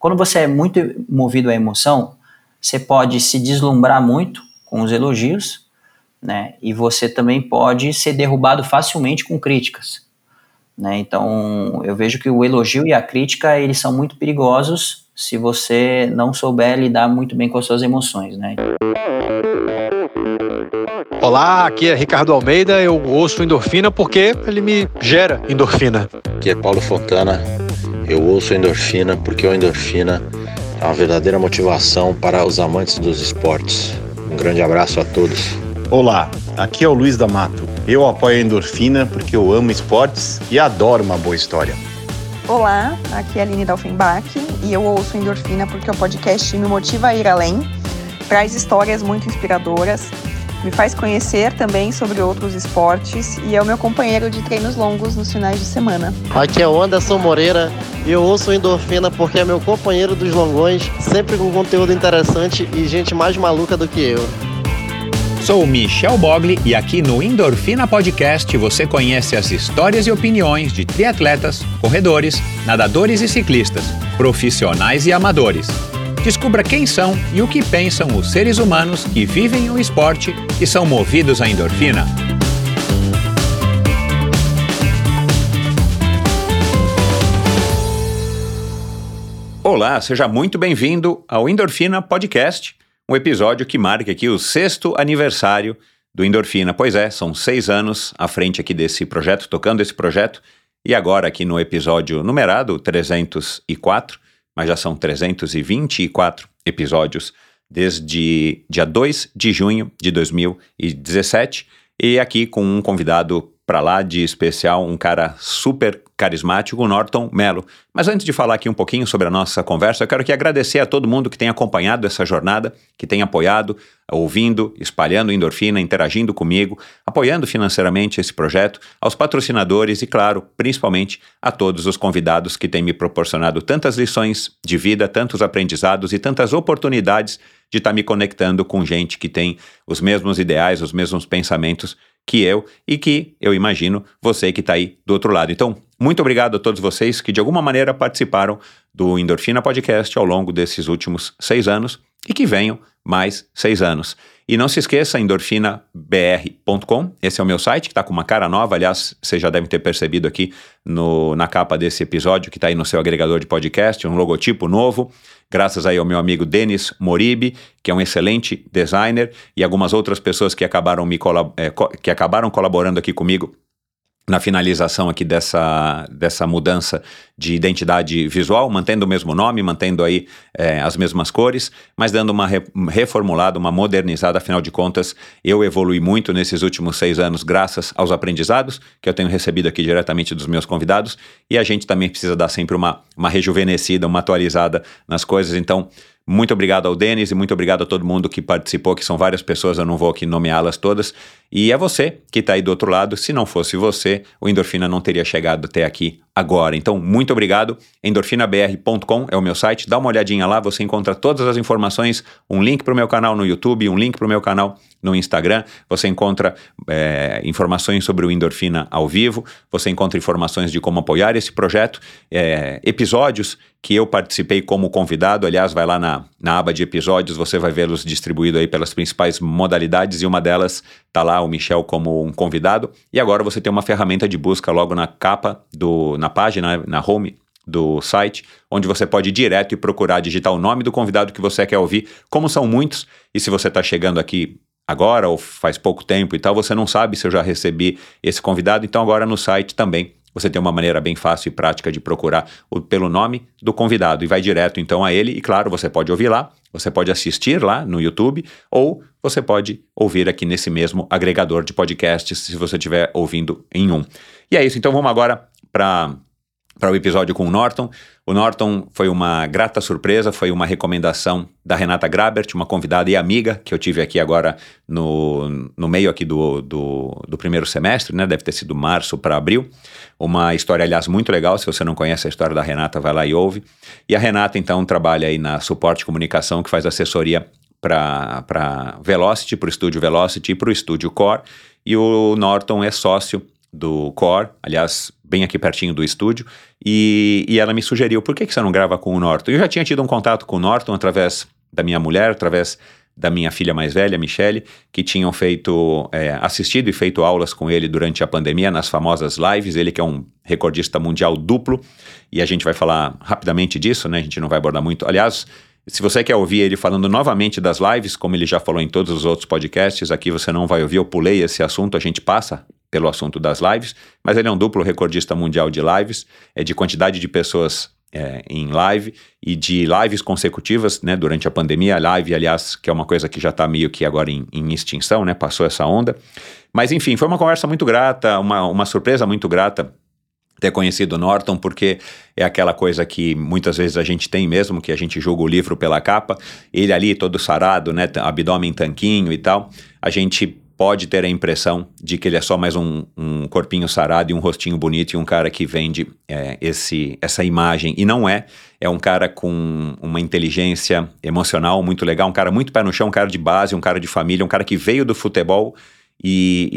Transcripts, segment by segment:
quando você é muito movido à emoção, você pode se deslumbrar muito com os elogios, né? E você também pode ser derrubado facilmente com críticas, né? Então, eu vejo que o elogio e a crítica, eles são muito perigosos se você não souber lidar muito bem com as suas emoções, né? Olá, aqui é Ricardo Almeida. Eu ouço endorfina porque ele me gera endorfina. Aqui é Paulo Fontana. Eu ouço endorfina porque o endorfina é uma verdadeira motivação para os amantes dos esportes. Um grande abraço a todos. Olá, aqui é o Luiz da Mato. Eu apoio a endorfina porque eu amo esportes e adoro uma boa história. Olá, aqui é a Aline Dalfenbach e eu ouço endorfina porque o podcast me motiva a ir além, traz histórias muito inspiradoras me faz conhecer também sobre outros esportes e é o meu companheiro de treinos longos nos finais de semana. Aqui é o Anderson Moreira e eu ouço Endorfina porque é meu companheiro dos longões, sempre com conteúdo interessante e gente mais maluca do que eu. Sou Michel Bogli e aqui no Endorfina Podcast você conhece as histórias e opiniões de triatletas, corredores, nadadores e ciclistas, profissionais e amadores Descubra quem são e o que pensam os seres humanos que vivem o esporte e são movidos à endorfina. Olá, seja muito bem-vindo ao Endorfina Podcast, um episódio que marca aqui o sexto aniversário do Endorfina. Pois é, são seis anos à frente aqui desse projeto, tocando esse projeto, e agora aqui no episódio numerado 304, mas já são 324 episódios desde dia 2 de junho de 2017 e aqui com um convidado para lá de especial, um cara super carismático, Norton Mello. Mas antes de falar aqui um pouquinho sobre a nossa conversa, eu quero aqui agradecer a todo mundo que tem acompanhado essa jornada, que tem apoiado, ouvindo, espalhando endorfina, interagindo comigo, apoiando financeiramente esse projeto, aos patrocinadores e, claro, principalmente a todos os convidados que têm me proporcionado tantas lições de vida, tantos aprendizados e tantas oportunidades de estar tá me conectando com gente que tem os mesmos ideais, os mesmos pensamentos que eu e que eu imagino você que está aí do outro lado. Então, muito obrigado a todos vocês que de alguma maneira participaram do Endorfina Podcast ao longo desses últimos seis anos e que venham mais seis anos. E não se esqueça, endorfinabr.com, esse é o meu site, que está com uma cara nova, aliás, você já deve ter percebido aqui no, na capa desse episódio, que está aí no seu agregador de podcast, um logotipo novo, graças aí ao meu amigo Denis Moribi, que é um excelente designer, e algumas outras pessoas que acabaram, me é, que acabaram colaborando aqui comigo na finalização aqui dessa, dessa mudança de identidade visual, mantendo o mesmo nome, mantendo aí é, as mesmas cores, mas dando uma re, reformulada, uma modernizada, afinal de contas, eu evolui muito nesses últimos seis anos graças aos aprendizados que eu tenho recebido aqui diretamente dos meus convidados, e a gente também precisa dar sempre uma, uma rejuvenescida, uma atualizada nas coisas, então muito obrigado ao Denis e muito obrigado a todo mundo que participou, que são várias pessoas, eu não vou aqui nomeá-las todas. E é você que está aí do outro lado. Se não fosse você, o Endorfina não teria chegado até aqui agora. Então, muito obrigado. Endorfinabr.com é o meu site. Dá uma olhadinha lá, você encontra todas as informações, um link para o meu canal no YouTube, um link para o meu canal no Instagram. Você encontra é, informações sobre o Endorfina ao vivo, você encontra informações de como apoiar esse projeto, é, episódios que eu participei como convidado. Aliás, vai lá na, na aba de episódios, você vai vê-los distribuídos aí pelas principais modalidades e uma delas está lá o Michel como um convidado. E agora você tem uma ferramenta de busca logo na capa do na página, na home do site, onde você pode ir direto e procurar digitar o nome do convidado que você quer ouvir, como são muitos, e se você está chegando aqui agora ou faz pouco tempo e tal, você não sabe se eu já recebi esse convidado, então agora no site também você tem uma maneira bem fácil e prática de procurar o, pelo nome do convidado e vai direto então a ele. E claro, você pode ouvir lá, você pode assistir lá no YouTube ou você pode ouvir aqui nesse mesmo agregador de podcasts se você estiver ouvindo em um. E é isso, então vamos agora para para o episódio com o Norton. O Norton foi uma grata surpresa, foi uma recomendação da Renata Grabert, uma convidada e amiga que eu tive aqui agora no, no meio aqui do, do, do primeiro semestre, né? Deve ter sido março para abril. Uma história, aliás, muito legal. Se você não conhece a história da Renata, vai lá e ouve. E a Renata, então, trabalha aí na Suporte Comunicação, que faz assessoria para Velocity, para o estúdio Velocity e para o estúdio Core. E o Norton é sócio do Core, aliás, bem aqui pertinho do estúdio, e, e ela me sugeriu, por que, que você não grava com o Norton? Eu já tinha tido um contato com o Norton através da minha mulher, através da minha filha mais velha, Michele, que tinham feito, é, assistido e feito aulas com ele durante a pandemia nas famosas lives. Ele que é um recordista mundial duplo, e a gente vai falar rapidamente disso, né? A gente não vai abordar muito. Aliás, se você quer ouvir ele falando novamente das lives, como ele já falou em todos os outros podcasts, aqui você não vai ouvir, eu pulei esse assunto, a gente passa pelo assunto das lives, mas ele é um duplo recordista mundial de lives, é de quantidade de pessoas é, em live e de lives consecutivas, né, durante a pandemia, a live, aliás, que é uma coisa que já está meio que agora em, em, extinção, né, passou essa onda, mas enfim, foi uma conversa muito grata, uma, uma surpresa muito grata ter conhecido Norton, porque é aquela coisa que muitas vezes a gente tem mesmo, que a gente julga o livro pela capa, ele ali todo sarado, né, abdômen tanquinho e tal, a gente pode ter a impressão de que ele é só mais um, um corpinho sarado e um rostinho bonito e um cara que vende é, esse, essa imagem. E não é. É um cara com uma inteligência emocional muito legal, um cara muito pé no chão, um cara de base, um cara de família, um cara que veio do futebol e,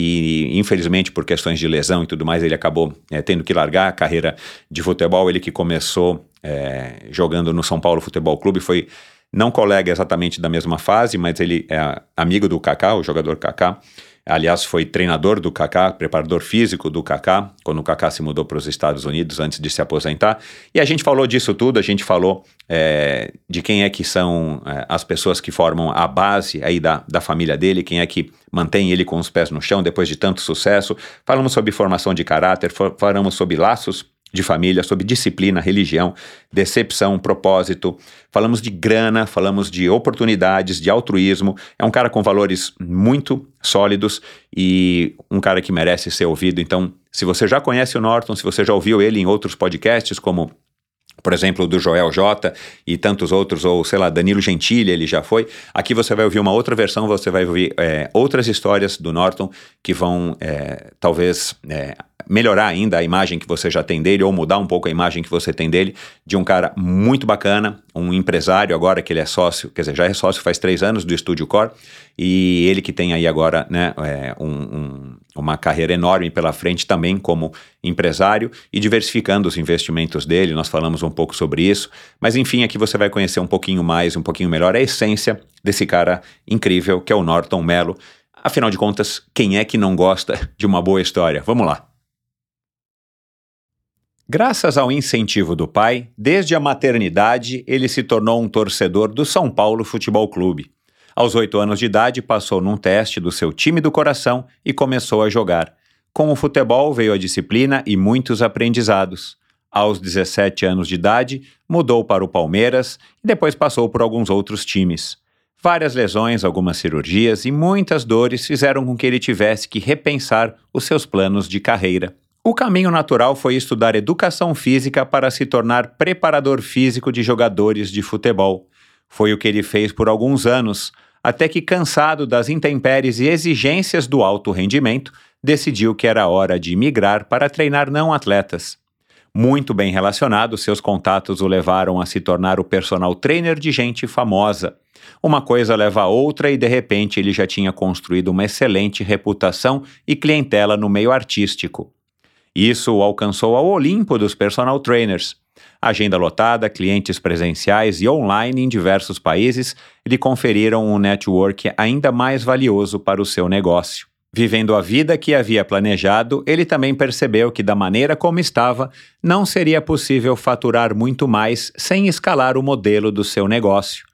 e, infelizmente por questões de lesão e tudo mais ele acabou é, tendo que largar a carreira de futebol. Ele que começou é, jogando no São Paulo Futebol Clube foi não colega exatamente da mesma fase, mas ele é amigo do Kaká, o jogador Kaká. Aliás, foi treinador do Kaká, preparador físico do Kaká, quando o Kaká se mudou para os Estados Unidos antes de se aposentar. E a gente falou disso tudo, a gente falou é, de quem é que são é, as pessoas que formam a base aí da, da família dele, quem é que mantém ele com os pés no chão depois de tanto sucesso. Falamos sobre formação de caráter, falamos sobre laços de família, sobre disciplina, religião, decepção, propósito. Falamos de grana, falamos de oportunidades, de altruísmo. É um cara com valores muito sólidos e um cara que merece ser ouvido. Então, se você já conhece o Norton, se você já ouviu ele em outros podcasts, como por exemplo, do Joel J e tantos outros, ou sei lá, Danilo Gentili, ele já foi. Aqui você vai ouvir uma outra versão, você vai ouvir é, outras histórias do Norton que vão é, talvez é, melhorar ainda a imagem que você já tem dele ou mudar um pouco a imagem que você tem dele de um cara muito bacana, um empresário agora que ele é sócio, quer dizer, já é sócio faz três anos do Estúdio Core e ele que tem aí agora né, é, um, um, uma carreira enorme pela frente também como empresário e diversificando os investimentos dele, nós falamos um pouco sobre isso, mas enfim, aqui você vai conhecer um pouquinho mais, um pouquinho melhor a essência desse cara incrível que é o Norton Mello. Afinal de contas, quem é que não gosta de uma boa história? Vamos lá. Graças ao incentivo do pai, desde a maternidade ele se tornou um torcedor do São Paulo Futebol Clube. Aos oito anos de idade, passou num teste do seu time do coração e começou a jogar. Com o futebol veio a disciplina e muitos aprendizados. Aos 17 anos de idade, mudou para o Palmeiras e depois passou por alguns outros times. Várias lesões, algumas cirurgias e muitas dores fizeram com que ele tivesse que repensar os seus planos de carreira. O caminho natural foi estudar educação física para se tornar preparador físico de jogadores de futebol. Foi o que ele fez por alguns anos, até que, cansado das intempéries e exigências do alto rendimento, decidiu que era hora de migrar para treinar não atletas. Muito bem relacionado, seus contatos o levaram a se tornar o personal trainer de gente famosa. Uma coisa leva a outra e de repente ele já tinha construído uma excelente reputação e clientela no meio artístico. Isso o alcançou ao Olimpo dos personal trainers. Agenda lotada, clientes presenciais e online em diversos países lhe conferiram um network ainda mais valioso para o seu negócio. Vivendo a vida que havia planejado, ele também percebeu que, da maneira como estava, não seria possível faturar muito mais sem escalar o modelo do seu negócio.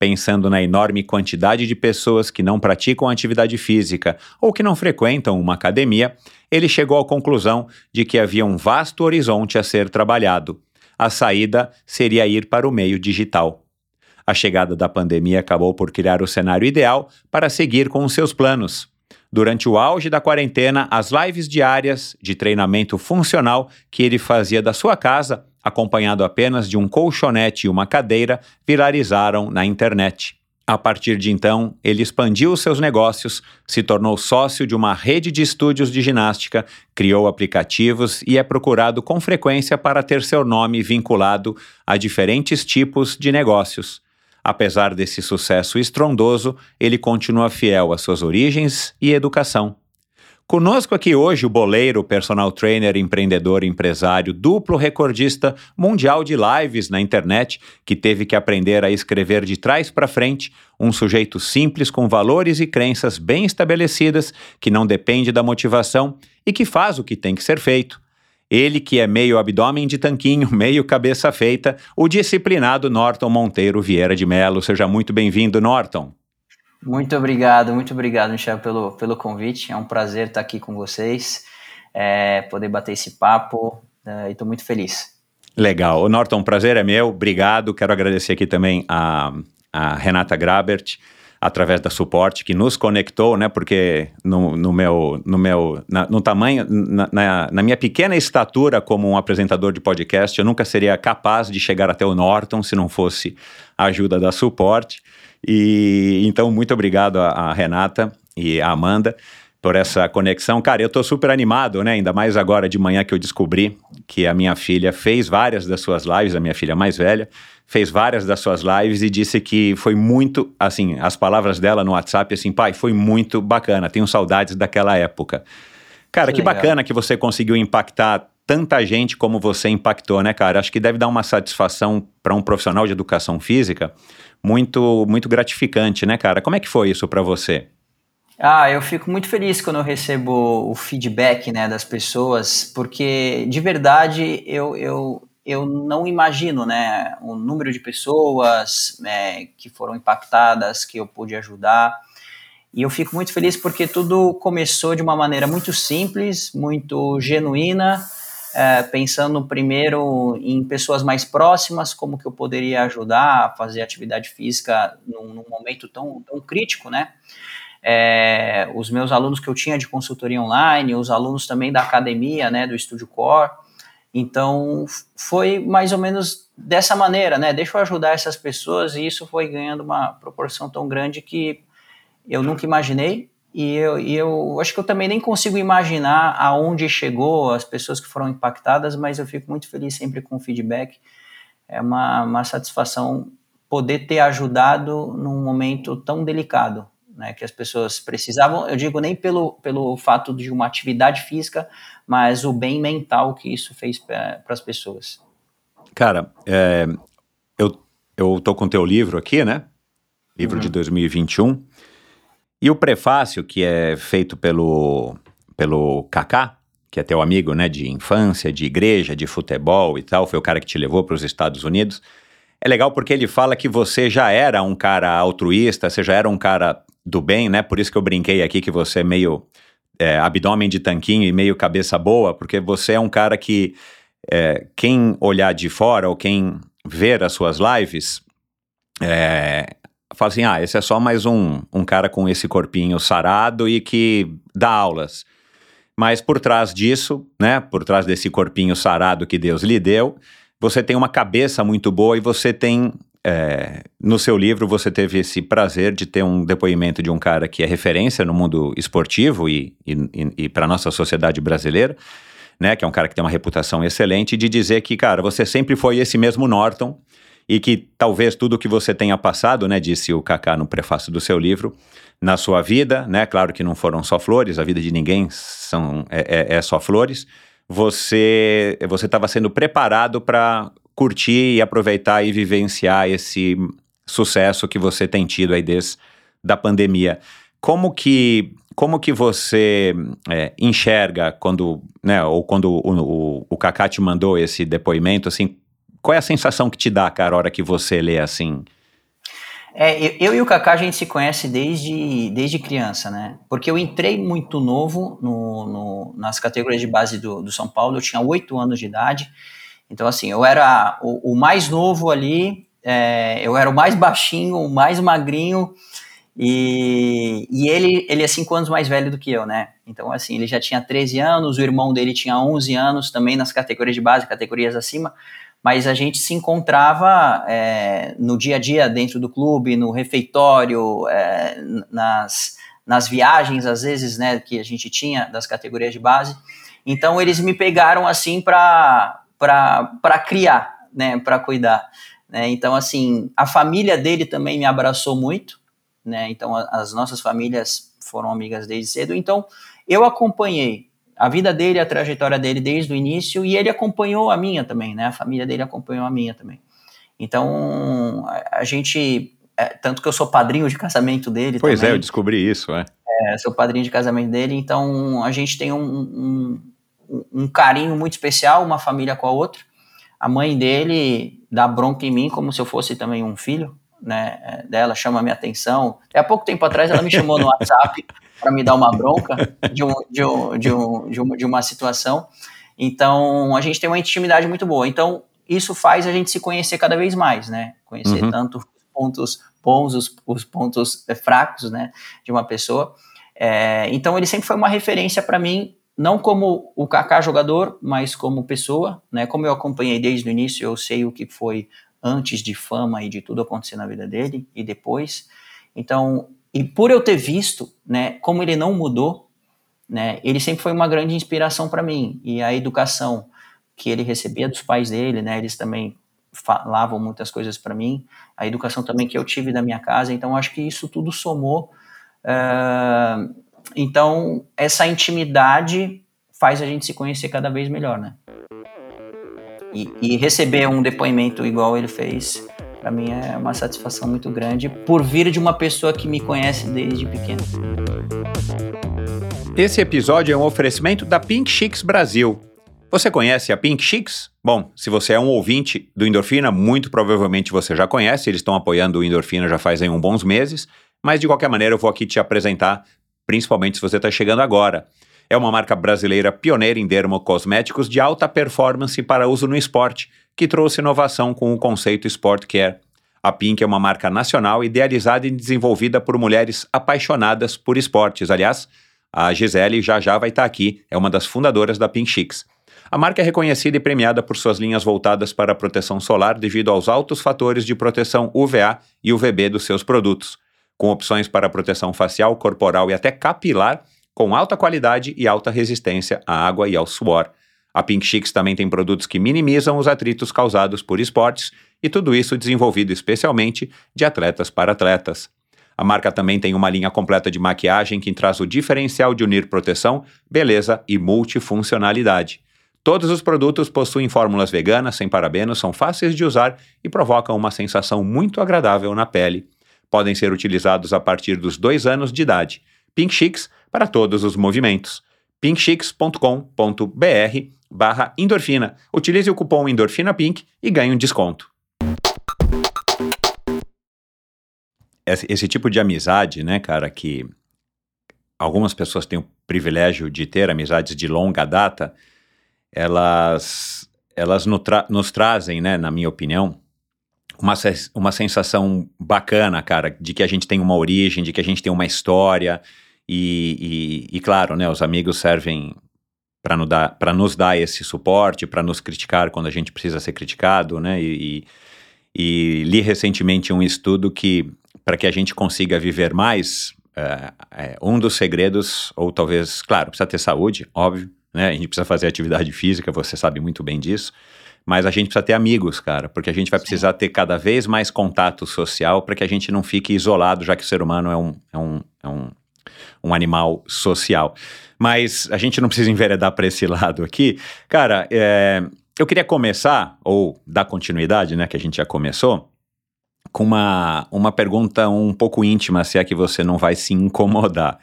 Pensando na enorme quantidade de pessoas que não praticam atividade física ou que não frequentam uma academia, ele chegou à conclusão de que havia um vasto horizonte a ser trabalhado. A saída seria ir para o meio digital. A chegada da pandemia acabou por criar o cenário ideal para seguir com os seus planos. Durante o auge da quarentena, as lives diárias de treinamento funcional que ele fazia da sua casa acompanhado apenas de um colchonete e uma cadeira, viralizaram na internet. A partir de então, ele expandiu seus negócios, se tornou sócio de uma rede de estúdios de ginástica, criou aplicativos e é procurado com frequência para ter seu nome vinculado a diferentes tipos de negócios. Apesar desse sucesso estrondoso, ele continua fiel às suas origens e educação. Conosco aqui hoje o boleiro, personal trainer, empreendedor, empresário, duplo recordista mundial de lives na internet, que teve que aprender a escrever de trás para frente, um sujeito simples com valores e crenças bem estabelecidas, que não depende da motivação e que faz o que tem que ser feito. Ele que é meio abdômen de tanquinho, meio cabeça feita, o disciplinado Norton Monteiro Vieira de Melo. Seja muito bem-vindo, Norton. Muito obrigado, muito obrigado, Michel, pelo, pelo convite. É um prazer estar aqui com vocês, é, poder bater esse papo é, e estou muito feliz. Legal. Norton, o prazer é meu, obrigado. Quero agradecer aqui também a, a Renata Grabert, através da suporte, que nos conectou, né? Porque no, no meu, no meu na, no tamanho, na, na, na, minha pequena estatura como um apresentador de podcast, eu nunca seria capaz de chegar até o Norton se não fosse a ajuda da suporte. E então, muito obrigado a, Renata e a Amanda por essa conexão. Cara, eu tô super animado, né? Ainda mais agora de manhã que eu descobri que a minha filha fez várias das suas lives, a minha filha mais velha, fez várias das suas lives e disse que foi muito, assim, as palavras dela no WhatsApp, assim, pai, foi muito bacana, tenho saudades daquela época. Cara, que, que bacana que você conseguiu impactar tanta gente como você impactou, né, cara? Acho que deve dar uma satisfação para um profissional de educação física muito, muito gratificante, né, cara? Como é que foi isso para você? Ah, eu fico muito feliz quando eu recebo o feedback né, das pessoas, porque de verdade eu, eu, eu não imagino né, o número de pessoas é, que foram impactadas, que eu pude ajudar. E eu fico muito feliz porque tudo começou de uma maneira muito simples, muito genuína, é, pensando primeiro em pessoas mais próximas, como que eu poderia ajudar a fazer atividade física num, num momento tão, tão crítico, né? É, os meus alunos que eu tinha de consultoria online, os alunos também da academia, né, do Estúdio Core. Então, foi mais ou menos dessa maneira, né? Deixa eu ajudar essas pessoas e isso foi ganhando uma proporção tão grande que eu nunca imaginei e eu, e eu acho que eu também nem consigo imaginar aonde chegou as pessoas que foram impactadas, mas eu fico muito feliz sempre com o feedback. É uma, uma satisfação poder ter ajudado num momento tão delicado, né, que as pessoas precisavam, eu digo nem pelo, pelo fato de uma atividade física, mas o bem mental que isso fez para as pessoas. Cara, é, eu, eu tô com o teu livro aqui, né? Livro uhum. de 2021. E o prefácio, que é feito pelo, pelo Kaká, que é teu amigo, né, de infância, de igreja, de futebol e tal, foi o cara que te levou para os Estados Unidos. É legal porque ele fala que você já era um cara altruísta, você já era um cara do bem, né? Por isso que eu brinquei aqui que você é meio é, abdômen de tanquinho e meio cabeça boa, porque você é um cara que é, quem olhar de fora ou quem ver as suas lives é, fala assim: ah, esse é só mais um, um cara com esse corpinho sarado e que dá aulas. Mas por trás disso, né, por trás desse corpinho sarado que Deus lhe deu, você tem uma cabeça muito boa e você tem. É, no seu livro, você teve esse prazer de ter um depoimento de um cara que é referência no mundo esportivo e, e, e para a nossa sociedade brasileira, né, que é um cara que tem uma reputação excelente, de dizer que, cara, você sempre foi esse mesmo Norton e que talvez tudo que você tenha passado, né, disse o Kaká no prefácio do seu livro, na sua vida, né, claro que não foram só flores, a vida de ninguém são, é, é, é só flores, você você estava sendo preparado para curtir e aproveitar e vivenciar esse sucesso que você tem tido aí desde da pandemia. Como que como que você é, enxerga quando, né, ou quando o, o, o Kaká te mandou esse depoimento, assim, qual é a sensação que te dá, cara, a hora que você lê assim? É, eu, e o Kaká a gente se conhece desde, desde criança, né? Porque eu entrei muito novo no, no, nas categorias de base do, do São Paulo, eu tinha oito anos de idade, então assim, eu era o, o mais novo ali, é, eu era o mais baixinho, o mais magrinho, e, e ele, ele é cinco anos mais velho do que eu, né? Então, assim, ele já tinha 13 anos, o irmão dele tinha 11 anos, também nas categorias de base, categorias acima, mas a gente se encontrava é, no dia a dia dentro do clube, no refeitório, é, nas, nas viagens, às vezes, né, que a gente tinha das categorias de base. Então, eles me pegaram assim para criar, né, para cuidar. Né? Então, assim, a família dele também me abraçou muito. né? Então a, as nossas famílias foram amigas desde cedo. Então eu acompanhei a vida dele, a trajetória dele desde o início e ele acompanhou a minha também, né? A família dele acompanhou a minha também. Então a, a gente, é, tanto que eu sou padrinho de casamento dele. Pois também. é, eu descobri isso, é. é. Sou padrinho de casamento dele, então a gente tem um, um, um carinho muito especial, uma família com a outra. A mãe dele dá bronca em mim como se eu fosse também um filho, né, dela, chama a minha atenção. Até há pouco tempo atrás ela me chamou no WhatsApp para me dar uma bronca de, um, de, um, de, um, de, uma, de uma situação. Então, a gente tem uma intimidade muito boa. Então, isso faz a gente se conhecer cada vez mais, né? Conhecer uhum. tanto os pontos bons, os, os pontos é, fracos, né, de uma pessoa. É, então, ele sempre foi uma referência para mim, não como o Kaká jogador, mas como pessoa, né? Como eu acompanhei desde o início, eu sei o que foi antes de fama e de tudo acontecer na vida dele e depois. Então, e por eu ter visto, né, como ele não mudou, né, ele sempre foi uma grande inspiração para mim. E a educação que ele recebia dos pais dele, né, eles também falavam muitas coisas para mim. A educação também que eu tive da minha casa. Então, acho que isso tudo somou. Uh, então, essa intimidade faz a gente se conhecer cada vez melhor, né? E, e receber um depoimento igual ele fez para mim é uma satisfação muito grande por vir de uma pessoa que me conhece desde pequeno. Esse episódio é um oferecimento da Pink Chicks Brasil. Você conhece a Pink Chicks? Bom, se você é um ouvinte do Endorfina, muito provavelmente você já conhece, eles estão apoiando o Endorfina já fazem uns bons meses, mas de qualquer maneira eu vou aqui te apresentar, principalmente se você está chegando agora. É uma marca brasileira pioneira em dermocosméticos de alta performance para uso no esporte que trouxe inovação com o conceito Sport Care. A Pink é uma marca nacional idealizada e desenvolvida por mulheres apaixonadas por esportes. Aliás, a Gisele já já vai estar aqui, é uma das fundadoras da Pink Chicks. A marca é reconhecida e premiada por suas linhas voltadas para a proteção solar devido aos altos fatores de proteção UVA e UVB dos seus produtos, com opções para proteção facial, corporal e até capilar, com alta qualidade e alta resistência à água e ao suor. A Pink Chicks também tem produtos que minimizam os atritos causados por esportes e tudo isso desenvolvido especialmente de atletas para atletas. A marca também tem uma linha completa de maquiagem que traz o diferencial de unir proteção, beleza e multifuncionalidade. Todos os produtos possuem fórmulas veganas sem parabenos, são fáceis de usar e provocam uma sensação muito agradável na pele. Podem ser utilizados a partir dos dois anos de idade. Pink Chicks para todos os movimentos. pinkchicks.com.br barra endorfina. Utilize o cupom endorfinapink e ganhe um desconto. Esse, tipo de amizade, né, cara, que algumas pessoas têm o privilégio de ter amizades de longa data, elas, elas no tra nos trazem, né, na minha opinião, uma, uma sensação bacana, cara, de que a gente tem uma origem, de que a gente tem uma história, e, e, e claro, né, os amigos servem para nos, dar, nos dar esse suporte, para nos criticar quando a gente precisa ser criticado, né? E, e, e li recentemente um estudo que, para que a gente consiga viver mais, é, é, um dos segredos, ou talvez, claro, precisa ter saúde, óbvio, né? A gente precisa fazer atividade física, você sabe muito bem disso. Mas a gente precisa ter amigos, cara, porque a gente vai Sim. precisar ter cada vez mais contato social para que a gente não fique isolado, já que o ser humano é um, é um, é um, um animal social. Mas a gente não precisa enveredar para esse lado aqui. Cara, é, eu queria começar, ou dar continuidade, né, que a gente já começou, com uma, uma pergunta um pouco íntima, se é que você não vai se incomodar.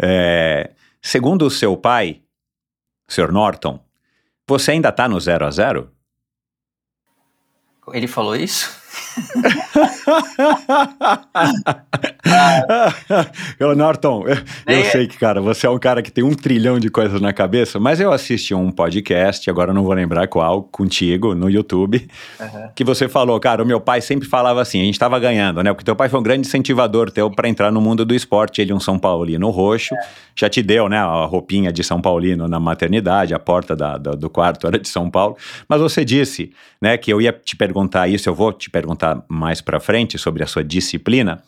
É, segundo o seu pai, Sr. Norton, você ainda está no zero a zero? Ele falou isso? eu, Norton, eu, eu, sei que, cara, você é um cara que tem um trilhão de coisas na cabeça, mas eu assisti um podcast, agora não vou lembrar qual, contigo, no YouTube, uhum. que você falou, cara, o meu pai sempre falava assim, a gente tava ganhando, né? Porque teu pai foi um grande incentivador teu para entrar no mundo do esporte, ele é um São Paulino roxo, é. já te deu, né, a roupinha de São Paulino na maternidade, a porta da, da, do quarto era de São Paulo, mas você disse, né, que eu ia te perguntar isso, eu vou te perguntar mais para frente sobre a sua disciplina,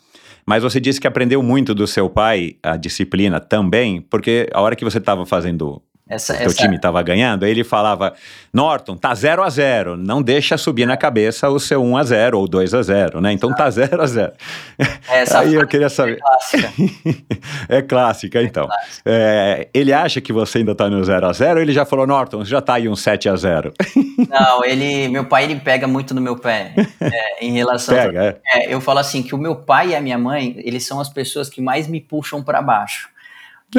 mas você disse que aprendeu muito do seu pai a disciplina também, porque a hora que você estava fazendo Essa, porque essa... o time estava ganhando, aí ele falava, Norton, tá 0 a 0 não deixa subir na cabeça o seu 1 a 0 ou 2 a 0 né? Então tá 0 a 0 Essa aí eu queria saber. É clássica. é clássica, então. clássica. É, ele acha que você ainda tá no 0 a 0 ou ele já falou, Norton, já tá aí um 7 a 0 Não, ele, meu pai, ele pega muito no meu pé é, em relação. Pega, a, é. Eu falo assim que o meu pai e a minha mãe, eles são as pessoas que mais me puxam para baixo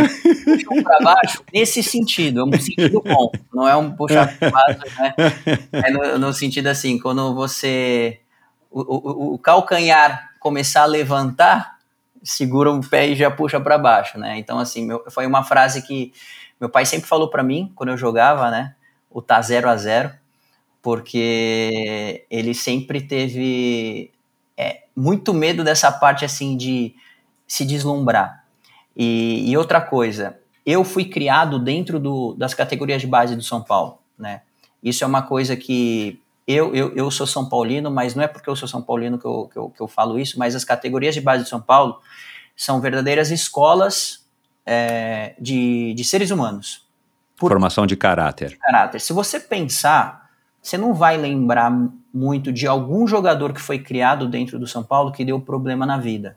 puxam para baixo nesse sentido, é um sentido bom, não é um puxar para baixo, né? É no, no, sentido assim, quando você o, o, o, calcanhar começar a levantar, segura o pé e já puxa para baixo, né? Então assim, meu, foi uma frase que meu pai sempre falou para mim quando eu jogava, né? O tá zero a zero, porque ele sempre teve é, muito medo dessa parte assim de se deslumbrar. E, e, outra coisa, eu fui criado dentro do, das categorias de base do São Paulo, né? Isso é uma coisa que eu, eu, eu sou São Paulino, mas não é porque eu sou São Paulino que eu, que eu, que eu falo isso, mas as categorias de base de São Paulo são verdadeiras escolas é, de, de seres humanos. Por Formação de caráter. De caráter. Se você pensar, você não vai lembrar muito de algum jogador que foi criado dentro do São Paulo que deu problema na vida.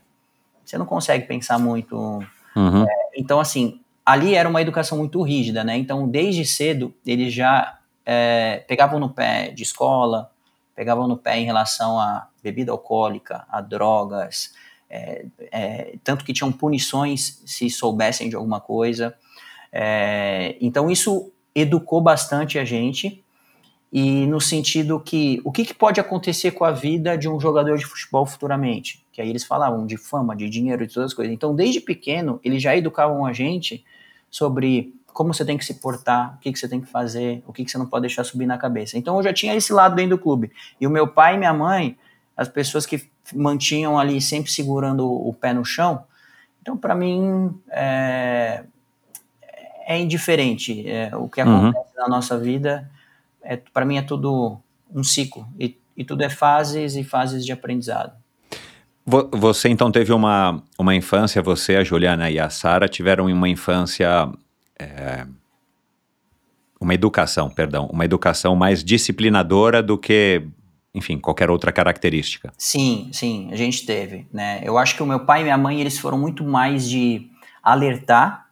Você não consegue pensar muito Uhum. É, então, assim, ali era uma educação muito rígida, né? Então, desde cedo, eles já é, pegavam no pé de escola, pegavam no pé em relação a bebida alcoólica, a drogas, é, é, tanto que tinham punições se soubessem de alguma coisa. É, então, isso educou bastante a gente e no sentido que o que, que, pode acontecer com a vida de um jogador de futebol futuramente? Que aí eles falavam de fama, de dinheiro, de todas as coisas. Então, desde pequeno, eles já educavam a gente sobre como você tem que se portar, o que, que você tem que fazer, o que, que você não pode deixar subir na cabeça. Então, eu já tinha esse lado dentro do clube. E o meu pai e minha mãe, as pessoas que mantinham ali sempre segurando o pé no chão, então, para mim, é, é indiferente. É, o que acontece uhum. na nossa vida é, para mim é tudo um ciclo e, e tudo é fases e fases de aprendizado. Você então teve uma, uma infância, você, a Juliana e a Sara tiveram uma infância, é, uma educação, perdão, uma educação mais disciplinadora do que, enfim, qualquer outra característica. Sim, sim, a gente teve, né? Eu acho que o meu pai e minha mãe, eles foram muito mais de alertar,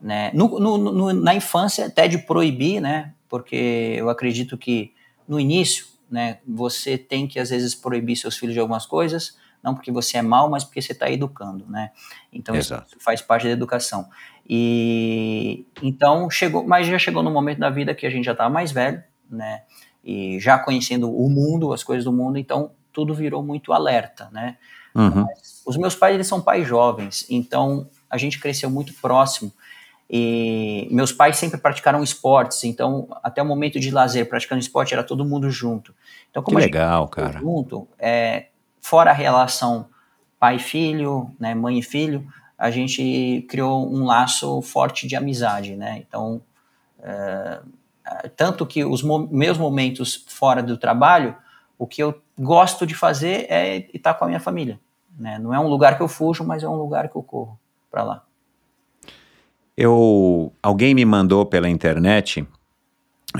né? No, no, no, na infância, até de proibir, né? porque eu acredito que no início, né, você tem que às vezes proibir seus filhos de algumas coisas, não porque você é mal, mas porque você está educando, né? Então Exato. isso faz parte da educação. E então chegou, mas já chegou no momento da vida que a gente já estava mais velho, né? E já conhecendo o mundo, as coisas do mundo, então tudo virou muito alerta, né? Uhum. Os meus pais eles são pais jovens, então a gente cresceu muito próximo e meus pais sempre praticaram esportes, então até o momento de lazer, praticando esporte, era todo mundo junto. Então, como que legal, cara. Junto, é, fora a relação pai-filho, né, mãe e filho, a gente criou um laço forte de amizade, né? Então, é, tanto que os mo meus momentos fora do trabalho, o que eu gosto de fazer é estar com a minha família. Né? Não é um lugar que eu fujo, mas é um lugar que eu corro para lá. Eu, alguém me mandou pela internet,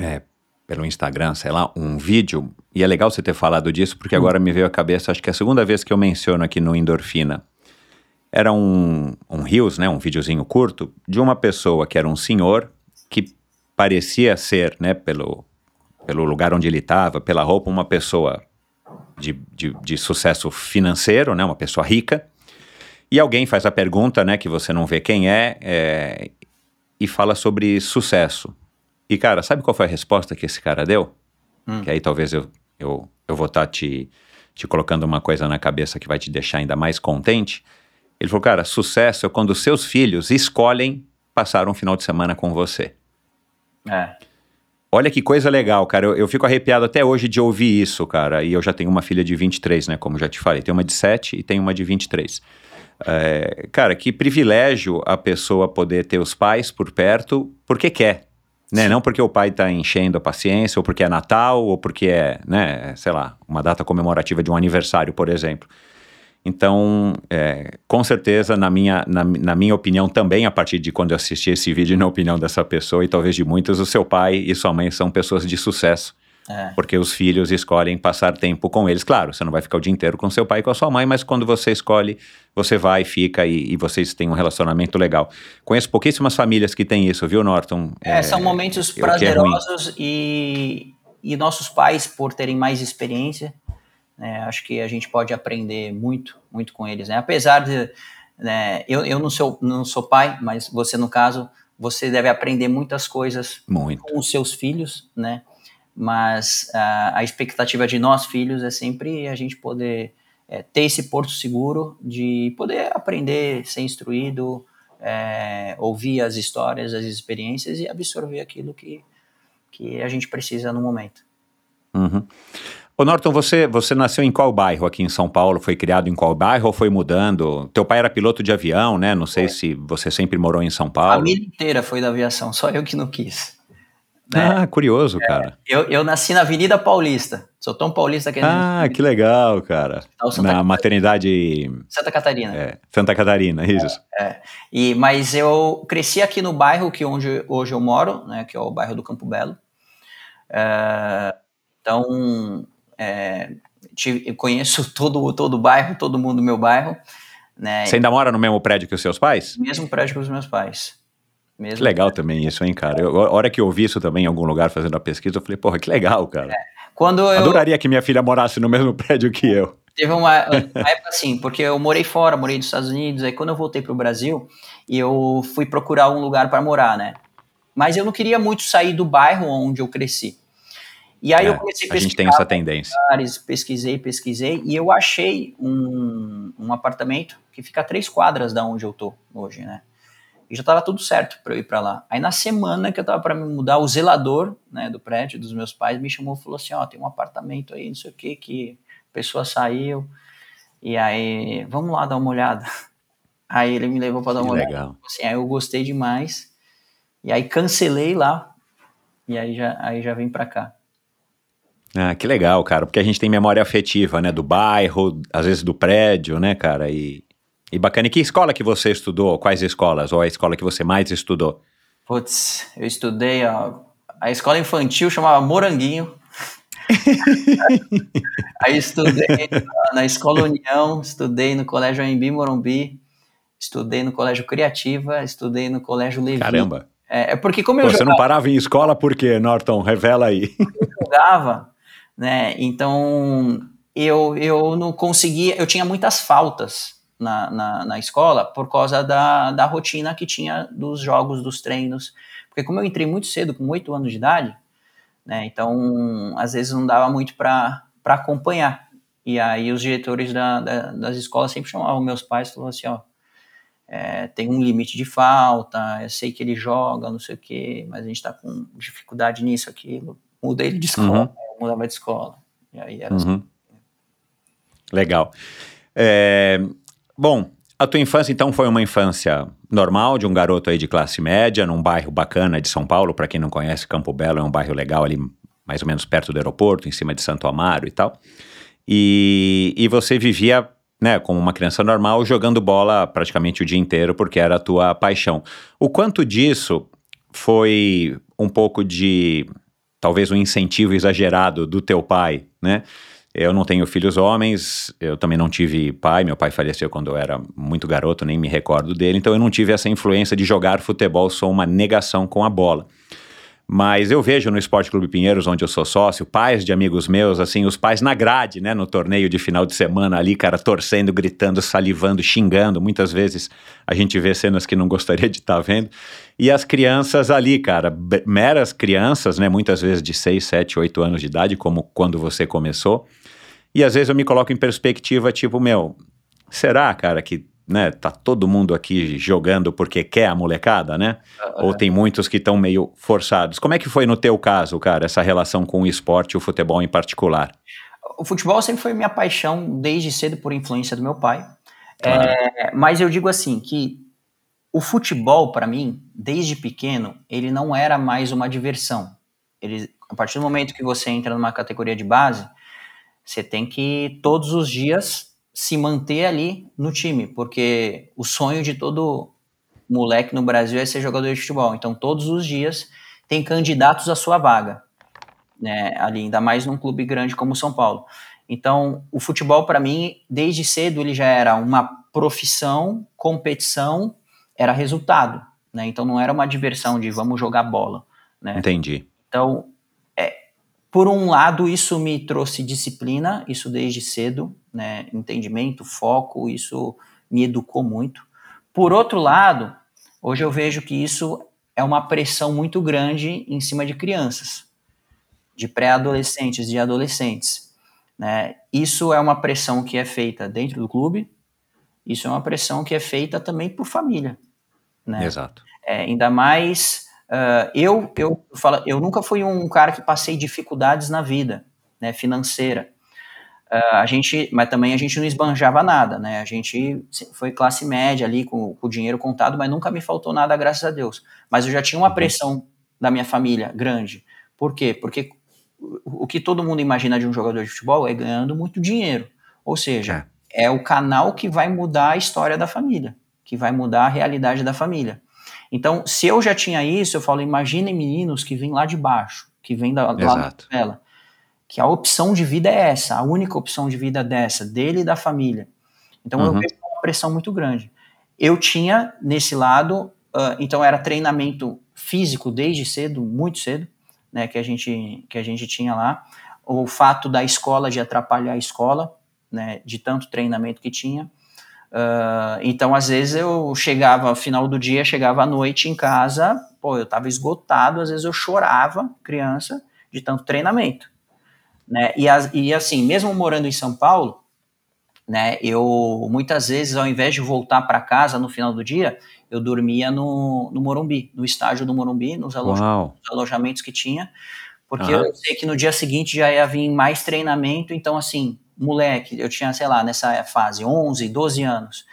é, pelo Instagram, sei lá, um vídeo, e é legal você ter falado disso, porque agora me veio à cabeça, acho que é a segunda vez que eu menciono aqui no Endorfina. Era um, um Rios, né, um videozinho curto, de uma pessoa que era um senhor, que parecia ser, né, pelo, pelo lugar onde ele estava, pela roupa, uma pessoa de, de, de sucesso financeiro, né, uma pessoa rica, e alguém faz a pergunta, né, que você não vê quem é, é, e fala sobre sucesso. E, cara, sabe qual foi a resposta que esse cara deu? Hum. Que aí talvez eu, eu, eu vou estar tá te, te colocando uma coisa na cabeça que vai te deixar ainda mais contente. Ele falou, cara, sucesso é quando seus filhos escolhem passar um final de semana com você. É. Olha que coisa legal, cara. Eu, eu, fico arrepiado até hoje de ouvir isso, cara. E eu já tenho uma filha de 23, né? Como já te falei. Tenho uma de 7 e tenho uma de 23. É, cara, que privilégio a pessoa poder ter os pais por perto porque quer. Né? Não porque o pai está enchendo a paciência, ou porque é Natal, ou porque é, né, sei lá, uma data comemorativa de um aniversário, por exemplo. Então, é, com certeza, na minha, na, na, minha opinião também, a partir de quando eu assisti esse vídeo, na opinião dessa pessoa e talvez de muitas, o seu pai e sua mãe são pessoas de sucesso. É. Porque os filhos escolhem passar tempo com eles. Claro, você não vai ficar o dia inteiro com seu pai e com a sua mãe, mas quando você escolhe, você vai, fica e, e vocês têm um relacionamento legal. Conheço pouquíssimas famílias que têm isso, viu, Norton? É, é são momentos é prazerosos e, e nossos pais, por terem mais experiência, né, acho que a gente pode aprender muito, muito com eles. Né? Apesar de. Né, eu, eu não, sou, não sou pai, mas você, no caso, você deve aprender muitas coisas muito. com os seus filhos, né? Mas a, a expectativa de nós, filhos, é sempre a gente poder é, ter esse porto seguro de poder aprender, ser instruído, é, ouvir as histórias, as experiências e absorver aquilo que, que a gente precisa no momento. Uhum. Ô Norton, você, você nasceu em qual bairro aqui em São Paulo? Foi criado em qual bairro ou foi mudando? Teu pai era piloto de avião, né? Não sei é. se você sempre morou em São Paulo. A família inteira foi da aviação, só eu que não quis. Né? Ah, curioso, é, cara. Eu, eu nasci na Avenida Paulista. Sou tão paulista que Ah, que legal, cara. na Catarina. maternidade. Santa Catarina. É, Santa Catarina, isso. É, é, E, mas eu cresci aqui no bairro que onde hoje eu moro, né, que é o bairro do Campo Belo. É, então, é, tive, conheço todo, todo o bairro, todo mundo do meu bairro. Né? Você ainda mora no mesmo prédio que os seus pais? Mesmo prédio que os meus pais. Mesmo que legal também isso, hein, cara? Eu, a hora que eu ouvi isso também em algum lugar fazendo a pesquisa, eu falei, porra, que legal, cara. É. Quando eu... Adoraria que minha filha morasse no mesmo prédio que eu. Teve uma, uma época assim, porque eu morei fora, morei nos Estados Unidos, aí quando eu voltei para o Brasil, eu fui procurar um lugar para morar, né? Mas eu não queria muito sair do bairro onde eu cresci. E aí é, eu comecei a pesquisar. A gente tem essa tendência. Lugares, pesquisei, pesquisei, e eu achei um, um apartamento que fica a três quadras da onde eu tô hoje, né? E já estava tudo certo para eu ir para lá. Aí na semana que eu estava para me mudar, o zelador né, do prédio dos meus pais me chamou e falou assim: Ó, tem um apartamento aí, não sei o que, que a pessoa saiu. E aí, vamos lá dar uma olhada. Aí ele me levou para dar uma legal. olhada. Assim, aí eu gostei demais. E aí cancelei lá. E aí já, aí já vim para cá. Ah, que legal, cara, porque a gente tem memória afetiva, né, do bairro, às vezes do prédio, né, cara, e, e bacana. E que escola que você estudou? Quais escolas? Ou a escola que você mais estudou? Putz, eu estudei, ó, a escola infantil chamava Moranguinho. Aí estudei na, na Escola União, estudei no Colégio AMB Morumbi, estudei no Colégio Criativa, estudei no Colégio Levi. Caramba! É, é porque como eu Você jogava, não parava em escola por quê, Norton? Revela aí. Eu jogava, né? Então eu, eu não conseguia, eu tinha muitas faltas na, na, na, escola por causa da, da rotina que tinha dos jogos, dos treinos. Porque como eu entrei muito cedo, com oito anos de idade, né? Então às vezes não dava muito para acompanhar. E aí os diretores da, da, das escolas sempre chamavam meus pais e falavam assim, ó, é, tem um limite de falta, eu sei que ele joga, não sei o quê, mas a gente está com dificuldade nisso, aquilo. Muda ele de escola. Uhum mudava de escola. E aí era assim. uhum. assim. Legal. É, bom, a tua infância então foi uma infância normal de um garoto aí de classe média, num bairro bacana de São Paulo. Para quem não conhece, Campo Belo é um bairro legal ali, mais ou menos perto do aeroporto, em cima de Santo Amaro e tal. E, e você vivia, né, como uma criança normal, jogando bola praticamente o dia inteiro, porque era a tua paixão. O quanto disso foi um pouco de talvez um incentivo exagerado do teu pai, né? Eu não tenho filhos homens, eu também não tive pai, meu pai faleceu quando eu era muito garoto, nem me recordo dele, então eu não tive essa influência de jogar futebol, sou uma negação com a bola. Mas eu vejo no Esporte Clube Pinheiros, onde eu sou sócio, pais de amigos meus, assim, os pais na grade, né, no torneio de final de semana ali, cara, torcendo, gritando, salivando, xingando. Muitas vezes a gente vê cenas que não gostaria de estar tá vendo. E as crianças ali, cara, meras crianças, né, muitas vezes de 6, 7, 8 anos de idade, como quando você começou. E às vezes eu me coloco em perspectiva, tipo, meu, será, cara, que né, tá todo mundo aqui jogando porque quer a molecada, né? Ou é. tem muitos que estão meio forçados. Como é que foi no teu caso, cara, essa relação com o esporte e o futebol em particular? O futebol sempre foi minha paixão desde cedo por influência do meu pai. Claro. É, mas eu digo assim que o futebol para mim, desde pequeno, ele não era mais uma diversão. Ele, a partir do momento que você entra numa categoria de base, você tem que todos os dias se manter ali no time, porque o sonho de todo moleque no Brasil é ser jogador de futebol. Então, todos os dias tem candidatos à sua vaga, né? Ali, ainda mais num clube grande como o São Paulo. Então, o futebol para mim, desde cedo, ele já era uma profissão, competição, era resultado, né? Então, não era uma diversão de vamos jogar bola, né? Entendi. Então, por um lado, isso me trouxe disciplina, isso desde cedo, né? Entendimento, foco, isso me educou muito. Por outro lado, hoje eu vejo que isso é uma pressão muito grande em cima de crianças, de pré-adolescentes, de adolescentes. Né? Isso é uma pressão que é feita dentro do clube, isso é uma pressão que é feita também por família. Né? Exato. É, ainda mais uh, eu, eu, falo, eu nunca fui um cara que passei dificuldades na vida, né, financeira. Uh, a gente, mas também a gente não esbanjava nada, né? A gente foi classe média ali com, com o dinheiro contado, mas nunca me faltou nada, graças a Deus. Mas eu já tinha uma uhum. pressão da minha família grande. Por quê? Porque o que todo mundo imagina de um jogador de futebol é ganhando muito dinheiro. Ou seja, é, é o canal que vai mudar a história da família, que vai mudar a realidade da família. Então, se eu já tinha isso, eu falo, imaginem meninos que vêm lá de baixo, que vêm da, lá da favela que a opção de vida é essa, a única opção de vida é dessa, dele e da família. Então uhum. eu vejo uma pressão muito grande. Eu tinha nesse lado, uh, então era treinamento físico desde cedo, muito cedo, né, que a gente que a gente tinha lá. O fato da escola de atrapalhar a escola, né, de tanto treinamento que tinha. Uh, então, às vezes eu chegava, final do dia, chegava à noite em casa, pô, eu estava esgotado, às vezes eu chorava, criança, de tanto treinamento. Né? E, e assim, mesmo morando em São Paulo, né, eu muitas vezes, ao invés de voltar para casa no final do dia, eu dormia no, no Morumbi, no estádio do Morumbi, nos, alojamentos, nos alojamentos que tinha, porque uhum. eu sei que no dia seguinte já ia vir mais treinamento, então assim, moleque, eu tinha, sei lá, nessa fase, 11, 12 anos,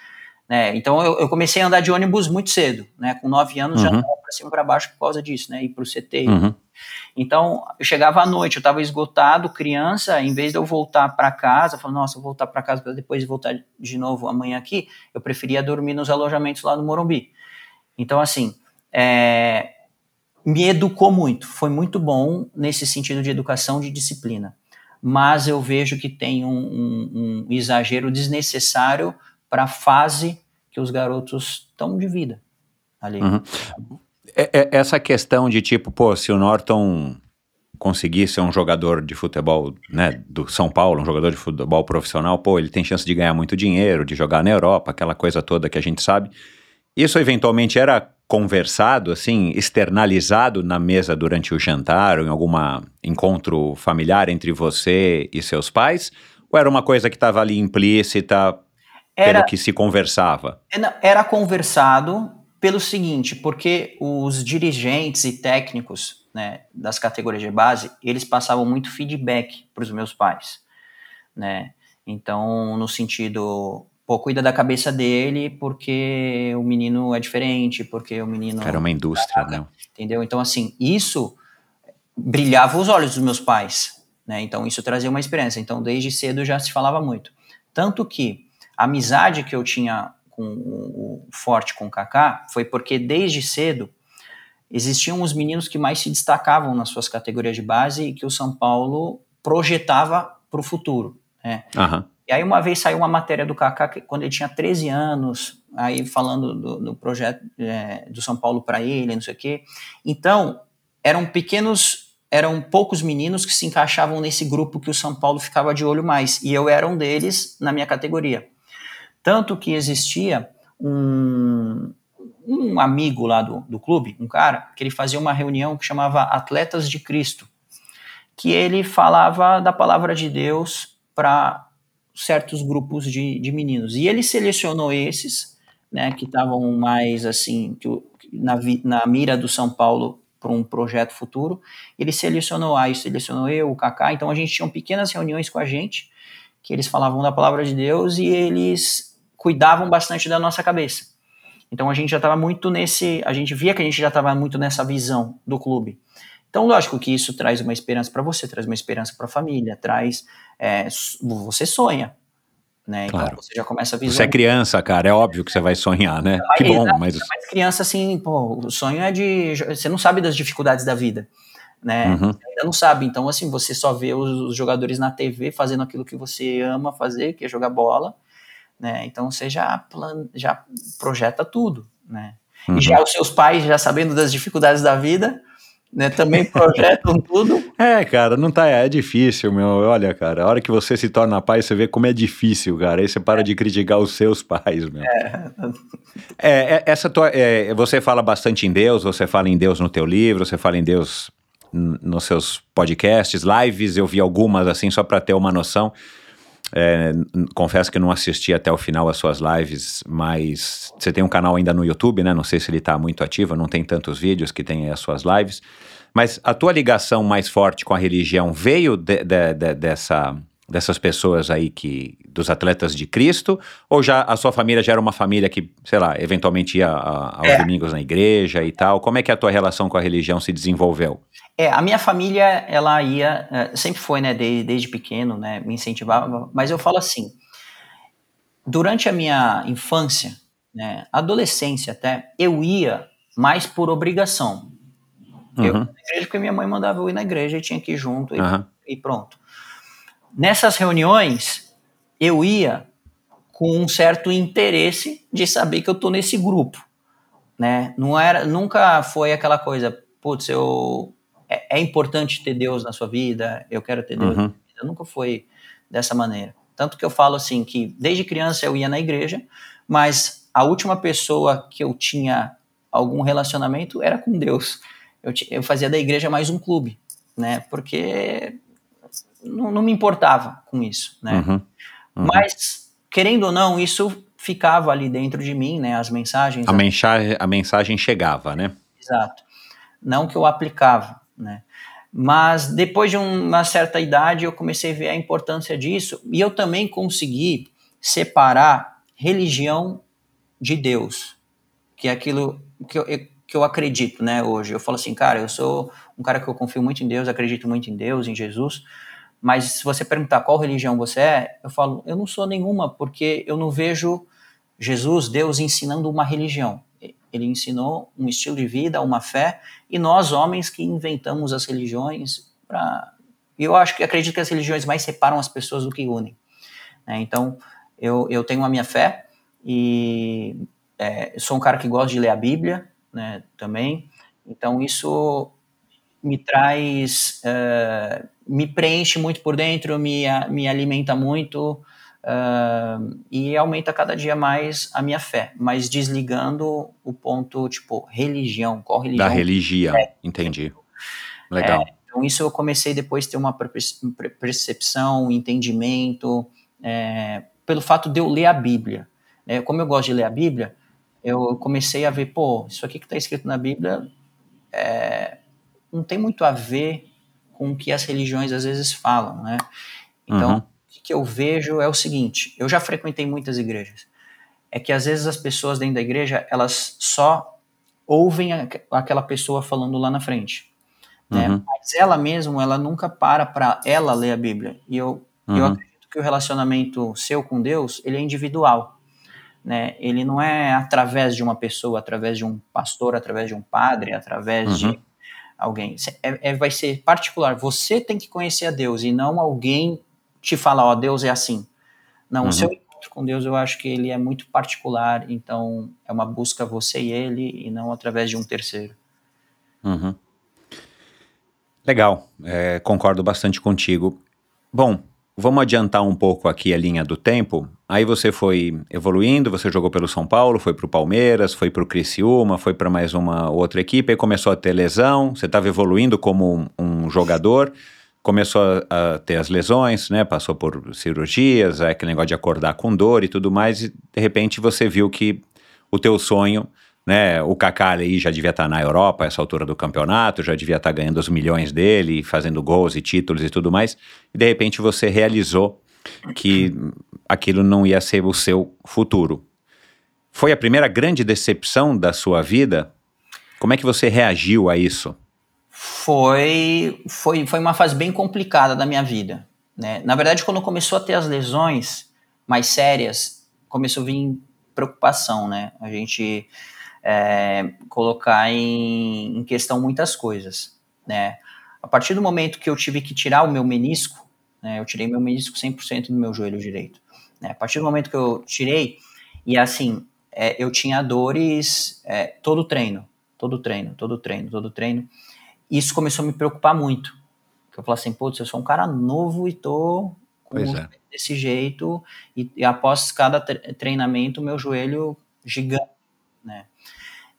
né, então eu, eu comecei a andar de ônibus muito cedo, né, com 9 anos uhum. já para cima para baixo por causa disso, né, ir para o CT, uhum. Então, eu chegava à noite, eu estava esgotado, criança, em vez de eu voltar para casa, falando, nossa, eu vou voltar para casa para depois voltar de novo amanhã aqui, eu preferia dormir nos alojamentos lá no Morumbi. Então, assim, é, me educou muito, foi muito bom nesse sentido de educação, de disciplina. Mas eu vejo que tem um, um, um exagero desnecessário para a fase que os garotos estão de vida ali. Uhum. É, é, essa questão de tipo, pô, se o Norton conseguir ser um jogador de futebol, né, do São Paulo, um jogador de futebol profissional, pô, ele tem chance de ganhar muito dinheiro, de jogar na Europa, aquela coisa toda que a gente sabe. Isso eventualmente era conversado, assim, externalizado na mesa durante o jantar ou em algum encontro familiar entre você e seus pais? Ou era uma coisa que estava ali implícita era, pelo que se conversava? Era conversado, pelo seguinte, porque os dirigentes e técnicos né, das categorias de base, eles passavam muito feedback para os meus pais, né? Então, no sentido, pô, cuida da cabeça dele porque o menino é diferente, porque o menino... Era uma indústria, né? Entendeu? Então, assim, isso brilhava os olhos dos meus pais, né? Então, isso trazia uma experiência. Então, desde cedo já se falava muito. Tanto que a amizade que eu tinha com o, forte com o Kaká foi porque desde cedo existiam os meninos que mais se destacavam nas suas categorias de base e que o São Paulo projetava para o futuro. Né? Uhum. E aí uma vez saiu uma matéria do Kaká quando ele tinha 13 anos, aí falando do, do projeto é, do São Paulo para ele, não sei o quê. Então, eram pequenos, eram poucos meninos que se encaixavam nesse grupo que o São Paulo ficava de olho mais, e eu era um deles na minha categoria. Tanto que existia um, um amigo lá do, do clube, um cara, que ele fazia uma reunião que chamava Atletas de Cristo, que ele falava da palavra de Deus para certos grupos de, de meninos. E ele selecionou esses, né, que estavam mais assim, que, na, na mira do São Paulo para um projeto futuro. Ele selecionou aí, selecionou eu, o Kaká. Então a gente tinha pequenas reuniões com a gente, que eles falavam da palavra de Deus e eles cuidavam bastante da nossa cabeça. Então a gente já estava muito nesse, a gente via que a gente já estava muito nessa visão do clube. Então, lógico que isso traz uma esperança para você, traz uma esperança para a família, traz. É, você sonha, né? Claro. Então você já começa a Você é visualizar. criança, cara, é óbvio que você vai sonhar, né? Mas, Que bom, exato, mas. Mas criança, assim, pô, o sonho é de. Você não sabe das dificuldades da vida, né? Uhum. Você ainda não sabe. Então, assim, você só vê os, os jogadores na TV fazendo aquilo que você ama fazer, que é jogar bola, né? Então você já, plan, já projeta tudo, né? Uhum. E já os seus pais, já sabendo das dificuldades da vida, né, também projetam tudo. É, cara, não tá. É difícil, meu. Olha, cara, a hora que você se torna pai, você vê como é difícil, cara. Aí você para de criticar os seus pais, meu. É, É, é, essa tua, é, você fala bastante em Deus, você fala em Deus no teu livro, você fala em Deus nos seus podcasts, lives, eu vi algumas assim só para ter uma noção. É, confesso que não assisti até o final as suas lives, mas você tem um canal ainda no YouTube, né? Não sei se ele está muito ativo, não tem tantos vídeos que tem as suas lives. Mas a tua ligação mais forte com a religião veio de- de- de- dessa, dessas pessoas aí que dos atletas de Cristo? Ou já a sua família já era uma família que, sei lá, eventualmente ia a- aos É. domingos na igreja e tal? Como é que a tua relação com a religião se desenvolveu? É, a minha família, ela ia, eh, sempre foi, né, desde, desde pequeno, né, me incentivava, mas eu falo assim, durante a minha infância, né, adolescência até, eu ia mais por obrigação. Eu ia Uhum. na igreja porque minha mãe mandava eu ir na igreja e tinha que ir junto e, e pronto. Nessas reuniões, eu ia com um certo interesse de saber que eu tô nesse grupo, né? Não era, nunca foi aquela coisa, putz, eu é, é importante ter Deus na sua vida, eu quero ter Deus. Uhum. Nunca foi dessa maneira. Tanto que eu falo assim que desde criança eu ia na igreja, mas a última pessoa que eu tinha algum relacionamento era com Deus. Eu, eu fazia da igreja mais um clube, né? Porque não, não me importava com isso, né? Uhum. Uhum. Mas, querendo ou não, isso ficava ali dentro de mim, né? As mensagens. A, mensagem, a mensagem chegava, né? Exato. Não que eu aplicava, né? Mas depois de um- uma certa idade eu comecei a ver a importância disso e eu também consegui separar religião de Deus, que é aquilo que eu, que eu acredito, né, hoje. Eu falo assim, cara, eu sou um cara que eu confio muito em Deus, acredito muito em Deus, em Jesus, mas se você perguntar qual religião você é, eu falo, eu não sou nenhuma, porque eu não vejo Jesus, Deus, ensinando uma religião. Ele ensinou um estilo de vida, uma fé, e nós, homens, que inventamos as religiões para. Eu acho que acredito que as religiões mais separam as pessoas do que unem. né? Então, eu, eu tenho a minha fé e é, sou um cara que gosta de ler a Bíblia né, também. Então, isso me traz. é, me preenche muito por dentro, me, me alimenta muito. Uh, e aumenta cada dia mais a minha fé, mas desligando o ponto, tipo, religião, qual religião? Da religião, entendi. Legal. É, então isso eu comecei depois a ter uma percepção, entendimento, é, pelo fato de eu ler a Bíblia. É, como eu gosto de ler a Bíblia, eu comecei a ver, pô, isso aqui que está escrito na Bíblia é, não tem muito a ver com o que as religiões às vezes falam, né? Então, Uhum. o que eu vejo é o seguinte: eu já frequentei muitas igrejas. É que às vezes as pessoas dentro da igreja elas só ouvem aqu- aquela pessoa falando lá na frente, né? Uhum. Mas ela mesmo, ela nunca para para ela ler a Bíblia. E eu, eu Uhum. acredito que o relacionamento seu com Deus ele é individual, né? Ele não é através de uma pessoa, através de um pastor, através de um padre, através Uhum. de alguém. É, é- vai ser particular. Você tem que conhecer a Deus e não alguém te falar, ó, Deus é assim. Não, Uhum. o seu encontro com Deus eu acho que ele é muito particular, então é uma busca você e ele e não através de um terceiro. Uhum. Legal, é, concordo bastante contigo. Bom, vamos adiantar um pouco aqui a linha do tempo. Aí você foi evoluindo, você jogou pelo São Paulo, foi para o Palmeiras, foi para o Criciúma, foi para mais uma outra equipe, aí começou a ter lesão, você estava evoluindo como um, um jogador, começou a, a ter as lesões, né? Passou por cirurgias, é, aquele negócio de acordar com dor e tudo mais, e de repente você viu que o teu sonho né? O Kaká aí já devia estar na Europa essa altura do campeonato, já devia estar ganhando os milhões dele, fazendo gols e títulos e tudo mais. E de repente você realizou que aquilo não ia ser o seu futuro. Foi a primeira grande decepção da sua vida? Como é que você reagiu a isso? Foi, foi, foi uma fase bem complicada da minha vida. Né? Na verdade, quando começou a ter as lesões, mais sérias, começou a vir preocupação, né? A gente é, colocar em, em questão muitas coisas, né? A partir do momento que eu tive que tirar o meu menisco, né, eu tirei meu menisco 100% do meu joelho direito. Né? A partir do momento que eu tirei, e assim, é, eu tinha dores é, todo treino, todo treino, todo treino, todo treino. Isso começou a me preocupar muito. eu falei assim, putz, eu sou um cara novo e tô com é. desse jeito, e, e após cada treinamento, meu joelho gigante, né?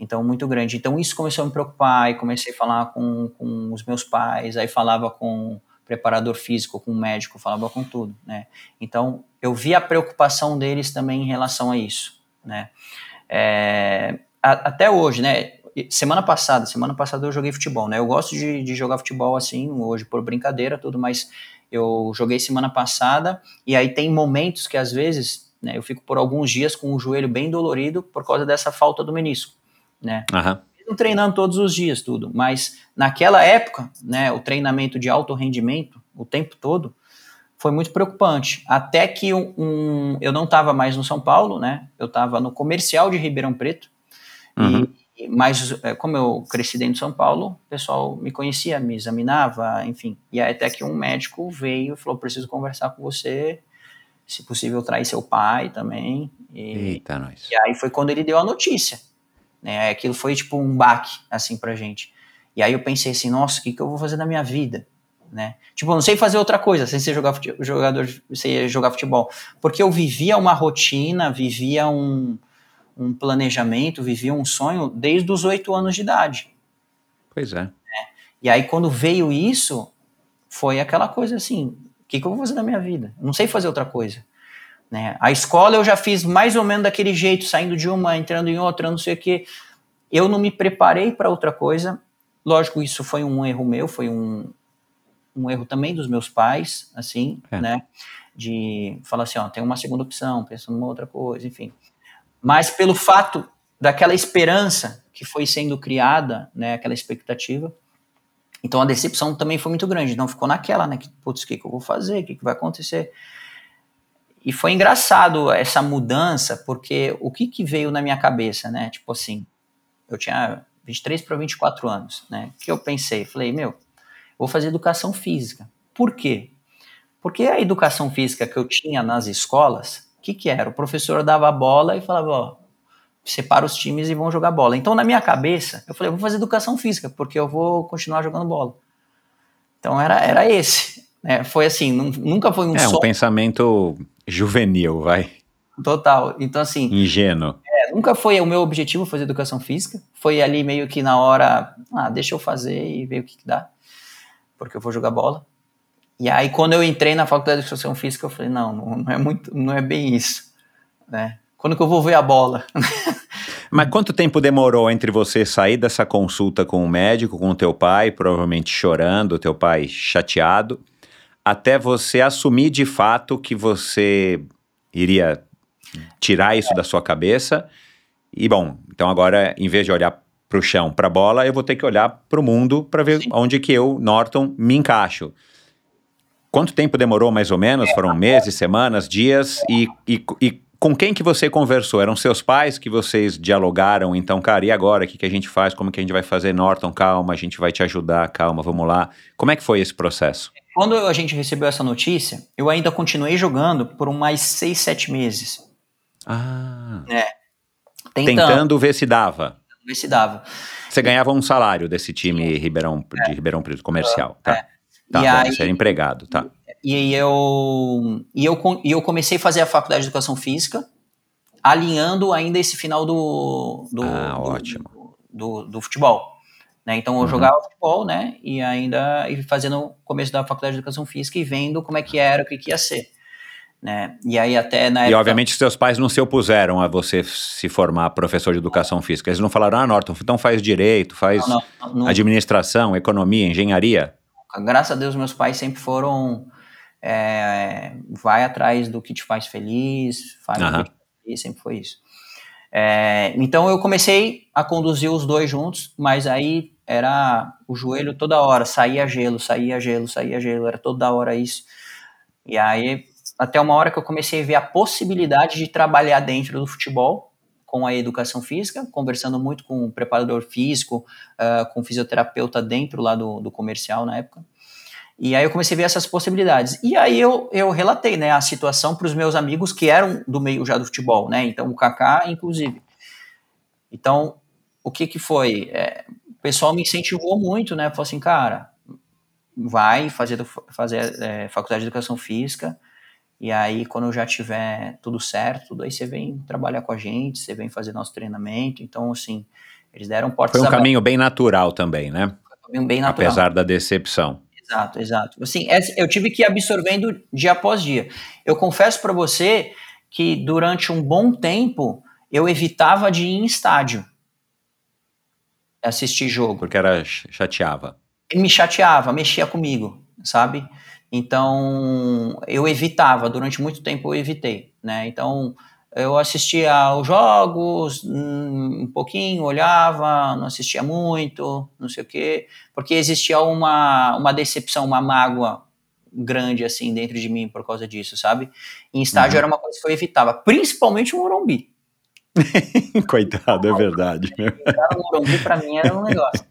Então, muito grande. Então, isso começou a me preocupar, e comecei a falar com, com os meus pais, aí falava com preparador físico, com médico, falava com tudo, né? Então, eu vi a preocupação deles também em relação a isso, né? É, a, até hoje, né? Semana passada, semana passada eu joguei futebol, né? Eu gosto de, de jogar futebol assim, hoje por brincadeira, tudo, mas eu joguei semana passada e aí tem momentos que às vezes né, eu fico por alguns dias com o joelho bem dolorido por causa dessa falta do menisco né? Uhum. treinando todos os dias, tudo. Mas naquela época, né, o treinamento de alto rendimento, o tempo todo, foi muito preocupante. Até que um, um eu não estava mais no São Paulo, né? Eu estava no comercial de Ribeirão Preto. Uhum. E, mas é, como eu cresci dentro de São Paulo, o pessoal me conhecia, me examinava, enfim. E aí até que um médico veio e falou: preciso conversar com você. Se possível, trair seu pai também. E, Eita, nós. E aí foi quando ele deu a notícia. Né? Aquilo foi tipo um baque, assim, pra gente. E aí eu pensei assim, nossa, o que, que eu vou fazer na minha vida? Né? Tipo, eu não sei fazer outra coisa sem ser jogar jogador, sem jogar futebol. Porque eu vivia uma rotina, vivia um, um planejamento, vivia um sonho desde os oito anos de idade. Pois é. Né? E aí, quando veio isso, foi aquela coisa assim: o que, que eu vou fazer na minha vida? não sei fazer outra coisa. Né? A escola eu já fiz mais ou menos daquele jeito, saindo de uma, entrando em outra, não sei o que. Eu não me preparei para outra coisa. Lógico, isso foi um erro meu, foi um, um erro também dos meus pais, assim, é. né? De falar assim, ó, tem uma segunda opção, pensando numa outra coisa, enfim. Mas pelo fato daquela esperança que foi sendo criada, né, aquela expectativa, então a decepção também foi muito grande. Então ficou naquela, né, que, putz, o que, que eu vou fazer, o que, que vai acontecer? E foi engraçado essa mudança, porque o que, que veio na minha cabeça, né? Tipo assim, eu tinha 23 para 24 anos, né? O que eu pensei? Falei, meu, vou fazer educação física. Por quê? Porque a educação física que eu tinha nas escolas, o que, que era? O professor dava a bola e falava, ó, separa os times e vão jogar bola. Então, na minha cabeça, eu falei, vou fazer educação física, porque eu vou continuar jogando bola. Então, era, era esse. Né? Foi assim, nunca foi um É, um pensamento juvenil, vai. Total. Então, assim. Ingênuo. É, nunca foi o meu objetivo fazer educação física. Foi ali meio que na hora, ah, deixa eu fazer e ver o que, que dá. Porque eu vou jogar bola. E aí, quando eu entrei na faculdade de educação física, eu falei, não, não é muito, não é bem isso. Né? Quando que eu vou ver a bola? Mas quanto tempo demorou entre você sair dessa consulta com o médico, com o teu pai, provavelmente chorando, teu pai chateado, até você assumir de fato que você iria tirar isso da sua cabeça. E bom, então agora, em vez de olhar para o chão, para a bola, eu vou ter que olhar para o mundo para ver Sim. onde que eu, Norton, me encaixo. Quanto tempo demorou mais ou menos? Foram meses, semanas, dias? E, e, e com quem que você conversou? Eram seus pais que vocês dialogaram? Então, cara, e agora? O que, que a gente faz? Como que a gente vai fazer? Norton, calma, a gente vai te ajudar, calma, vamos lá. Como é que foi esse processo? Quando a gente recebeu essa notícia, eu ainda continuei jogando por mais seis, sete meses. Ah. É. Tentando, tentando ver se dava. Ver se dava. Você ganhava um salário desse time Ribeirão, de é. Ribeirão Preto comercial, tá? É. Tá, e bom, aí, você era empregado, tá. E eu, e eu, e eu comecei a fazer a faculdade de educação física, alinhando ainda esse final do, do, ah, do, ótimo. do, do, do futebol. Né? Então eu uhum. jogava futebol, né? E ainda e fazendo o começo da faculdade de educação física e vendo como é que era, o que, que ia ser. Né? E aí até na época... E obviamente seus pais não se opuseram a você se formar professor de educação física. Eles não falaram, ah, Norton, então faz direito, faz não, não, não, administração, economia, engenharia. Graças a Deus meus pais sempre foram é, vai atrás do que te faz feliz, faz uhum. o que te faz feliz, sempre foi isso. É, então eu comecei a conduzir os dois juntos, mas aí era o joelho toda hora, saía gelo, saía gelo, saía gelo, era toda hora isso. E aí até uma hora que eu comecei a ver a possibilidade de trabalhar dentro do futebol com a educação física, conversando muito com o preparador físico, uh, com o fisioterapeuta dentro lá do, do comercial na época. E aí eu comecei a ver essas possibilidades. E aí eu, eu relatei né, a situação para os meus amigos que eram do meio já do futebol, né? Então o Kaká, inclusive. Então, o que que foi? É, o pessoal me incentivou muito, né? Falou assim, cara, vai fazer, fazer é, faculdade de educação física, e aí quando eu já tiver tudo certo, tudo aí você vem trabalhar com a gente, você vem fazer nosso treinamento. Então, assim, eles deram portas Foi um abertas. caminho bem natural também, né? Foi um caminho bem natural. Apesar da decepção. Exato, exato. Assim, eu tive que ir absorvendo dia após dia. Eu confesso para você que durante um bom tempo eu evitava de ir em estádio assistir jogo. Porque era chateava. Me chateava, mexia comigo, sabe? Então eu evitava, durante muito tempo eu evitei, né? Então eu assistia aos jogos um pouquinho, olhava, não assistia muito, não sei o quê, porque existia uma, uma decepção, uma mágoa grande assim dentro de mim por causa disso, sabe? Em estádio uhum. era uma coisa que eu evitava, principalmente o Morumbi. Coitado, é verdade. O Morumbi para mim era um negócio.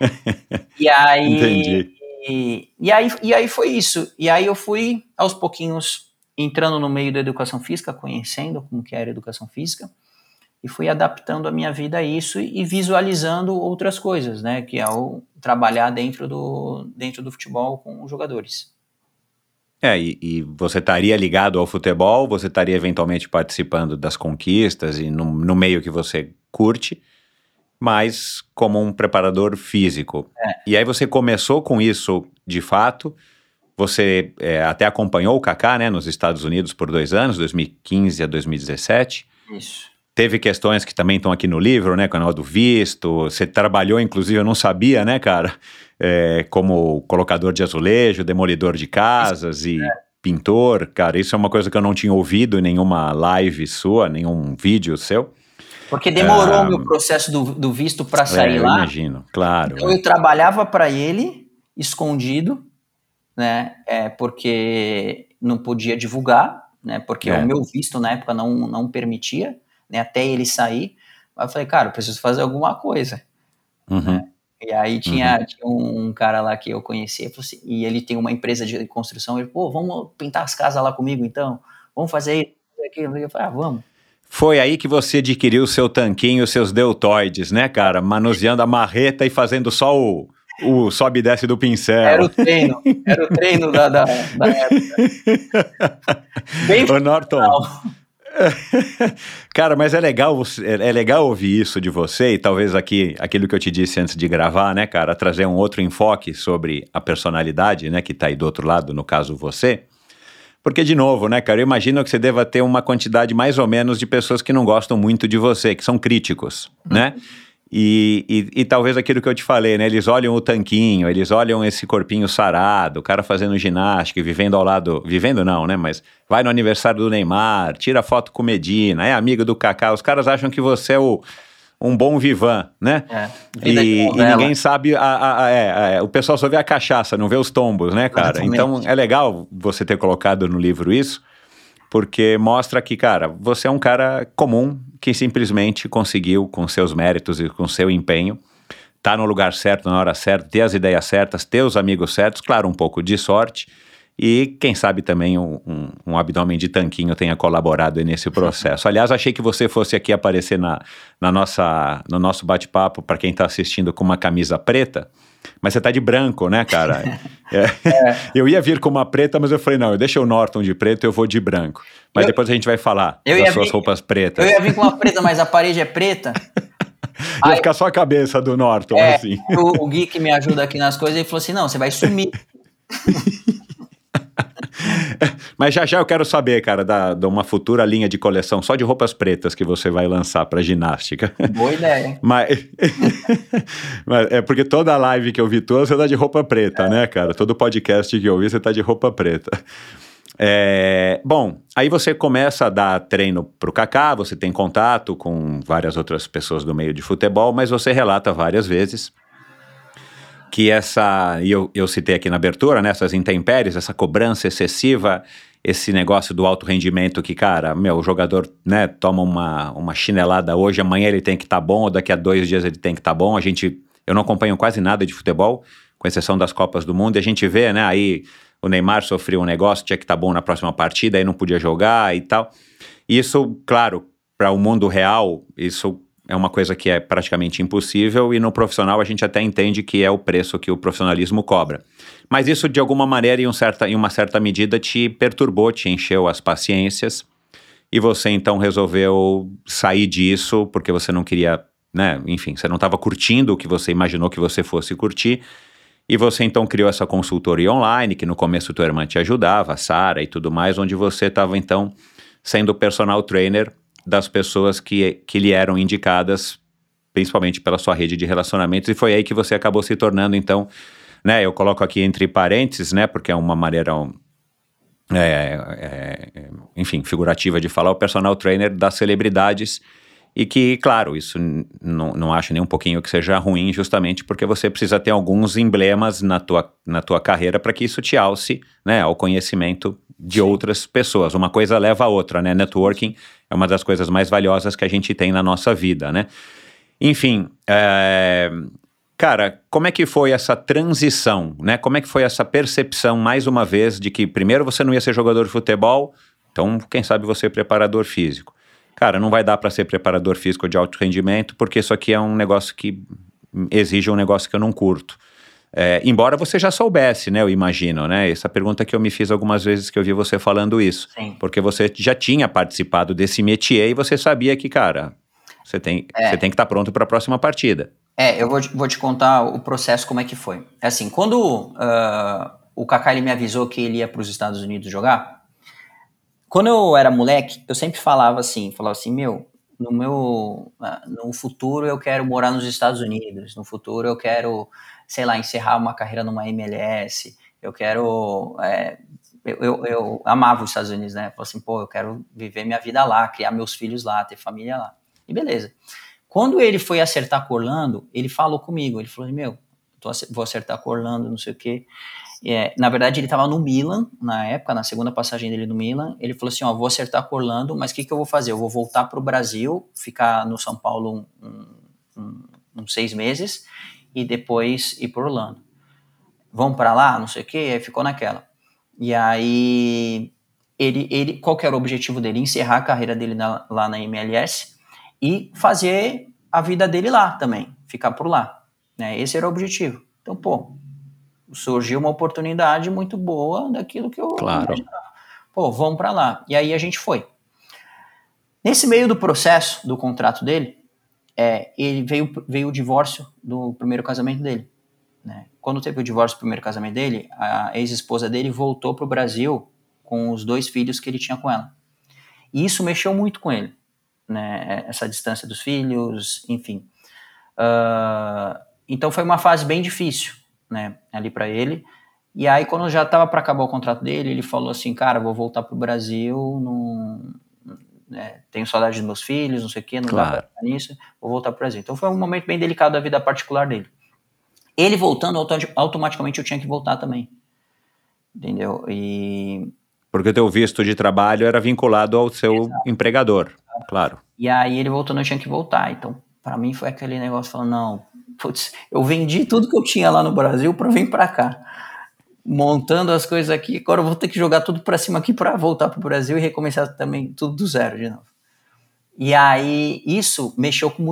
E aí, Entendi. E, e, aí, e aí foi isso. E aí eu fui aos pouquinhos entrando no meio da educação física, conhecendo como que era a educação física, e fui adaptando a minha vida a isso e visualizando outras coisas, né, que é o trabalhar dentro do, dentro do futebol com os jogadores. É, e, e, você estaria ligado ao futebol, você estaria eventualmente participando das conquistas e no, no meio que você curte, mas como um preparador físico. É. E aí você começou com isso de fato, você é, até acompanhou o Kaká, né, nos Estados Unidos por dois anos, 2015 a 2017. Isso. Teve questões que também estão aqui no livro, né, canal do visto. Você trabalhou, inclusive, eu não sabia, né, cara, é, como colocador de azulejo, demolidor de casas e é. pintor. Cara, isso é uma coisa que eu não tinha ouvido em nenhuma live sua, nenhum vídeo seu. Porque demorou ah, o meu processo do, do visto para sair é, lá. Imagino, claro. Então eu trabalhava para ele, escondido, né? É porque não podia divulgar, né? Porque é. o meu visto na época não, não permitia, né? Até ele sair. Aí eu falei, cara, eu preciso fazer alguma coisa. Uhum. Né? E aí tinha, uhum. tinha, um cara lá que eu conhecia, assim, e ele tem uma empresa de construção, ele, pô, vamos pintar as casas lá comigo então? Vamos fazer isso, aquilo. Eu falei, ah, vamos. Foi aí que você adquiriu o seu tanquinho, os seus deltoides, né, cara? Manuseando a marreta e fazendo só o, o sobe e desce do pincel. Era o treino, era o treino da, da, da época. Bem Ô, Norton. Cara, mas é legal, é legal ouvir isso de você e talvez aqui, aquilo que eu te disse antes de gravar, né, cara, trazer um outro enfoque sobre a personalidade, né, que tá aí do outro lado, no caso você. Porque, de novo, né, cara, eu imagino que você deva ter uma quantidade mais ou menos de pessoas que não gostam muito de você, que são críticos, né? uhum. E, e, e, talvez aquilo que eu te falei, né? Eles olham o tanquinho, eles olham esse corpinho sarado, o cara fazendo ginástica, vivendo ao lado. Vivendo não, né? Mas vai no aniversário do Neymar, tira foto com Medina, é amigo do Kaká. Os caras acham que você é o, um bom vivan, né? É, e, e, ninguém sabe. A, a, a, é, é, o pessoal só vê a cachaça, não vê os tombos, né, cara? Exatamente. Então é legal você ter colocado no livro isso porque mostra que, cara, você é um cara comum que simplesmente conseguiu, com seus méritos e com seu empenho, tá no lugar certo, na hora certa, ter as ideias certas, ter os amigos certos, claro, um pouco de sorte, e quem sabe também um, um, um, abdômen de tanquinho tenha colaborado nesse processo. Aliás, achei que você fosse aqui aparecer na, na nossa, no nosso bate-papo, para quem está assistindo com uma camisa preta, mas você tá de branco, né, cara? É. É. Eu ia vir com uma preta, mas eu falei, não, deixa o Norton de preto, eu vou de branco. Mas eu, depois a gente vai falar das suas vir, roupas pretas. Eu ia vir com uma preta, mas a parede é preta. ia Aí, ficar só a cabeça do Norton, é, assim. O, o Gui que me ajuda aqui nas coisas, ele falou assim, não, você vai sumir. Mas já já eu quero saber, cara, da, de uma futura linha de coleção só de roupas pretas que você vai lançar para ginástica. Boa ideia. Mas, mas, é porque toda live que eu vi tua, você tá de roupa preta, é. né, cara? Todo podcast que eu vi, você tá de roupa preta. É, bom, aí você começa a dar treino pro Kaká, você tem contato com várias outras pessoas do meio de futebol, mas você relata várias vezes que essa, e eu, eu citei aqui na abertura, né, essas intempéries, essa cobrança excessiva esse negócio do alto rendimento que, cara, meu, o jogador, né, toma uma, uma chinelada hoje, amanhã ele tem que estar tá bom, ou daqui a dois dias ele tem que estar tá bom. A gente, eu não acompanho quase nada de futebol, com exceção das Copas do Mundo, e a gente vê, né, aí o Neymar sofreu um negócio, tinha que estar tá bom na próxima partida, aí não podia jogar e tal. Isso, claro, para o mundo real, isso é uma coisa que é praticamente impossível e no profissional a gente até entende que é o preço que o profissionalismo cobra. Mas isso de alguma maneira em, um certa, em uma certa medida te perturbou, te encheu as paciências e você então resolveu sair disso porque você não queria, né, enfim, você não estava curtindo o que você imaginou que você fosse curtir e você então criou essa consultoria online que no começo tua irmã te ajudava, a Sara e tudo mais, onde você estava então sendo personal trainer das pessoas que, que lhe eram indicadas, principalmente pela sua rede de relacionamentos, e foi aí que você acabou se tornando, então, né, eu coloco aqui entre parênteses, né, porque é uma maneira, um, é, é, enfim, figurativa de falar, o personal trainer das celebridades, e que, claro, isso não, não acho nem um pouquinho que seja ruim, justamente porque você precisa ter alguns emblemas na tua, na tua carreira para que isso te alce né, ao conhecimento de Sim. outras pessoas. Uma coisa leva a outra, né? Networking é uma das coisas mais valiosas que a gente tem na nossa vida, né? Enfim, é... cara, como é que foi essa transição, né? Como é que foi essa percepção, mais uma vez, de que primeiro você não ia ser jogador de futebol, então quem sabe você é preparador físico. Cara, não vai dar para ser preparador físico de alto rendimento, porque isso aqui é um negócio que exige um negócio que eu não curto. É, embora você já soubesse, né? Eu imagino, né? Essa pergunta que eu me fiz algumas vezes que eu vi você falando isso. Sim. Porque você já tinha participado desse métier e você sabia que, cara, você tem, é. você tem que estar tá pronto para a próxima partida. É, eu vou, vou te contar o processo, como é que foi. É assim, quando uh, o Kaká ele me avisou que ele ia para os Estados Unidos jogar, quando eu era moleque, eu sempre falava assim, falava assim, meu, no meu, ah, no futuro eu quero morar nos Estados Unidos, no futuro eu quero, sei lá, encerrar uma carreira numa MLS, eu quero, é, eu, eu, eu, amava os Estados Unidos, né, falava assim, pô, eu quero viver minha vida lá, criar meus filhos lá, ter família lá, e beleza. Quando ele foi acertar com Orlando, ele falou comigo, ele falou, meu, tô, vou acertar com Orlando, não sei o quê, é, na verdade, ele estava no Milan, na época, na segunda passagem dele no Milan. Ele falou assim: Ó, vou acertar com Orlando, mas o que, que eu vou fazer? Eu vou voltar para o Brasil, ficar no São Paulo uns um, um, um, seis meses e depois ir para Orlando. Vamos para lá? Não sei o que. Aí ficou naquela. E aí, ele, ele, qual era o objetivo dele? Encerrar a carreira dele na, lá na MLS e fazer a vida dele lá também, ficar por lá. Né? Esse era o objetivo. Então, pô, surgiu uma oportunidade muito boa daquilo que eu claro. imaginava. Pô, vamos para lá. E aí a gente foi. Nesse meio do processo do contrato dele, é, ele veio, veio o divórcio do primeiro casamento dele. Né? Quando teve o divórcio do primeiro casamento dele, a ex-esposa dele voltou para o Brasil com os dois filhos que ele tinha com ela. E isso mexeu muito com ele, né? Essa distância dos filhos, enfim. Uh, então foi uma fase bem difícil né, ali para ele. E aí, quando já estava para acabar o contrato dele, ele falou assim: Cara, vou voltar para o Brasil, né, tenho saudade dos meus filhos, não sei o quê, não claro. dá pra nisso, vou voltar para o Brasil. Então, foi um momento bem delicado da vida particular dele. Ele voltando, automaticamente eu tinha que voltar também. Entendeu? E. Porque o teu visto de trabalho era vinculado ao seu Exato. empregador, claro. E aí, ele voltando, eu tinha que voltar. Então, para mim, foi aquele negócio falando: Não putz, eu vendi tudo que eu tinha lá no Brasil para vir para cá. Montando as coisas aqui, agora eu vou ter que jogar tudo para cima aqui para voltar para o Brasil e recomeçar também tudo do zero de novo. E aí isso mexeu com,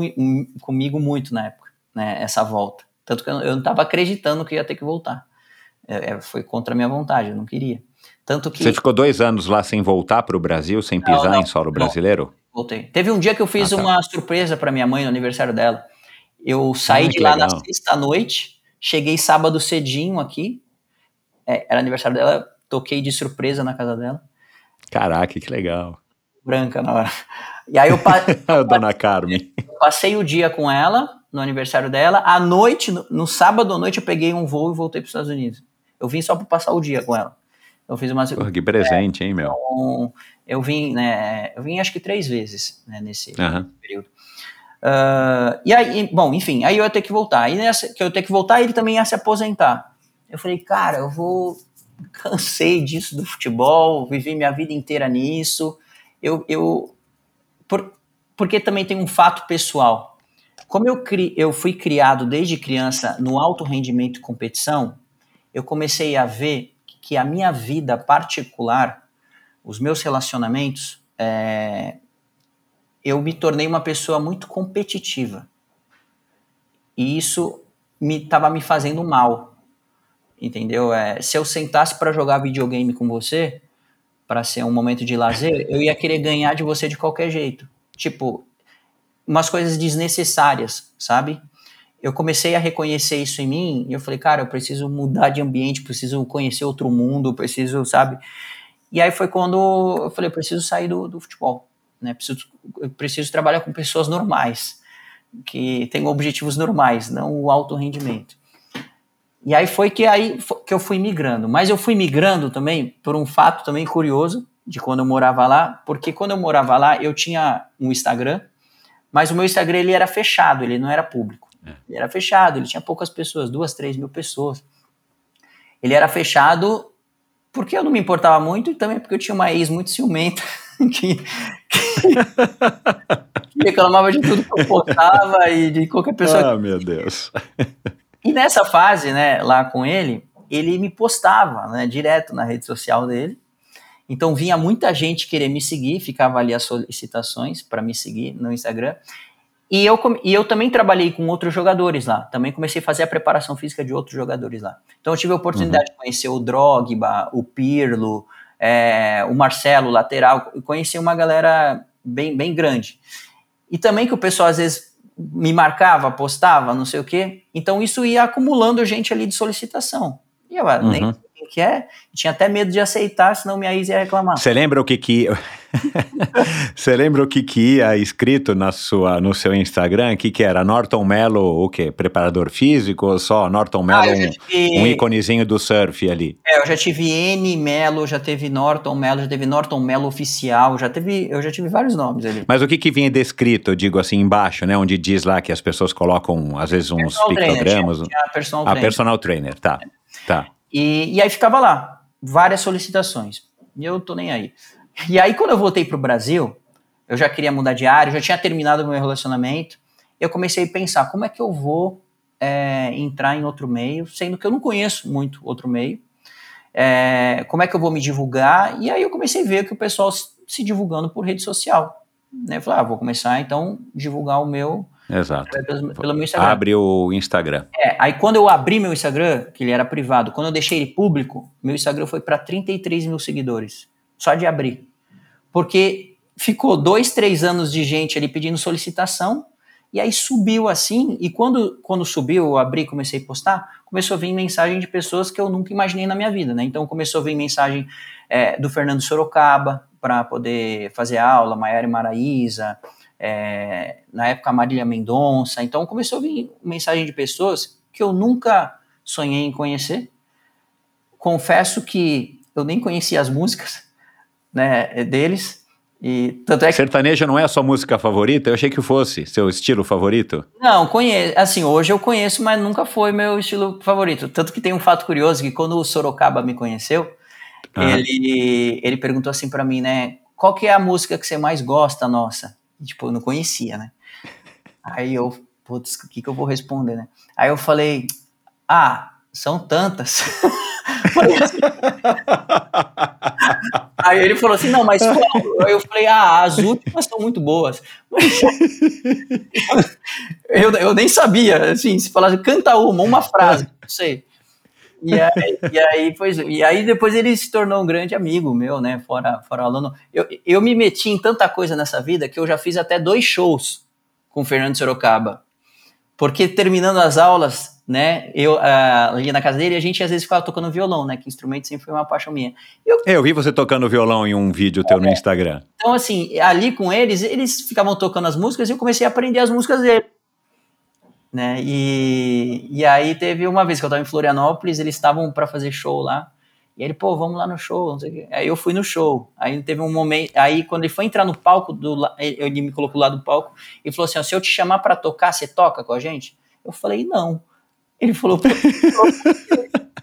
comigo muito na época, né, essa volta. Tanto que eu, eu não estava acreditando que ia ter que voltar. É, é, foi contra a minha vontade, eu não queria. Tanto que... Você ficou dois anos lá sem voltar para o Brasil, sem pisar não, não, em solo não, brasileiro? Voltei. Teve um dia que eu fiz ah, tá. uma surpresa para minha mãe no aniversário dela. Eu saí ah, de lá legal. na sexta-noite, cheguei sábado cedinho aqui. É, era aniversário dela, toquei de surpresa na casa dela. Caraca, que legal. Branca na hora. E aí eu, pa Dona Carmen. passei o dia com ela, no aniversário dela. À noite, no, no sábado à noite, eu peguei um voo e voltei para os Estados Unidos. Eu vim só para passar o dia com ela. Eu fiz uma. Porra, que presente, é, hein, meu? Então, eu vim, né? Eu vim acho que três vezes né, nesse uhum. período. Uh, e aí, bom, enfim, aí eu ia ter que voltar. Aí nessa, que eu ia ter que voltar, ele também ia se aposentar. Eu falei, cara, eu vou, cansei disso do futebol, vivi minha vida inteira nisso. Eu, eu por, porque também tem um fato pessoal. Como eu, cri, eu fui criado desde criança no alto rendimento e competição, eu comecei a ver que a minha vida particular, os meus relacionamentos, é, eu me tornei uma pessoa muito competitiva. E isso me estava me fazendo mal. Entendeu? É, se eu sentasse para jogar videogame com você, para ser um momento de lazer, eu ia querer ganhar de você de qualquer jeito. Tipo, umas coisas desnecessárias, sabe? Eu comecei a reconhecer isso em mim e eu falei, cara, eu preciso mudar de ambiente, preciso conhecer outro mundo, preciso, sabe? E aí foi quando eu falei, eu preciso sair do, do futebol, né? Preciso, preciso trabalhar com pessoas normais, que têm objetivos normais, não o alto rendimento. E aí foi que aí que eu fui migrando, mas eu fui migrando também por um fato também curioso de quando eu morava lá, porque quando eu morava lá eu tinha um Instagram, mas o meu Instagram ele era fechado, ele não era público. É. Ele era fechado, ele tinha poucas pessoas, duas, três mil pessoas. Ele era fechado porque eu não me importava muito e também porque eu tinha uma ex muito ciumenta que, que, que reclamava de tudo que eu postava e de qualquer pessoa. Ah, meu Deus. E nessa fase, né, lá com ele, ele me postava, né, direto na rede social dele. Então vinha muita gente querer me seguir, ficava ali as solicitações para me seguir no Instagram. E eu, e eu também trabalhei com outros jogadores lá. Também comecei a fazer a preparação física de outros jogadores lá. Então eu tive a oportunidade uhum. de conhecer o Drogba, o Pirlo, é, o Marcelo, lateral. Conheci uma galera bem, bem grande. E também que o pessoal às vezes me marcava, postava, não sei o quê. Então isso ia acumulando gente ali de solicitação. E eu uhum. nem que é, tinha até medo de aceitar, senão minha ex ia reclamar. Você lembra o que que Você lembra o que que ia escrito na sua no seu Instagram? O que que era? Norton Mello, o quê? Preparador físico ou só Norton Mello, ah, um, tive... um iconezinho do surf ali? É, eu já tive N Mello, já teve Norton Mello, já teve Norton Mello oficial, já teve, eu já tive vários nomes ali. Mas o que que vinha descrito, eu digo assim, embaixo, né, onde diz lá que as pessoas colocam às vezes uns personal pictogramas, trainer, tinha, tinha personal, ah, personal trainer, tá. Tá. E, e aí ficava lá, várias solicitações. E eu tô nem aí. E aí, quando eu voltei pro Brasil, eu já queria mudar de área, já tinha terminado o meu relacionamento. Eu comecei a pensar como é que eu vou é, entrar em outro meio, sendo que eu não conheço muito outro meio. É, como é que eu vou me divulgar? E aí eu comecei a ver que o pessoal se divulgando por rede social. Né? Eu falei, ah, vou começar então a divulgar o meu Exato. Pelo, pelo, meu Instagram. Abre o Instagram. É, aí quando eu abri meu Instagram, que ele era privado, quando eu deixei ele público, meu Instagram foi para 33 mil seguidores. Só de abrir. Porque ficou dois, três anos de gente ali pedindo solicitação, e aí subiu assim, e quando, quando subiu, eu abri, comecei a postar, começou a vir mensagem de pessoas que eu nunca imaginei na minha vida, né? Então começou a vir mensagem é, do Fernando Sorocaba para poder fazer aula, Maiara Maraíza, é, na época Marília Mendonça. Então começou a vir mensagem de pessoas que eu nunca sonhei em conhecer. Confesso que eu nem conhecia as músicas né, deles. E tanto é que... Sertaneja não é a sua música favorita? Eu achei que fosse seu estilo favorito. Não, conheço. Assim, hoje eu conheço, mas nunca foi meu estilo favorito. Tanto que tem um fato curioso que quando o Sorocaba me conheceu, ah. ele, ele perguntou assim para mim, né? Qual que é a música que você mais gosta, nossa? E, tipo, eu não conhecia, né? Aí eu, putz, o que, que eu vou responder, né? Aí eu falei, ah, são tantas. Aí ele falou assim, não, mas qual? Aí eu falei, ah, as últimas são muito boas. eu, eu nem sabia, assim, se falasse, canta uma, uma frase, não sei. E aí, e aí, pois, e aí depois ele se tornou um grande amigo meu, né? Fora, fora aluno. Eu, eu me meti em tanta coisa nessa vida que eu já fiz até dois shows com o Fernando Sorocaba. Porque terminando as aulas, né, eu uh, ia na casa dele a gente às vezes ficava tocando violão, né, que instrumento sempre foi uma paixão minha. Eu, é, eu vi você tocando violão em um vídeo teu é, no Instagram. Então, assim, ali com eles, eles ficavam tocando as músicas e eu comecei a aprender as músicas dele né? E, e aí teve uma vez que eu estava em Florianópolis, eles estavam para fazer show lá. E ele, pô, vamos lá no show, Aí eu fui no show. Aí teve um momento, aí quando ele foi entrar no palco do ele me colocou lá do palco e falou assim: "Se eu te chamar para tocar, você toca com a gente?" Eu falei: "Não". Ele falou: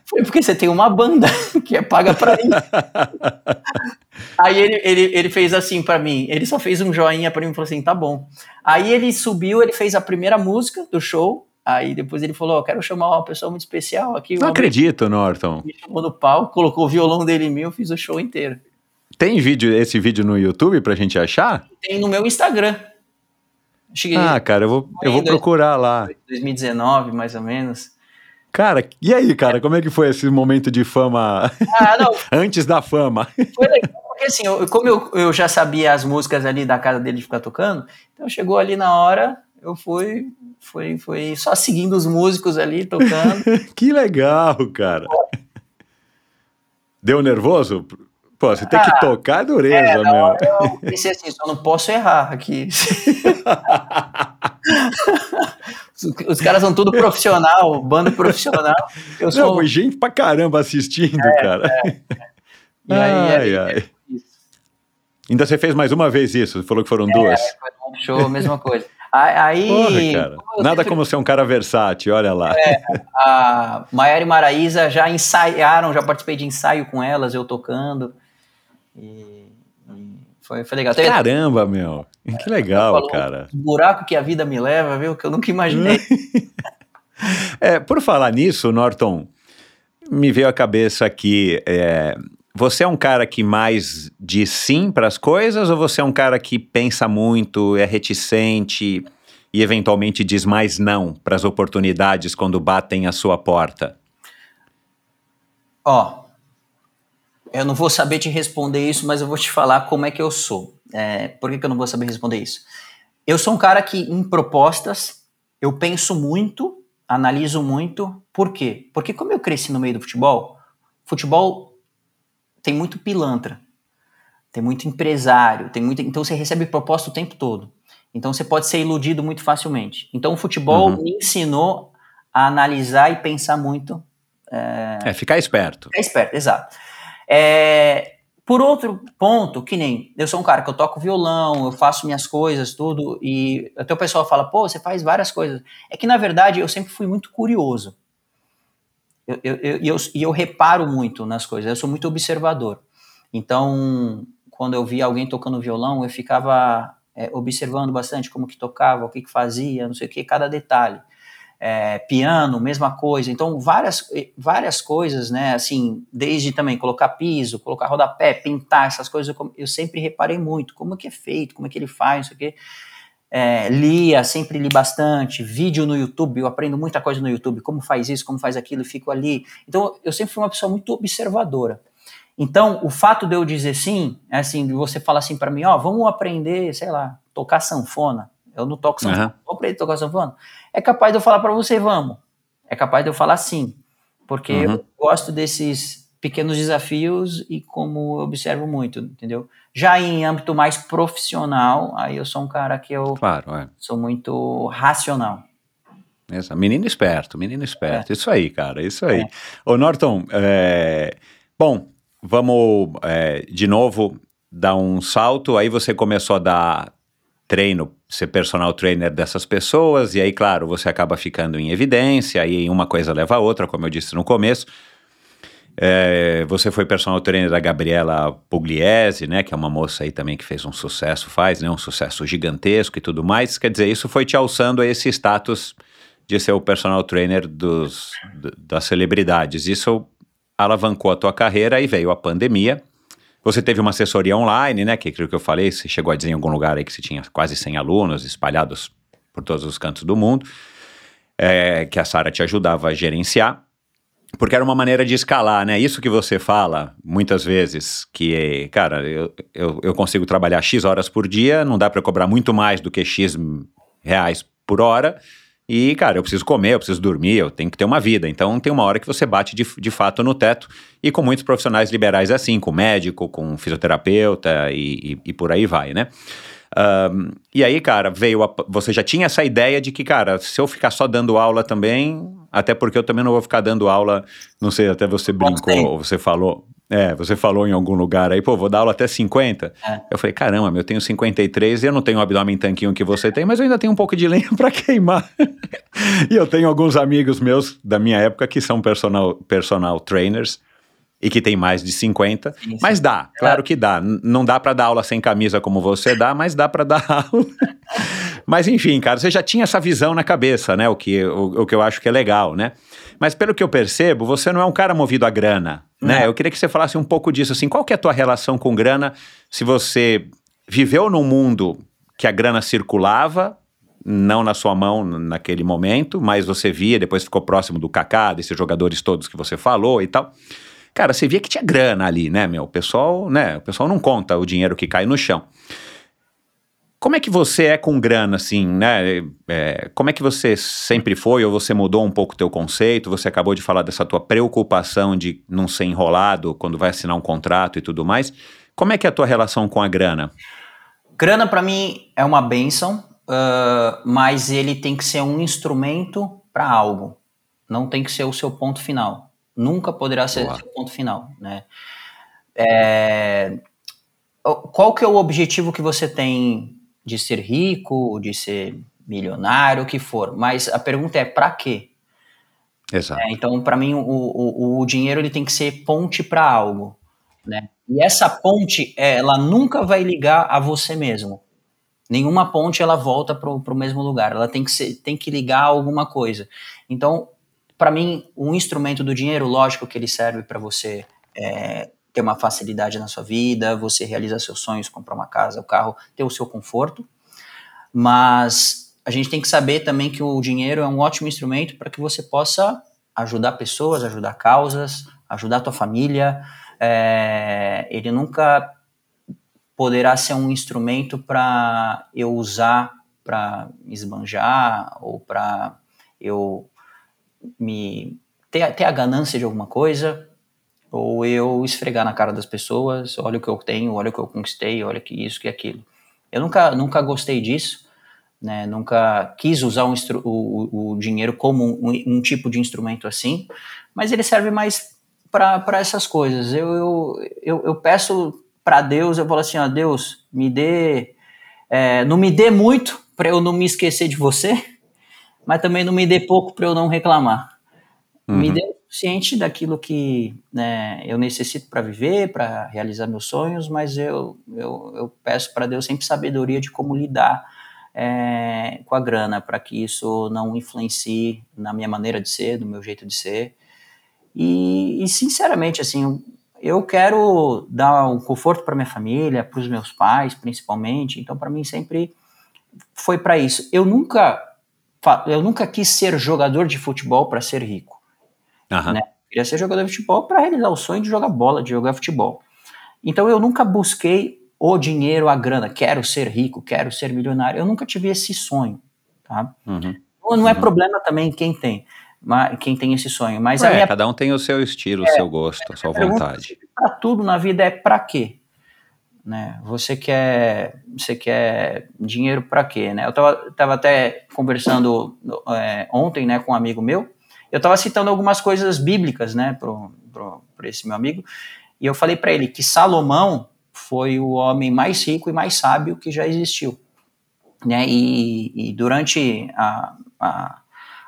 Foi porque você tem uma banda que é paga pra ir. Aí ele, ele, ele fez assim pra mim, ele só fez um joinha pra mim e falou assim, tá bom. Aí ele subiu, ele fez a primeira música do show, aí depois ele falou, oh, quero chamar uma pessoa muito especial aqui. Não acredito, Norton. Me chamou no palco, colocou o violão dele em mim, eu fiz o show inteiro. Tem vídeo, esse vídeo no YouTube pra gente achar? Tem no meu Instagram. Cheguei ah, cara, eu vou, eu vou procurar lá. 2019, mais ou menos. Cara, e aí, cara, como é que foi esse momento de fama ah, antes da fama? Foi legal, porque assim, eu, como eu, eu já sabia as músicas ali da casa dele ficar tocando, então chegou ali na hora, eu fui, fui, fui só seguindo os músicos ali, tocando. que legal, cara. Deu nervoso? Pô, você tem que ah, tocar a dureza, é, meu. Eu pensei assim, só não posso errar aqui. Os caras são tudo profissional, banda profissional. Eu sou... Não, foi gente pra caramba assistindo, é, cara. É, é. E aí, ai, aí, ai. Ainda você fez mais uma vez isso, você falou que foram é, duas. Foi um show, mesma coisa. Aí. Porra, cara. Nada sempre... como ser um cara versátil, olha lá. É, a Maiara e Maraísa já ensaiaram, já participei de ensaio com elas, eu tocando. E, e foi, foi legal. Caramba, meu. Que legal, cara. O buraco que a vida me leva, viu? Que eu nunca imaginei. é, por falar nisso, Norton, me veio à cabeça aqui. É, você é um cara que mais diz sim para as coisas ou você é um cara que pensa muito, é reticente e eventualmente diz mais não para as oportunidades quando batem a sua porta? Ó, eu não vou saber te responder isso, mas eu vou te falar como é que eu sou. É, por que, que eu não vou saber responder isso? Eu sou um cara que, em propostas, eu penso muito, analiso muito. Por quê? Porque como eu cresci no meio do futebol, futebol tem muito pilantra, tem muito empresário, tem muito, então você recebe proposta o tempo todo. Então você pode ser iludido muito facilmente. Então o futebol uhum. me ensinou a analisar e pensar muito. É, é ficar esperto. Ficar esperto, exato. É, por outro ponto, que nem eu sou um cara que eu toco violão, eu faço minhas coisas, tudo, e até o pessoal fala, pô, você faz várias coisas. É que na verdade eu sempre fui muito curioso. Eu, eu, eu, eu, e eu reparo muito nas coisas, eu sou muito observador. Então, quando eu via alguém tocando violão, eu ficava é, observando bastante como que tocava, o que, que fazia, não sei o que, cada detalhe é, piano, mesma coisa. Então, várias, várias coisas, né? Assim, desde também colocar piso, colocar rodapé, pintar, essas coisas, eu, eu sempre reparei muito como é que é feito, como é que ele faz, isso aqui. É, lia, sempre li bastante, vídeo no YouTube, eu aprendo muita coisa no YouTube, como faz isso, como faz aquilo, fico ali. Então, eu sempre fui uma pessoa muito observadora. Então, o fato de eu dizer sim, é assim, de você falar assim para mim, ó, vamos aprender, sei lá, tocar sanfona. Eu não toco sanfona. Uhum. Vou a tocar sanfona. É capaz de eu falar para você, vamos. É capaz de eu falar sim. Porque uhum. eu gosto desses pequenos desafios e como eu observo muito, entendeu? Já em âmbito mais profissional, aí eu sou um cara que eu claro, é. sou muito racional. Essa, menino esperto, menino esperto. É. Isso aí, cara, isso aí. É. Ô, Norton, é... bom, vamos é, de novo dar um salto. Aí você começou a dar treino, ser personal trainer dessas pessoas, e aí, claro, você acaba ficando em evidência, aí uma coisa leva a outra, como eu disse no começo. É, você foi personal trainer da Gabriela Pugliese, né, que é uma moça aí também que fez um sucesso, faz, né, um sucesso gigantesco e tudo mais. Quer dizer, isso foi te alçando a esse status de ser o personal trainer dos, das celebridades. Isso alavancou a tua carreira e veio a pandemia. Você teve uma assessoria online, né? Que é aquilo que eu falei, você chegou a dizer em algum lugar aí que você tinha quase 100 alunos espalhados por todos os cantos do mundo, é, que a Sara te ajudava a gerenciar, porque era uma maneira de escalar, né? Isso que você fala muitas vezes, que, cara, eu, eu, eu consigo trabalhar X horas por dia, não dá para cobrar muito mais do que X reais por hora, e, cara, eu preciso comer, eu preciso dormir, eu tenho que ter uma vida. Então, tem uma hora que você bate de, de fato no teto. E com muitos profissionais liberais é assim, com médico, com fisioterapeuta e, e, e por aí vai, né? Um, e aí, cara, veio. A, você já tinha essa ideia de que, cara, se eu ficar só dando aula também, até porque eu também não vou ficar dando aula, não sei, até você brincou, ou você falou. É, você falou em algum lugar aí, pô, vou dar aula até 50. É. Eu falei, caramba, eu tenho 53 e eu não tenho o abdômen tanquinho que você tem, mas eu ainda tenho um pouco de lenha para queimar. e eu tenho alguns amigos meus da minha época que são personal, personal trainers e que tem mais de 50, sim, sim. mas dá, claro que dá. Não dá para dar aula sem camisa como você dá, mas dá para dar aula. mas enfim, cara, você já tinha essa visão na cabeça, né? O que, o, o que eu acho que é legal, né? Mas pelo que eu percebo, você não é um cara movido a grana, né? Eu queria que você falasse um pouco disso, assim, qual que é a tua relação com grana? Se você viveu num mundo que a grana circulava, não na sua mão naquele momento, mas você via, depois ficou próximo do Kaká, desses jogadores todos que você falou e tal. Cara, você via que tinha grana ali, né, meu? O pessoal, né? O pessoal não conta o dinheiro que cai no chão. Como é que você é com grana, assim, né? É, como é que você sempre foi, ou você mudou um pouco o teu conceito? Você acabou de falar dessa tua preocupação de não ser enrolado quando vai assinar um contrato e tudo mais. Como é que é a tua relação com a grana? Grana, para mim, é uma benção, uh, mas ele tem que ser um instrumento para algo. Não tem que ser o seu ponto final. Nunca poderá ser o seu ponto final, né? É, qual que é o objetivo que você tem de ser rico, de ser milionário, o que for. Mas a pergunta é para quê? Exato. É, então, para mim, o, o, o, dinheiro ele tem que ser ponte para algo, né? E essa ponte, ela nunca vai ligar a você mesmo. Nenhuma ponte ela volta para o mesmo lugar. Ela tem que ser, tem que ligar a alguma coisa. Então, para mim, o instrumento do dinheiro, lógico que ele serve para você é, ter uma facilidade na sua vida, você realizar seus sonhos, comprar uma casa, o um carro, ter o seu conforto. Mas a gente tem que saber também que o dinheiro é um ótimo instrumento para que você possa ajudar pessoas, ajudar causas, ajudar a tua família. É, ele nunca poderá ser um instrumento para eu usar para esbanjar ou para eu me ter, ter a ganância de alguma coisa, ou eu esfregar na cara das pessoas, olha o que eu tenho, olha o que eu conquistei, olha que isso, que aquilo. Eu nunca, nunca gostei disso, né? Nunca quis usar um o, o, dinheiro como um, um, tipo de instrumento assim, mas ele serve mais para essas coisas. Eu, eu, eu, eu peço para Deus, eu falo assim, ó, Deus, me dê, é, não me dê muito para eu não me esquecer de você, mas também não me dê pouco para eu não reclamar. Uhum. Me dê ciente daquilo que né, eu necessito para viver, para realizar meus sonhos, mas eu, eu, eu peço para Deus sempre sabedoria de como lidar é, com a grana, para que isso não influencie na minha maneira de ser, no meu jeito de ser. E, e sinceramente, assim, eu quero dar um conforto para minha família, para os meus pais, principalmente. Então, para mim sempre foi para isso. Eu nunca, eu nunca quis ser jogador de futebol para ser rico. Uhum. Né? Queria ser jogador de futebol para realizar o sonho de jogar bola, de jogar futebol. Então eu nunca busquei o dinheiro, a grana. Quero ser rico, quero ser milionário. Eu nunca tive esse sonho, tá? Uhum. Não é uhum. problema também quem tem, quem tem esse sonho. Mas é, minha... cada um tem o seu estilo, é, o seu gosto, a sua vontade. Para tudo na vida é para quê? Né? Você quer, você quer dinheiro para quê? Né? Eu tava, tava até conversando é, ontem, né, com um amigo meu eu estava citando algumas coisas bíblicas, né, para esse meu amigo, e eu falei para ele que Salomão foi o homem mais rico e mais sábio que já existiu, né, e, e durante a, a,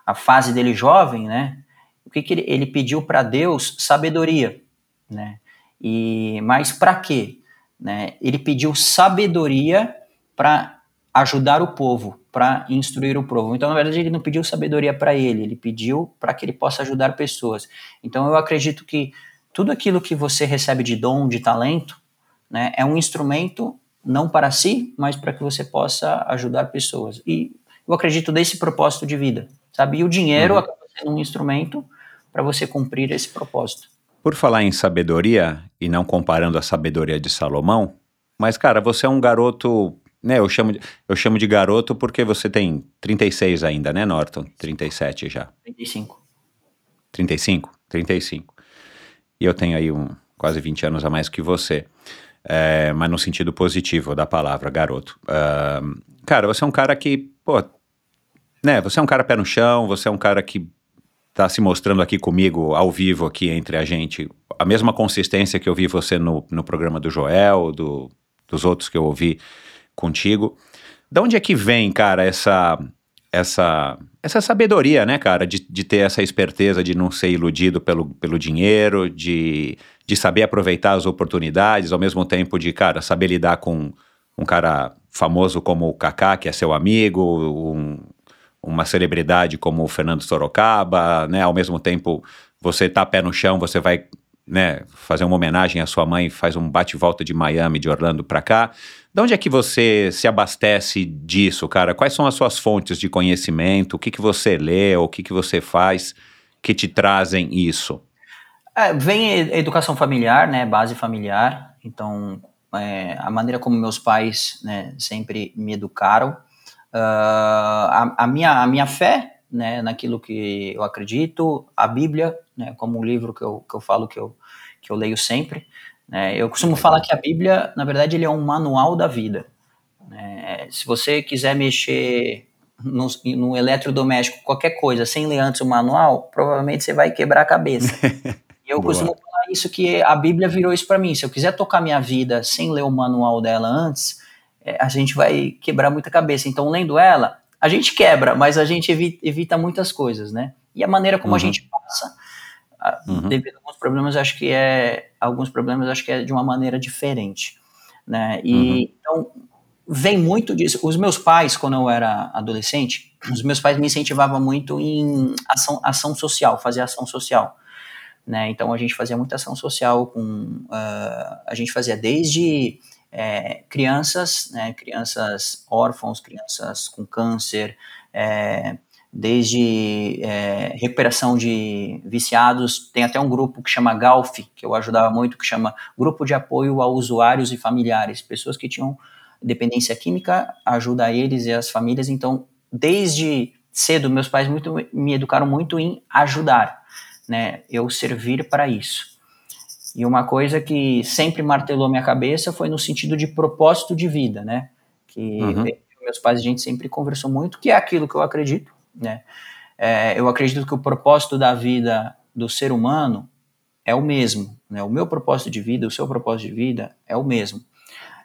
a, fase dele jovem, né, o que, que ele, ele pediu para Deus? Sabedoria, né, e mas para quê? Né, ele pediu sabedoria para ajudar o povo, para instruir o povo. Então, na verdade, ele não pediu sabedoria para ele, ele pediu para que ele possa ajudar pessoas. Então, eu acredito que tudo aquilo que você recebe de dom, de talento, né, é um instrumento não para si, mas para que você possa ajudar pessoas. E eu acredito nesse propósito de vida, sabe? E o dinheiro uhum. acaba sendo um instrumento para você cumprir esse propósito. Por falar em sabedoria, e não comparando a sabedoria de Salomão, mas, cara, você é um garoto né, eu chamo, de, eu chamo de garoto porque você tem 36 ainda, né, Norton? 37 já. 35. 35? 35. E eu tenho aí um, quase 20 anos a mais que você. É, mas no sentido positivo da palavra, garoto. Uh, cara, você é um cara que, pô, né, você é um cara pé no chão, você é um cara que tá se mostrando aqui comigo, ao vivo, aqui entre a gente, a mesma consistência que eu vi você no, no programa do Joel, do, dos outros que eu ouvi contigo. Da onde é que vem, cara, essa essa essa sabedoria, né, cara, de, de ter essa esperteza de não ser iludido pelo, pelo dinheiro, de, de saber aproveitar as oportunidades, ao mesmo tempo de, cara, saber lidar com um cara famoso como o Kaká, que é seu amigo, um, uma celebridade como o Fernando Sorocaba, né, ao mesmo tempo você tá pé no chão, você vai né, fazer uma homenagem à sua mãe, faz um bate-volta de Miami, de Orlando para cá. De onde é que você se abastece disso, cara? Quais são as suas fontes de conhecimento? O que, que você lê? O que, que você faz que te trazem isso? É, vem educação familiar, né, base familiar. Então, é, a maneira como meus pais né, sempre me educaram, a, a, minha, a minha fé né, naquilo que eu acredito, a Bíblia, né, como um livro que eu, que eu falo que eu, que eu leio sempre, né? Eu costumo falar que a Bíblia, na verdade, ele é um manual da vida. Né? Se você quiser mexer no, no, eletrodoméstico, qualquer coisa, sem ler antes o manual, provavelmente você vai quebrar a cabeça. Eu costumo falar isso, que a Bíblia virou isso para mim. Se eu quiser tocar minha vida sem ler o manual dela antes, a gente vai quebrar muita cabeça. Então, lendo ela, a gente quebra, mas a gente evita, evita muitas coisas, né? E a maneira como uhum. a gente passa Uhum. Devido a alguns problemas, acho que é alguns problemas acho que é de uma maneira diferente, né? E uhum. então vem muito disso. Os meus pais, quando eu era adolescente, os meus pais me incentivavam muito em ação, ação social, fazer ação social. Né? Então a gente fazia muita ação social com uh, a gente fazia desde é, crianças, né, crianças órfãos, crianças com câncer, é, desde é, recuperação de viciados, tem até um grupo que chama GALF, que eu ajudava muito, que chama Grupo de Apoio a Usuários e Familiares, pessoas que tinham dependência química, ajuda eles e as famílias, então, desde cedo, meus pais muito, me educaram muito em ajudar, né, eu servir para isso. E uma coisa que sempre martelou minha cabeça foi no sentido de propósito de vida, né, que uhum. meus pais a gente sempre conversou muito, que é aquilo que eu acredito, né? É, eu acredito que o propósito da vida do ser humano é o mesmo. Né? O meu propósito de vida, o seu propósito de vida é o mesmo.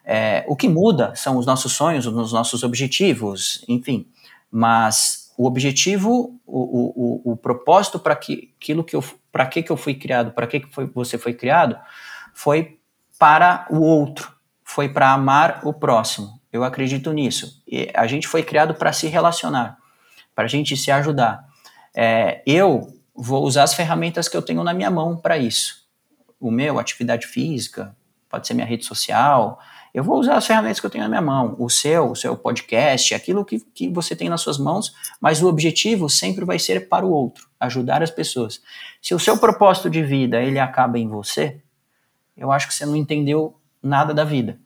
É, o que muda são os nossos sonhos, os nossos objetivos, enfim. Mas o objetivo, o, o, o propósito para que, aquilo que eu, para que, que eu fui criado, para que, que foi, você foi criado, foi para o outro, foi para amar o próximo. Eu acredito nisso. E a gente foi criado para se relacionar para a gente se ajudar. É, eu vou usar as ferramentas que eu tenho na minha mão para isso. O meu, atividade física, pode ser minha rede social. Eu vou usar as ferramentas que eu tenho na minha mão. O seu, o seu podcast, aquilo que, que você tem nas suas mãos, mas o objetivo sempre vai ser para o outro, ajudar as pessoas. Se o seu propósito de vida ele acaba em você, eu acho que você não entendeu nada da vida.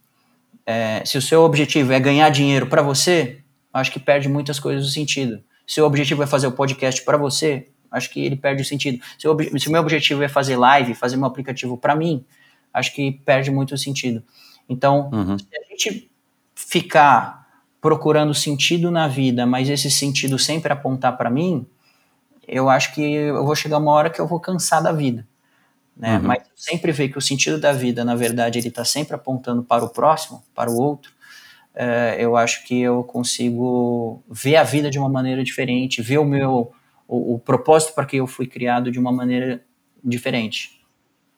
É, se o seu objetivo é ganhar dinheiro para você, acho que perde muitas coisas do sentido. Se o objetivo é fazer o podcast para você, acho que ele perde o sentido. Se o, se o meu objetivo é fazer live, fazer um aplicativo para mim, acho que perde muito o sentido. Então, uhum. se a gente ficar procurando sentido na vida, mas esse sentido sempre apontar para mim, eu acho que eu vou chegar uma hora que eu vou cansar da vida. Né? Uhum. Mas sempre ver que o sentido da vida, na verdade, ele está sempre apontando para o próximo, para o outro, é, eu acho que eu consigo ver a vida de uma maneira diferente, ver o meu o, o propósito para que eu fui criado de uma maneira diferente.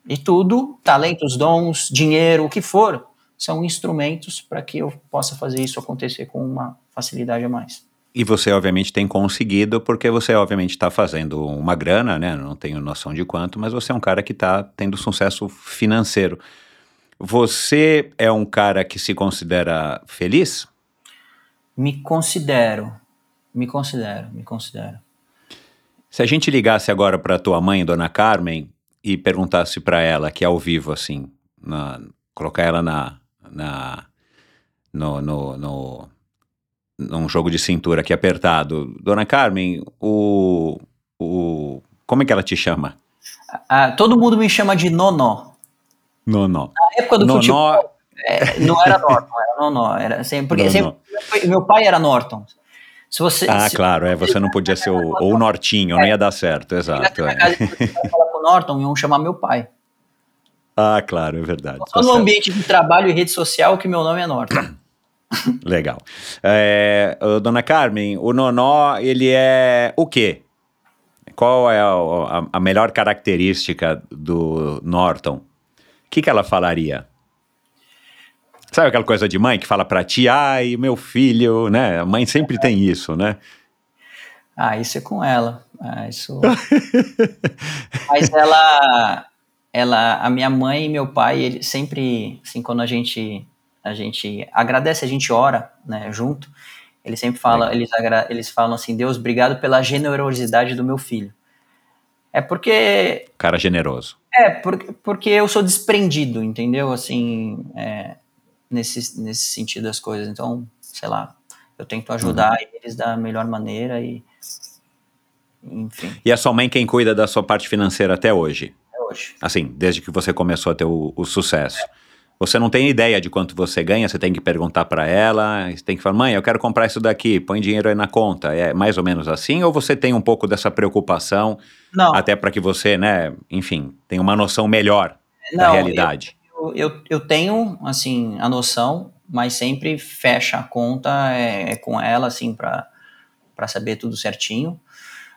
E tudo, talentos, dons, dinheiro, o que for, são instrumentos para que eu possa fazer isso acontecer com uma facilidade a mais. E você, obviamente, tem conseguido, porque você, obviamente, está fazendo uma grana, né? Não tenho noção de quanto, mas você é um cara que está tendo sucesso financeiro. Você é um cara que se considera feliz? Me considero. Me considero, me considero. Se a gente ligasse agora para tua mãe, Dona Carmen, e perguntasse para ela, que é ao vivo, assim, na, colocar ela na, na no, no, no, num jogo de cintura aqui apertado. Dona Carmen, o, o, como é que ela te chama? Ah, todo mundo me chama de Nonó. Nonó. Na época do Nonó... futebol, é, não era Norton, era Nonó. Era sempre, porque sempre, meu pai era Norton. Se você, ah, se claro, é, você não podia ser o, ou o Nortinho, não ia dar certo, exato. É. casa e falar com o Norton, iam chamar meu pai. Ah, claro, é verdade. Só no ambiente de trabalho e rede social que meu nome é Norton. Legal. É, dona Carmen, o Nonó, ele é o quê? Qual é a, a- a melhor característica do Norton? O que, que ela falaria? Sabe aquela coisa de mãe que fala pra ti, ai, meu filho, né? A mãe sempre tem isso, né? Ah, isso é com ela. Ah, isso. Mas ela, ela, a minha mãe e meu pai, ele sempre, assim, quando a gente, a gente agradece, a gente ora, né, junto. Ele sempre fala, Legal. eles, eles falam assim, Deus, obrigado pela generosidade do meu filho. É porque Cara generoso. É, porque, porque eu sou desprendido, entendeu? Assim, é, nesse, nesse sentido das coisas. Então, sei lá, eu tento ajudar eles da melhor maneira e. Enfim, E a sua mãe quem cuida da sua parte financeira até hoje? Hoje. Assim, desde que você começou a ter o, o sucesso. Você não tem ideia de quanto você ganha, você tem que perguntar pra ela, você tem que falar, mãe, eu quero comprar isso daqui, põe dinheiro aí na conta. É mais ou menos assim? Ou você tem um pouco dessa preocupação, Não, até para que você, né, enfim, tenha uma noção melhor da não realidade? eu, eu, eu tenho, assim, a noção, mas sempre fecha a conta é, é com ela, assim, pra saber tudo certinho.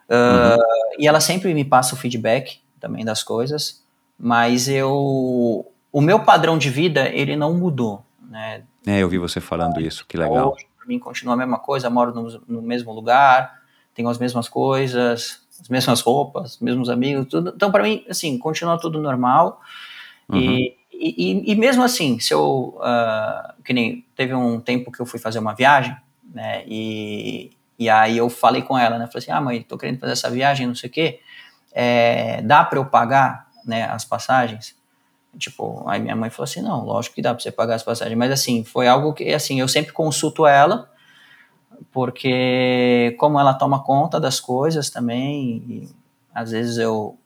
Ah, E ela sempre me passa o feedback também das coisas, mas eu. O meu padrão de vida, ele não mudou, né? É, eu vi você falando isso, que legal. Hoje, pra mim, continua a mesma coisa, moro no, no mesmo lugar, tenho as mesmas coisas, as mesmas roupas, os mesmos amigos, tudo. Então, para mim, assim, continua tudo normal. E, e, e mesmo assim, se eu. ah, que nem teve um tempo que eu fui fazer uma viagem, né? E, e aí eu falei com ela, né? Falei assim: ah, mãe, tô querendo fazer essa viagem, não sei o quê. É, dá para eu pagar né, as passagens? Tipo, aí minha mãe falou assim: não, lógico que dá para você pagar as passagens. Mas assim, foi algo que assim, eu sempre consulto ela, porque como ela toma conta das coisas também, às vezes eu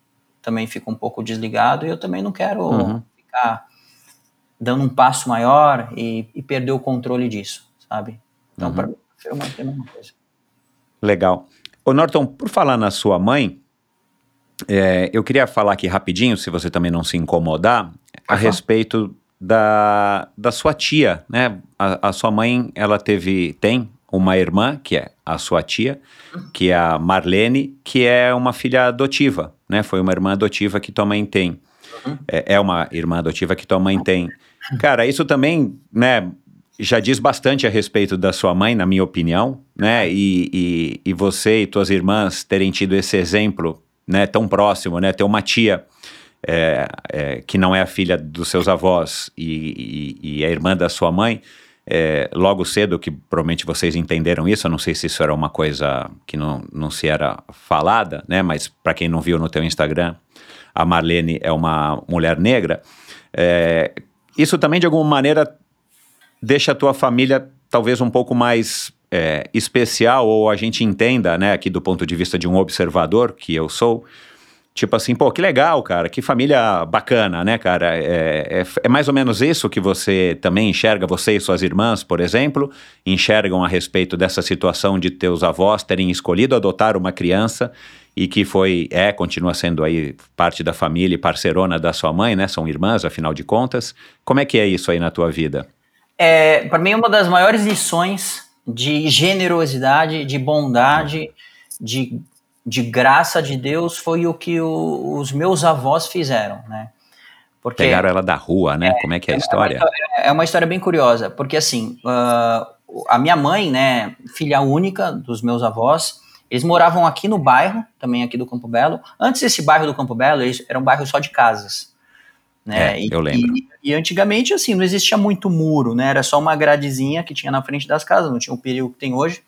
também fico um pouco desligado e eu também não quero Uhum. ficar dando um passo maior e, e perder o controle disso, sabe? Então, Uhum. para mim, eu prefiro manter a mesma coisa. Legal. Ô Norton, por falar na sua mãe, é, eu queria falar aqui rapidinho, se você também não se incomodar, a respeito da, da sua tia, né? A, a sua mãe, ela teve, tem uma irmã, que é a sua tia, que é a Marlene, que é uma filha adotiva, né? Foi uma irmã adotiva que tua mãe tem. É, é uma irmã adotiva que tua mãe tem. Cara, isso também, né? Já diz bastante a respeito da sua mãe, na minha opinião, né? E, e, e você e tuas irmãs terem tido esse exemplo, né? Tão próximo, né? Ter uma tia é, é, que não é a filha dos seus avós e, e- e a irmã da sua mãe, é, logo cedo, que provavelmente vocês entenderam isso, eu não sei se isso era uma coisa que não, não se era falada, né? Mas para quem não viu no teu Instagram, a Marlene é uma mulher negra. É, isso também de alguma maneira deixa a tua família talvez um pouco mais é, especial ou a gente entenda, né, aqui do ponto de vista de um observador que eu sou, tipo assim, pô, que legal, cara, que família bacana, né, cara? É, é, é mais ou menos isso que você também enxerga, você e suas irmãs, por exemplo, enxergam a respeito dessa situação de teus avós terem escolhido adotar uma criança e que foi, é, continua sendo aí parte da família e parcerona da sua mãe, né? São irmãs, afinal de contas. Como é que é isso aí na tua vida? É, para mim, uma das maiores lições de generosidade, de bondade, de, de graça de Deus foi o que o- os meus avós fizeram, né? Porque Pegaram ela da rua, né? Como é que é a história? é uma história bem curiosa, porque assim, ah, a minha mãe, né, filha única dos meus avós, eles moravam aqui no bairro, também aqui do Campo Belo. Antes desse bairro do Campo Belo, eles, era um bairro só de casas. Né? É, e, eu lembro. E, e antigamente, assim, não existia muito muro, né? Era só uma gradezinha que tinha na frente das casas, não tinha o perigo que tem hoje.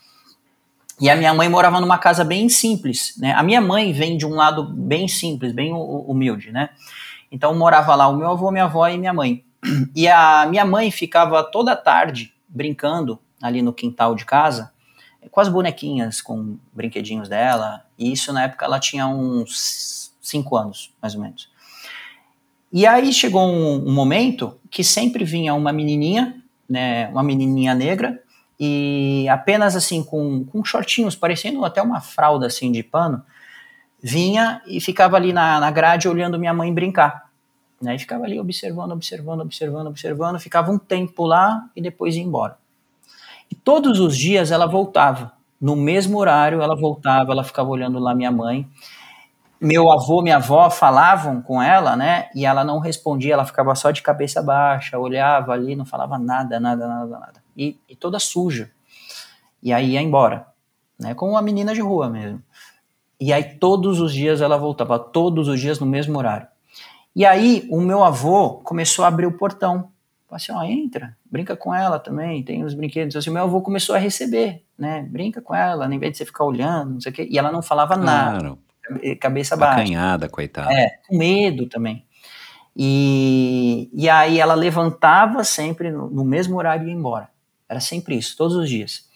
E a minha mãe morava numa casa bem simples, né? A minha mãe vem de um lado bem simples, bem hu- humilde, né? Então morava lá o meu avô, minha avó e minha mãe. E a minha mãe ficava toda tarde brincando ali no quintal de casa com as bonequinhas, com brinquedinhos dela. E isso na época ela tinha uns 5 anos, mais ou menos. E aí chegou um, um momento que sempre vinha uma menininha, né, uma menininha negra, e apenas assim com, com shortinhos, parecendo até uma fralda assim de pano, vinha e ficava ali na, na grade olhando minha mãe brincar. Né? E ficava ali observando, observando, observando, observando, ficava um tempo lá e depois ia embora. E todos os dias ela voltava. No mesmo horário ela voltava, ela ficava olhando lá minha mãe meu avô, minha avó falavam com ela, né? E ela não respondia, ela ficava só de cabeça baixa, olhava ali, não falava nada, nada, nada, nada. E, e toda suja. E aí ia embora, né? Como uma menina de rua mesmo. E aí todos os dias ela voltava, todos os dias no mesmo horário. E aí o meu avô começou a abrir o portão. Falei assim, ó, entra, brinca com ela também, tem os brinquedos. Assim, meu avô começou a receber, né? Brinca com ela, em vez de você ficar olhando, não sei o quê. E ela não falava claro. nada cabeça baixa. Acanhada, coitada. É, com medo também. E, e aí ela levantava sempre no, no mesmo horário e ia embora. Era sempre isso, todos os dias.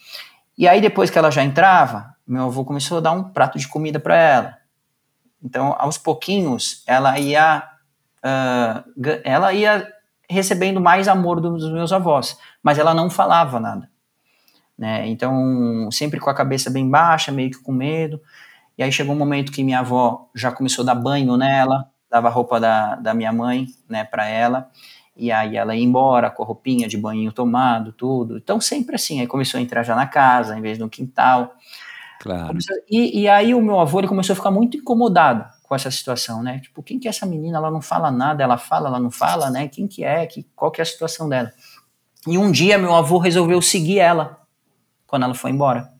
E aí depois que ela já entrava, meu avô começou a dar um prato de comida para ela. Então, aos pouquinhos, ela ia, uh, ela ia recebendo mais amor dos meus avós, mas ela não falava nada. Né? Então, sempre com a cabeça bem baixa, meio que com medo. E aí chegou um momento que minha avó já começou a dar banho nela, dava a roupa da, da minha mãe, né, para ela. E aí ela ia embora com a roupinha de banho tomado, tudo. Então sempre assim, aí começou a entrar já na casa, em vez no quintal. Claro. E, e aí o meu avô ele começou a ficar muito incomodado com essa situação, né? Tipo, quem que é essa menina? Ela não fala nada, ela fala, ela não fala, né? Quem que é? Que, qual que é a situação dela? E um dia meu avô resolveu seguir ela quando ela foi embora.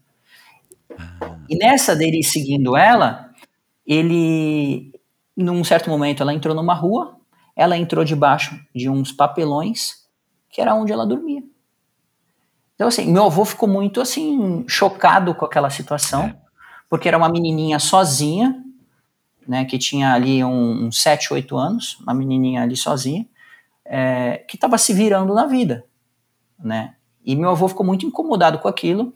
E nessa dele seguindo ela, ele, num certo momento, ela entrou numa rua, ela entrou debaixo de uns papelões, que era onde ela dormia. Então, assim, meu avô ficou muito, assim, chocado com aquela situação, é. porque era uma menininha sozinha, né, que tinha ali uns um, um 7, 8 anos, uma menininha ali sozinha, é, que estava se virando na vida, né, e meu avô ficou muito incomodado com aquilo,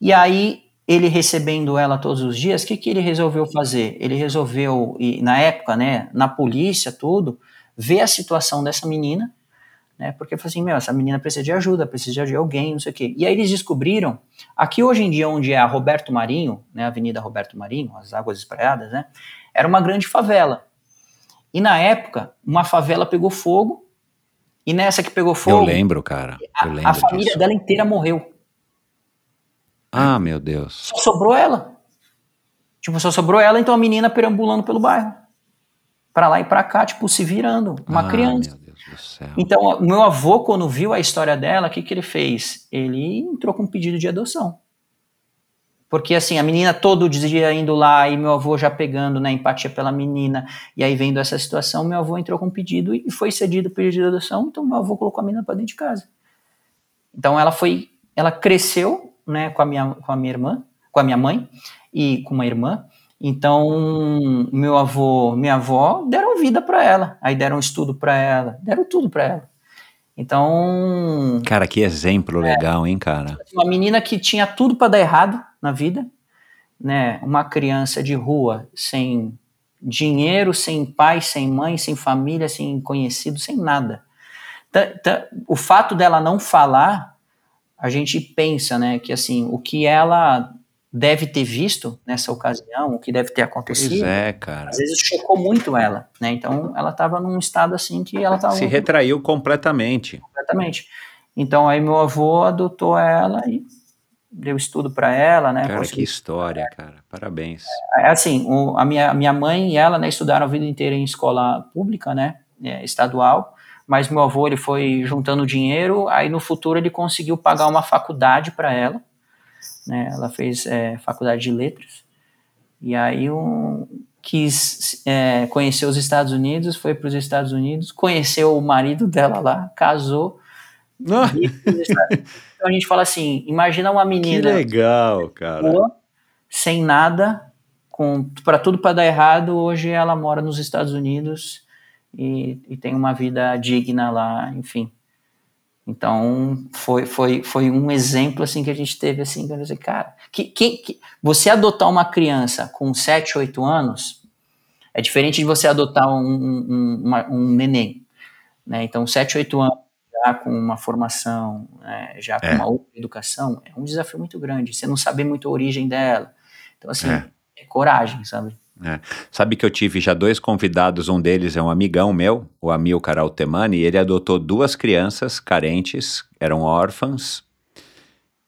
e aí ele recebendo ela todos os dias, o que, que ele resolveu fazer? Ele resolveu, e na época, né, na polícia, tudo, ver a situação dessa menina, né, porque falou assim, meu, essa menina precisa de ajuda, precisa de alguém, não sei o quê. E aí eles descobriram, aqui hoje em dia, onde é a Roberto Marinho, né, a Avenida Roberto Marinho, as Águas Espraiadas, né, era uma grande favela. E na época, uma favela pegou fogo, e nessa que pegou fogo... Eu lembro, cara. Eu lembro a, a família disso. dela inteira morreu. Ah, meu Deus. Só sobrou ela. Tipo, só sobrou ela, então a menina perambulando pelo bairro. Pra lá e pra cá, tipo, se virando. Uma ah, criança. Meu Deus do céu. Então, meu avô, quando viu a história dela, o que, que ele fez? Ele entrou com um pedido de adoção. Porque assim, a menina todo dia indo lá e meu avô já pegando na né, empatia pela menina, e aí vendo essa situação, meu avô entrou com um pedido e foi cedido o pedido de adoção, então meu avô colocou a menina para dentro de casa. Então ela foi, ela cresceu né, com a minha, com a minha irmã, com a minha mãe e com uma irmã. Então, meu avô, minha avó deram vida para ela, aí deram estudo para ela, deram tudo para ela. Então, cara, que exemplo é, legal, hein, cara? Uma menina que tinha tudo para dar errado na vida, né? Uma criança de rua, sem dinheiro, sem pai, sem mãe, sem família, sem conhecido, sem nada. O fato dela não falar a gente pensa, né, que assim, o que ela deve ter visto nessa ocasião, o que deve ter acontecido, pois é, cara. às vezes chocou muito ela, né, então ela estava num estado assim que ela estava... Se retraiu completamente. Completamente. Então aí meu avô adotou ela e deu estudo para ela, né. Cara, que história, cara, parabéns. É, assim, o, a minha, minha mãe e ela, né, estudaram a vida inteira em escola pública, né, é, estadual, mas meu avô ele foi juntando dinheiro, aí no futuro ele conseguiu pagar uma faculdade para ela, né? Ela fez é, faculdade de letras e aí um, quis é, conhecer os Estados Unidos, foi para os Estados Unidos, conheceu o marido dela lá, casou. Não. Então a gente fala assim, imagina uma menina que legal, cara, boa, sem nada, com para tudo para dar errado, hoje ela mora nos Estados Unidos e, e tem uma vida digna lá, enfim. Então, foi, foi, foi um exemplo, assim, que a gente teve, assim, que eu disse, cara, que, que, que, você adotar uma criança com 7, 8 anos é diferente de você adotar um, um, uma, um neném, né? Então, 7, 8 anos, já com uma formação, né, já com É. uma outra educação, é um desafio muito grande. Você não saber muito a origem dela. Então, assim, É. é, coragem, sabe? Sabe que eu tive já dois convidados, um deles é um amigão meu, o Amilcar Altemani, e ele adotou duas crianças carentes, eram órfãs,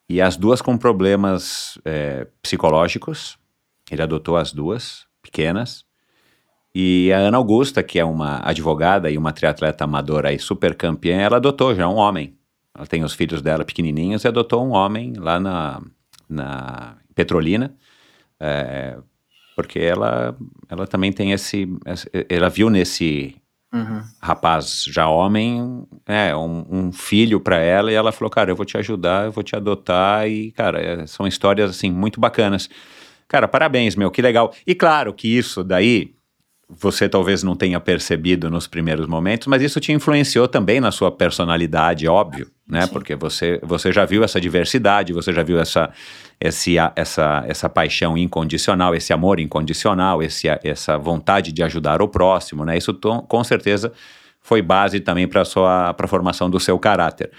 e as duas com problemas é, psicológicos. Ele adotou as duas, pequenas. E a Ana Augusta, que é uma advogada e uma triatleta amadora aí, super campeã, ela adotou já um homem. Ela tem os filhos dela pequenininhos e adotou um homem lá na, na Petrolina. É, porque ela, ela também tem esse, Ela viu nesse Uhum. rapaz já homem é, um, um filho para ela e ela falou: Cara, eu vou te ajudar, eu vou te adotar. E, cara, é, são histórias assim muito bacanas. Cara, parabéns, meu, que legal. E claro que isso daí você talvez não tenha percebido nos primeiros momentos, mas isso te influenciou também na sua personalidade, óbvio, né? Sim. Porque você, você já viu essa diversidade, você já viu essa, esse, essa, essa paixão incondicional, esse amor incondicional, esse, essa vontade de ajudar o próximo, né? Isso to- com certeza foi base também para a formação do seu caráter.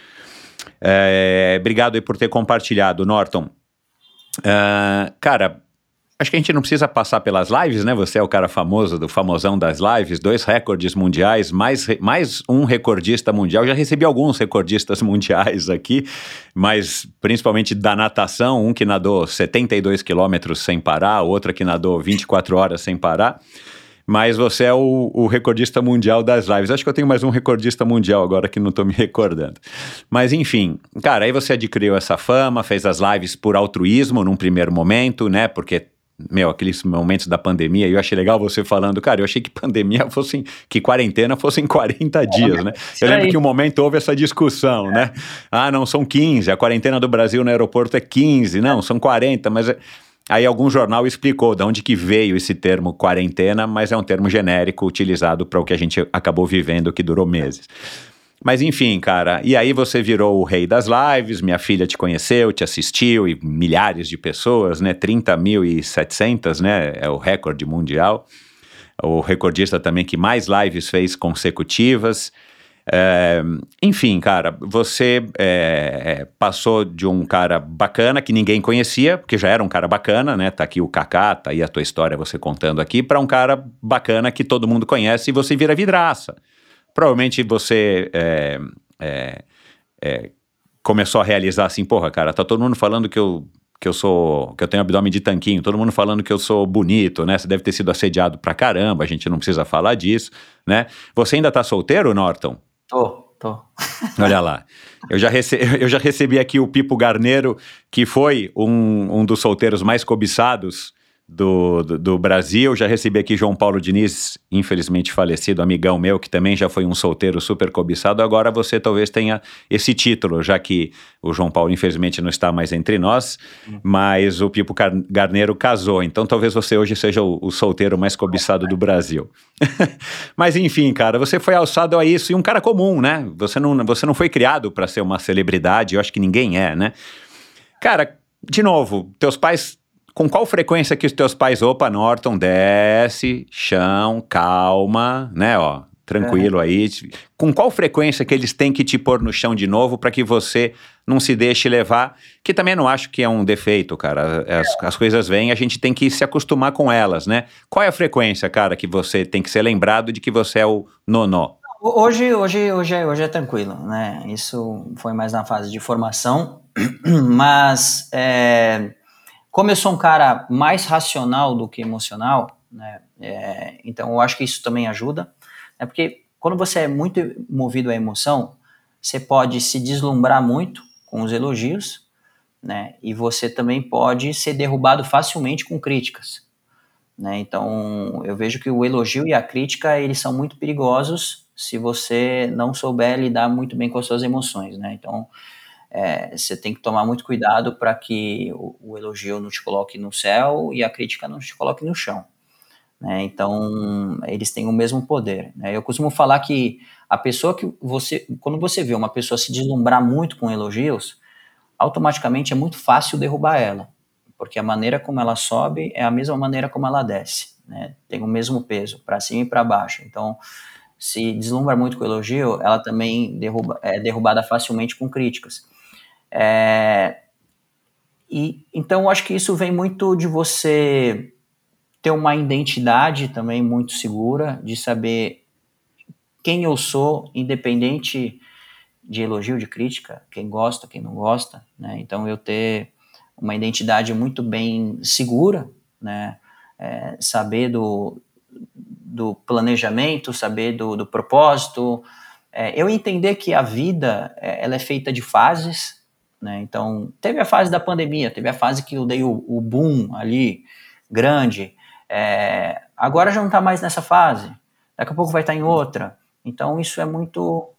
É, obrigado aí por ter compartilhado, Norton. Ah, cara, acho que a gente não precisa passar pelas lives, né? Você é o cara famoso do famosão das lives, dois recordes mundiais, mais, mais um recordista mundial. Já recebi alguns recordistas mundiais aqui, mas principalmente da natação, um que nadou 72 quilômetros sem parar, outro que nadou 24 horas sem parar. Mas você é o, o recordista mundial das lives. Acho que eu tenho mais um recordista mundial agora que não estou me recordando. Mas enfim, cara, aí você adquiriu essa fama, fez as lives por altruísmo num primeiro momento, né? Porque, meu, aqueles momentos da pandemia, eu achei legal você falando, cara, eu achei que pandemia fosse, que quarentena fossem 40 dias, né? Eu lembro aí. que um momento houve essa discussão, né? Ah, não, são 15, a quarentena do Brasil no aeroporto é 15, não, são 40, mas... é- Aí algum jornal explicou de onde que veio esse termo quarentena, mas é um termo genérico utilizado para o que a gente acabou vivendo, que durou meses. Mas enfim, cara, e aí você virou o rei das lives, minha filha te conheceu, te assistiu, e milhares de pessoas, né? 30.700, né? É o recorde mundial. O recordista também que mais lives fez consecutivas. É, enfim, cara, você é, passou de um cara bacana que ninguém conhecia, porque já era um cara bacana, né? Tá aqui o Kaká, tá aí a tua história você contando aqui, para um cara bacana que todo mundo conhece e você vira vidraça. Provavelmente você é, é, é, começou a realizar assim, porra, cara, tá todo mundo falando que eu que eu sou, que eu tenho abdômen de tanquinho, todo mundo falando que eu sou bonito, né? Você deve ter sido assediado pra caramba, a gente não precisa falar disso, né? Você ainda tá solteiro, Norton? Tô, tô. Olha lá. Eu já, rece eu já recebi aqui o Pipo Garneiro, que foi um, um dos solteiros mais cobiçados do, do, do Brasil. Já recebi aqui João Paulo Diniz, infelizmente falecido, amigão meu, que também já foi um solteiro super cobiçado. Agora você talvez tenha esse título, já que o João Paulo, infelizmente, não está mais entre nós, mas o Pipo Gar- Garneiro casou. Então talvez você hoje seja o, o solteiro mais cobiçado do Brasil. Mas enfim, cara, você foi alçado a isso e um cara comum, né? Você não, você não foi criado para ser uma celebridade, eu acho que ninguém é, né? Cara, de novo, teus pais. Com qual frequência que os teus pais, opa, Norton, desce, chão, calma, né, ó, tranquilo aí. Com qual frequência que eles têm que te pôr no chão de novo para que você não se deixe levar? Que também não acho que é um defeito, cara. As, as coisas vêm, a gente tem que se acostumar com elas, né? Qual é a frequência, cara, que você tem que ser lembrado de que você é o nonó? Hoje, hoje, hoje, é, hoje é tranquilo, né? Isso foi mais na fase de formação, mas é, como eu sou um cara mais racional do que emocional, né? é, então eu acho que isso também ajuda, né? Porque quando você é muito movido à emoção, você pode se deslumbrar muito com os elogios, né? E você também pode ser derrubado facilmente com críticas. Né? Então, eu vejo que o elogio e a crítica, eles são muito perigosos se você não souber lidar muito bem com as suas emoções, né? Então, é, você tem que tomar muito cuidado para que o, o, elogio não te coloque no céu e a crítica não te coloque no chão. Né? Então, eles têm o mesmo poder. Né? Eu costumo falar que a pessoa que você, quando você vê uma pessoa se deslumbrar muito com elogios, automaticamente é muito fácil derrubar ela porque a maneira como ela sobe é a mesma maneira como ela desce, né? Tem o mesmo peso para cima e para baixo. Então, se deslumbra muito com elogio, ela também derruba, é derrubada facilmente com críticas. É, e então acho que isso vem muito de você ter uma identidade também muito segura, de saber quem eu sou, independente de elogio, de crítica, quem gosta, quem não gosta, né? Então eu ter uma identidade muito bem segura, né? É, saber do, do planejamento, saber do, do propósito, é, eu entender que a vida é, ela é feita de fases, né? Então teve a fase da pandemia, teve a fase que eu dei o, o boom ali grande, é, agora já não está mais nessa fase, daqui a pouco vai estar tá em outra. Então isso é muito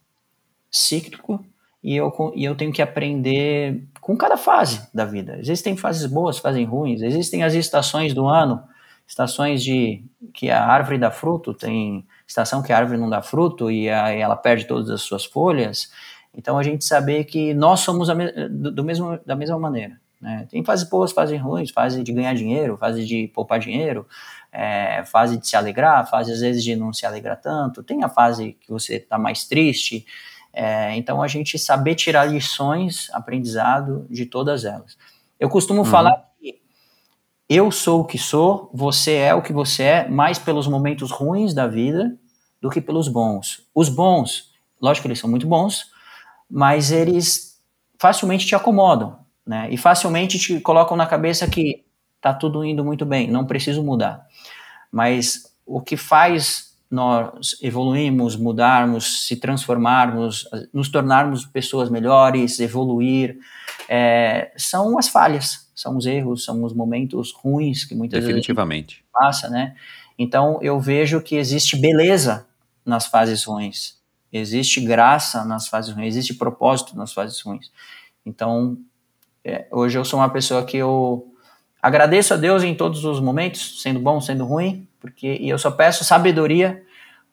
cíclico e eu, e eu tenho que aprender com cada fase da vida. Existem fases boas, fases ruins, existem as estações do ano, estações de que a árvore dá fruto, tem estação que a árvore não dá fruto e a, ela perde todas as suas folhas. Então a gente saber que nós somos me, do, do, mesmo, da mesma maneira. Né? Tem fases boas, fases ruins, fase de ganhar dinheiro, fase de poupar dinheiro, é, fase de se alegrar, fase às vezes de não se alegrar tanto, tem a fase que você está mais triste, é, então, a gente saber tirar lições, aprendizado de todas elas. Eu costumo uhum. falar que eu sou o que sou, você é o que você é, mais pelos momentos ruins da vida do que pelos bons. Os bons, lógico que eles são muito bons, mas eles facilmente te acomodam, né? E facilmente te colocam na cabeça que tá tudo indo muito bem, não preciso mudar. Mas o que faz nós evoluímos, mudarmos, se transformarmos, nos tornarmos pessoas melhores, evoluir, é, são as falhas, são os erros, são os momentos ruins que muitas Definitivamente. vezes passa, né? Então eu vejo que existe beleza nas fases ruins, existe graça nas fases ruins, existe propósito nas fases ruins. Então é, hoje eu sou uma pessoa que eu agradeço a Deus em todos os momentos, sendo bom, sendo ruim, porque e eu só peço sabedoria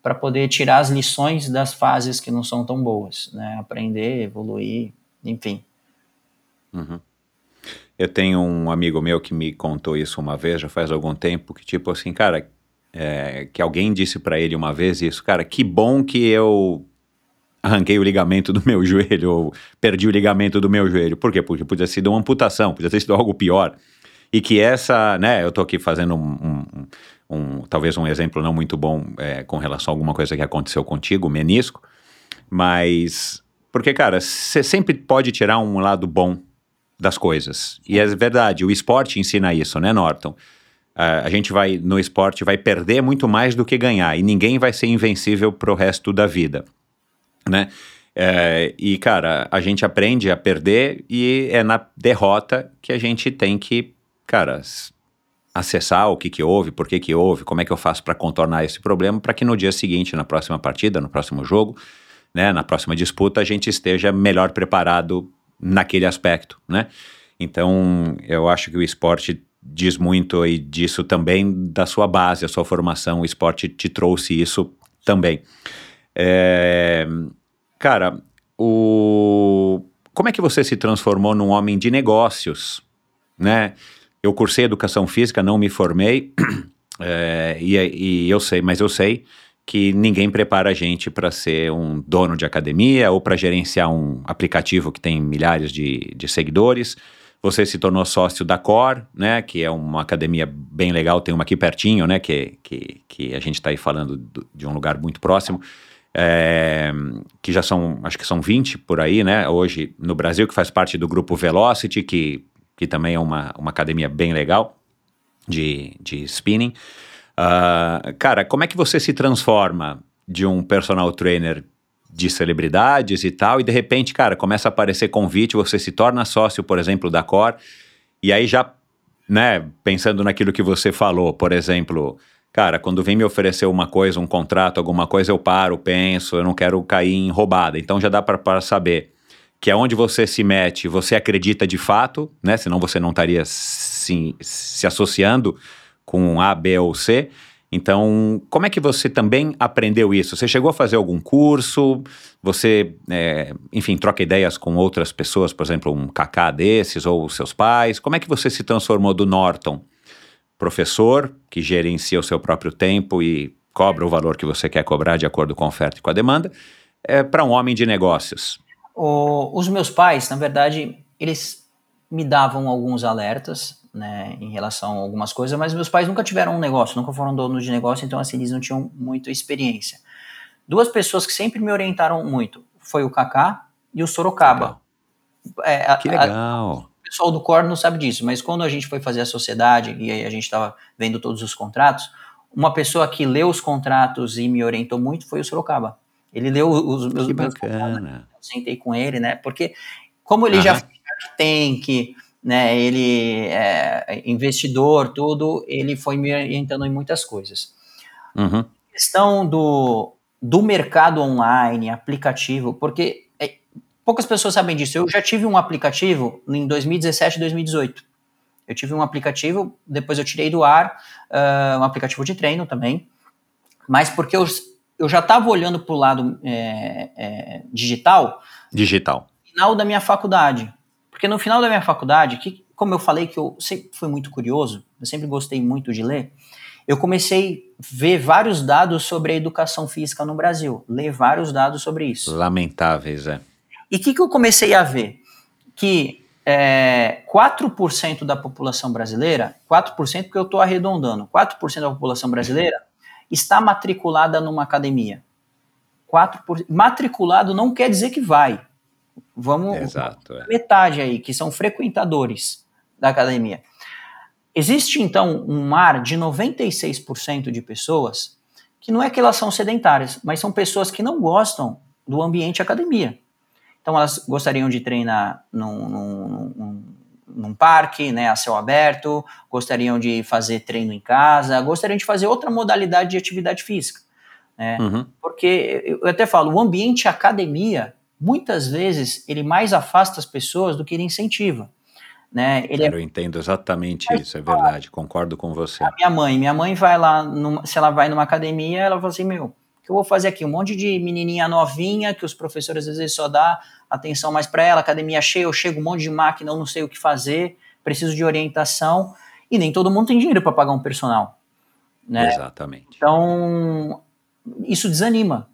para poder tirar as lições das fases que não são tão boas, né? Aprender, evoluir, enfim. Uhum. Eu tenho um amigo meu que me contou isso uma vez, já faz algum tempo, que tipo assim, cara, é, que alguém disse para ele uma vez isso, cara, que bom que eu arranquei o ligamento do meu joelho, ou perdi o ligamento do meu joelho. Por quê? Porque podia ter sido uma amputação, podia ter sido algo pior. E que essa, né, eu tô aqui fazendo um, um um, talvez um exemplo não muito bom é, com relação a alguma coisa que aconteceu contigo, menisco, mas porque, cara, você sempre pode tirar um lado bom das coisas. E é verdade, o esporte ensina isso, né, Norton? A gente vai, no esporte, vai perder muito mais do que ganhar. E ninguém vai ser invencível pro resto da vida, né? É, e, cara, a gente aprende a perder e é na derrota que a gente tem que, cara, acessar o que, que houve, por que, que houve, como é que eu faço para contornar esse problema, para que no dia seguinte, na próxima partida, no próximo jogo, né, na próxima disputa, a gente esteja melhor preparado naquele aspecto, né? Então, eu acho que o esporte diz muito aí disso também da sua base, a sua formação, o esporte te trouxe isso também. É, cara, o, como é que você se transformou num homem de negócios, né? Eu cursei educação física, não me formei, é, e, e eu sei, mas eu sei que ninguém prepara a gente para ser um dono de academia ou para gerenciar um aplicativo que tem milhares de, de seguidores. Você se tornou sócio da Cor, né, que é uma academia bem legal, tem uma aqui pertinho, né, que, que, que a gente está aí falando do, de um lugar muito próximo, é, que já são, acho que são 20 por aí, né, hoje no Brasil, que faz parte do grupo Velocity, que que também é uma, uma academia bem legal de, de spinning. Uh, cara, como é que você se transforma de um personal trainer de celebridades e tal, e de repente, cara, começa a aparecer convite, você se torna sócio, por exemplo, da Cor, e aí já, né, pensando naquilo que você falou, por exemplo, cara, quando vem me oferecer uma coisa, um contrato, alguma coisa, eu paro, penso, eu não quero cair em roubada. Então já dá para saber que é onde você se mete, você acredita de fato, né? Senão você não estaria se, se associando com A, B ou C. Então, como é que você também aprendeu isso? Você chegou a fazer algum curso? Você, é, enfim, troca ideias com outras pessoas, por exemplo, um Kaká desses ou seus pais? Como é que você se transformou do Norton, professor que gerencia o seu próprio tempo e cobra o valor que você quer cobrar de acordo com a oferta e com a demanda, é para um homem de negócios? O, os meus pais, na verdade, eles me davam alguns alertas, né, em relação a algumas coisas, mas meus pais nunca tiveram um negócio, nunca foram donos de negócio, então assim, eles não tinham muita experiência. Duas pessoas que sempre me orientaram muito foi o Kaká e o Sorocaba. É, que legal. A, o pessoal do Core não sabe disso, mas quando a gente foi fazer a sociedade e aí a gente estava vendo todos os contratos, uma pessoa que leu os contratos e me orientou muito foi o Sorocaba. Ele leu os meus, que bacana. Meus eu sentei com ele, né? Porque como ele já tem que né, ele é investidor, tudo, ele foi me orientando em muitas coisas. Uhum. A questão do, do mercado online, aplicativo, porque é, poucas pessoas sabem disso. Eu já tive um aplicativo em 2017 e 2018. Eu tive um aplicativo, depois eu tirei do ar, uh, um aplicativo de treino também, mas porque eu, eu já estava olhando para o lado é, é, digital. Digital. No final da minha faculdade. Porque no final da minha faculdade, que, como eu falei que eu sempre fui muito curioso, eu sempre gostei muito de ler, eu comecei a ver vários dados sobre a educação física no Brasil, ler vários dados sobre isso. Lamentáveis, é. E o que, que eu comecei a ver? Que é, 4% da população brasileira, 4% porque eu estou arredondando, 4% da população brasileira está matriculada numa academia. 4%, matriculado não quer dizer que vai. Vamos Exato, é. metade aí, que são frequentadores da academia. Existe então um mar de 96% de pessoas que não é que elas são sedentárias, mas são pessoas que não gostam do ambiente academia. Então elas gostariam de treinar num, num, num, num parque, né, a céu aberto, gostariam de fazer treino em casa, gostariam de fazer outra modalidade de atividade física. Né? Uhum. Porque eu até falo, o ambiente academia muitas vezes ele mais afasta as pessoas do que ele incentiva. Né? Ele é eu é... entendo exatamente isso, é verdade, concordo com você. A minha mãe, minha mãe vai lá, numa, se ela vai numa academia, ela fala assim, meu, o que eu vou fazer aqui? Um monte de menininha novinha, que os professores às vezes só dá atenção mais para ela, academia cheia, eu chego um monte de máquina, eu não sei o que fazer, preciso de orientação, e nem todo mundo tem dinheiro para pagar um personal. Né? Exatamente. Então, isso desanima.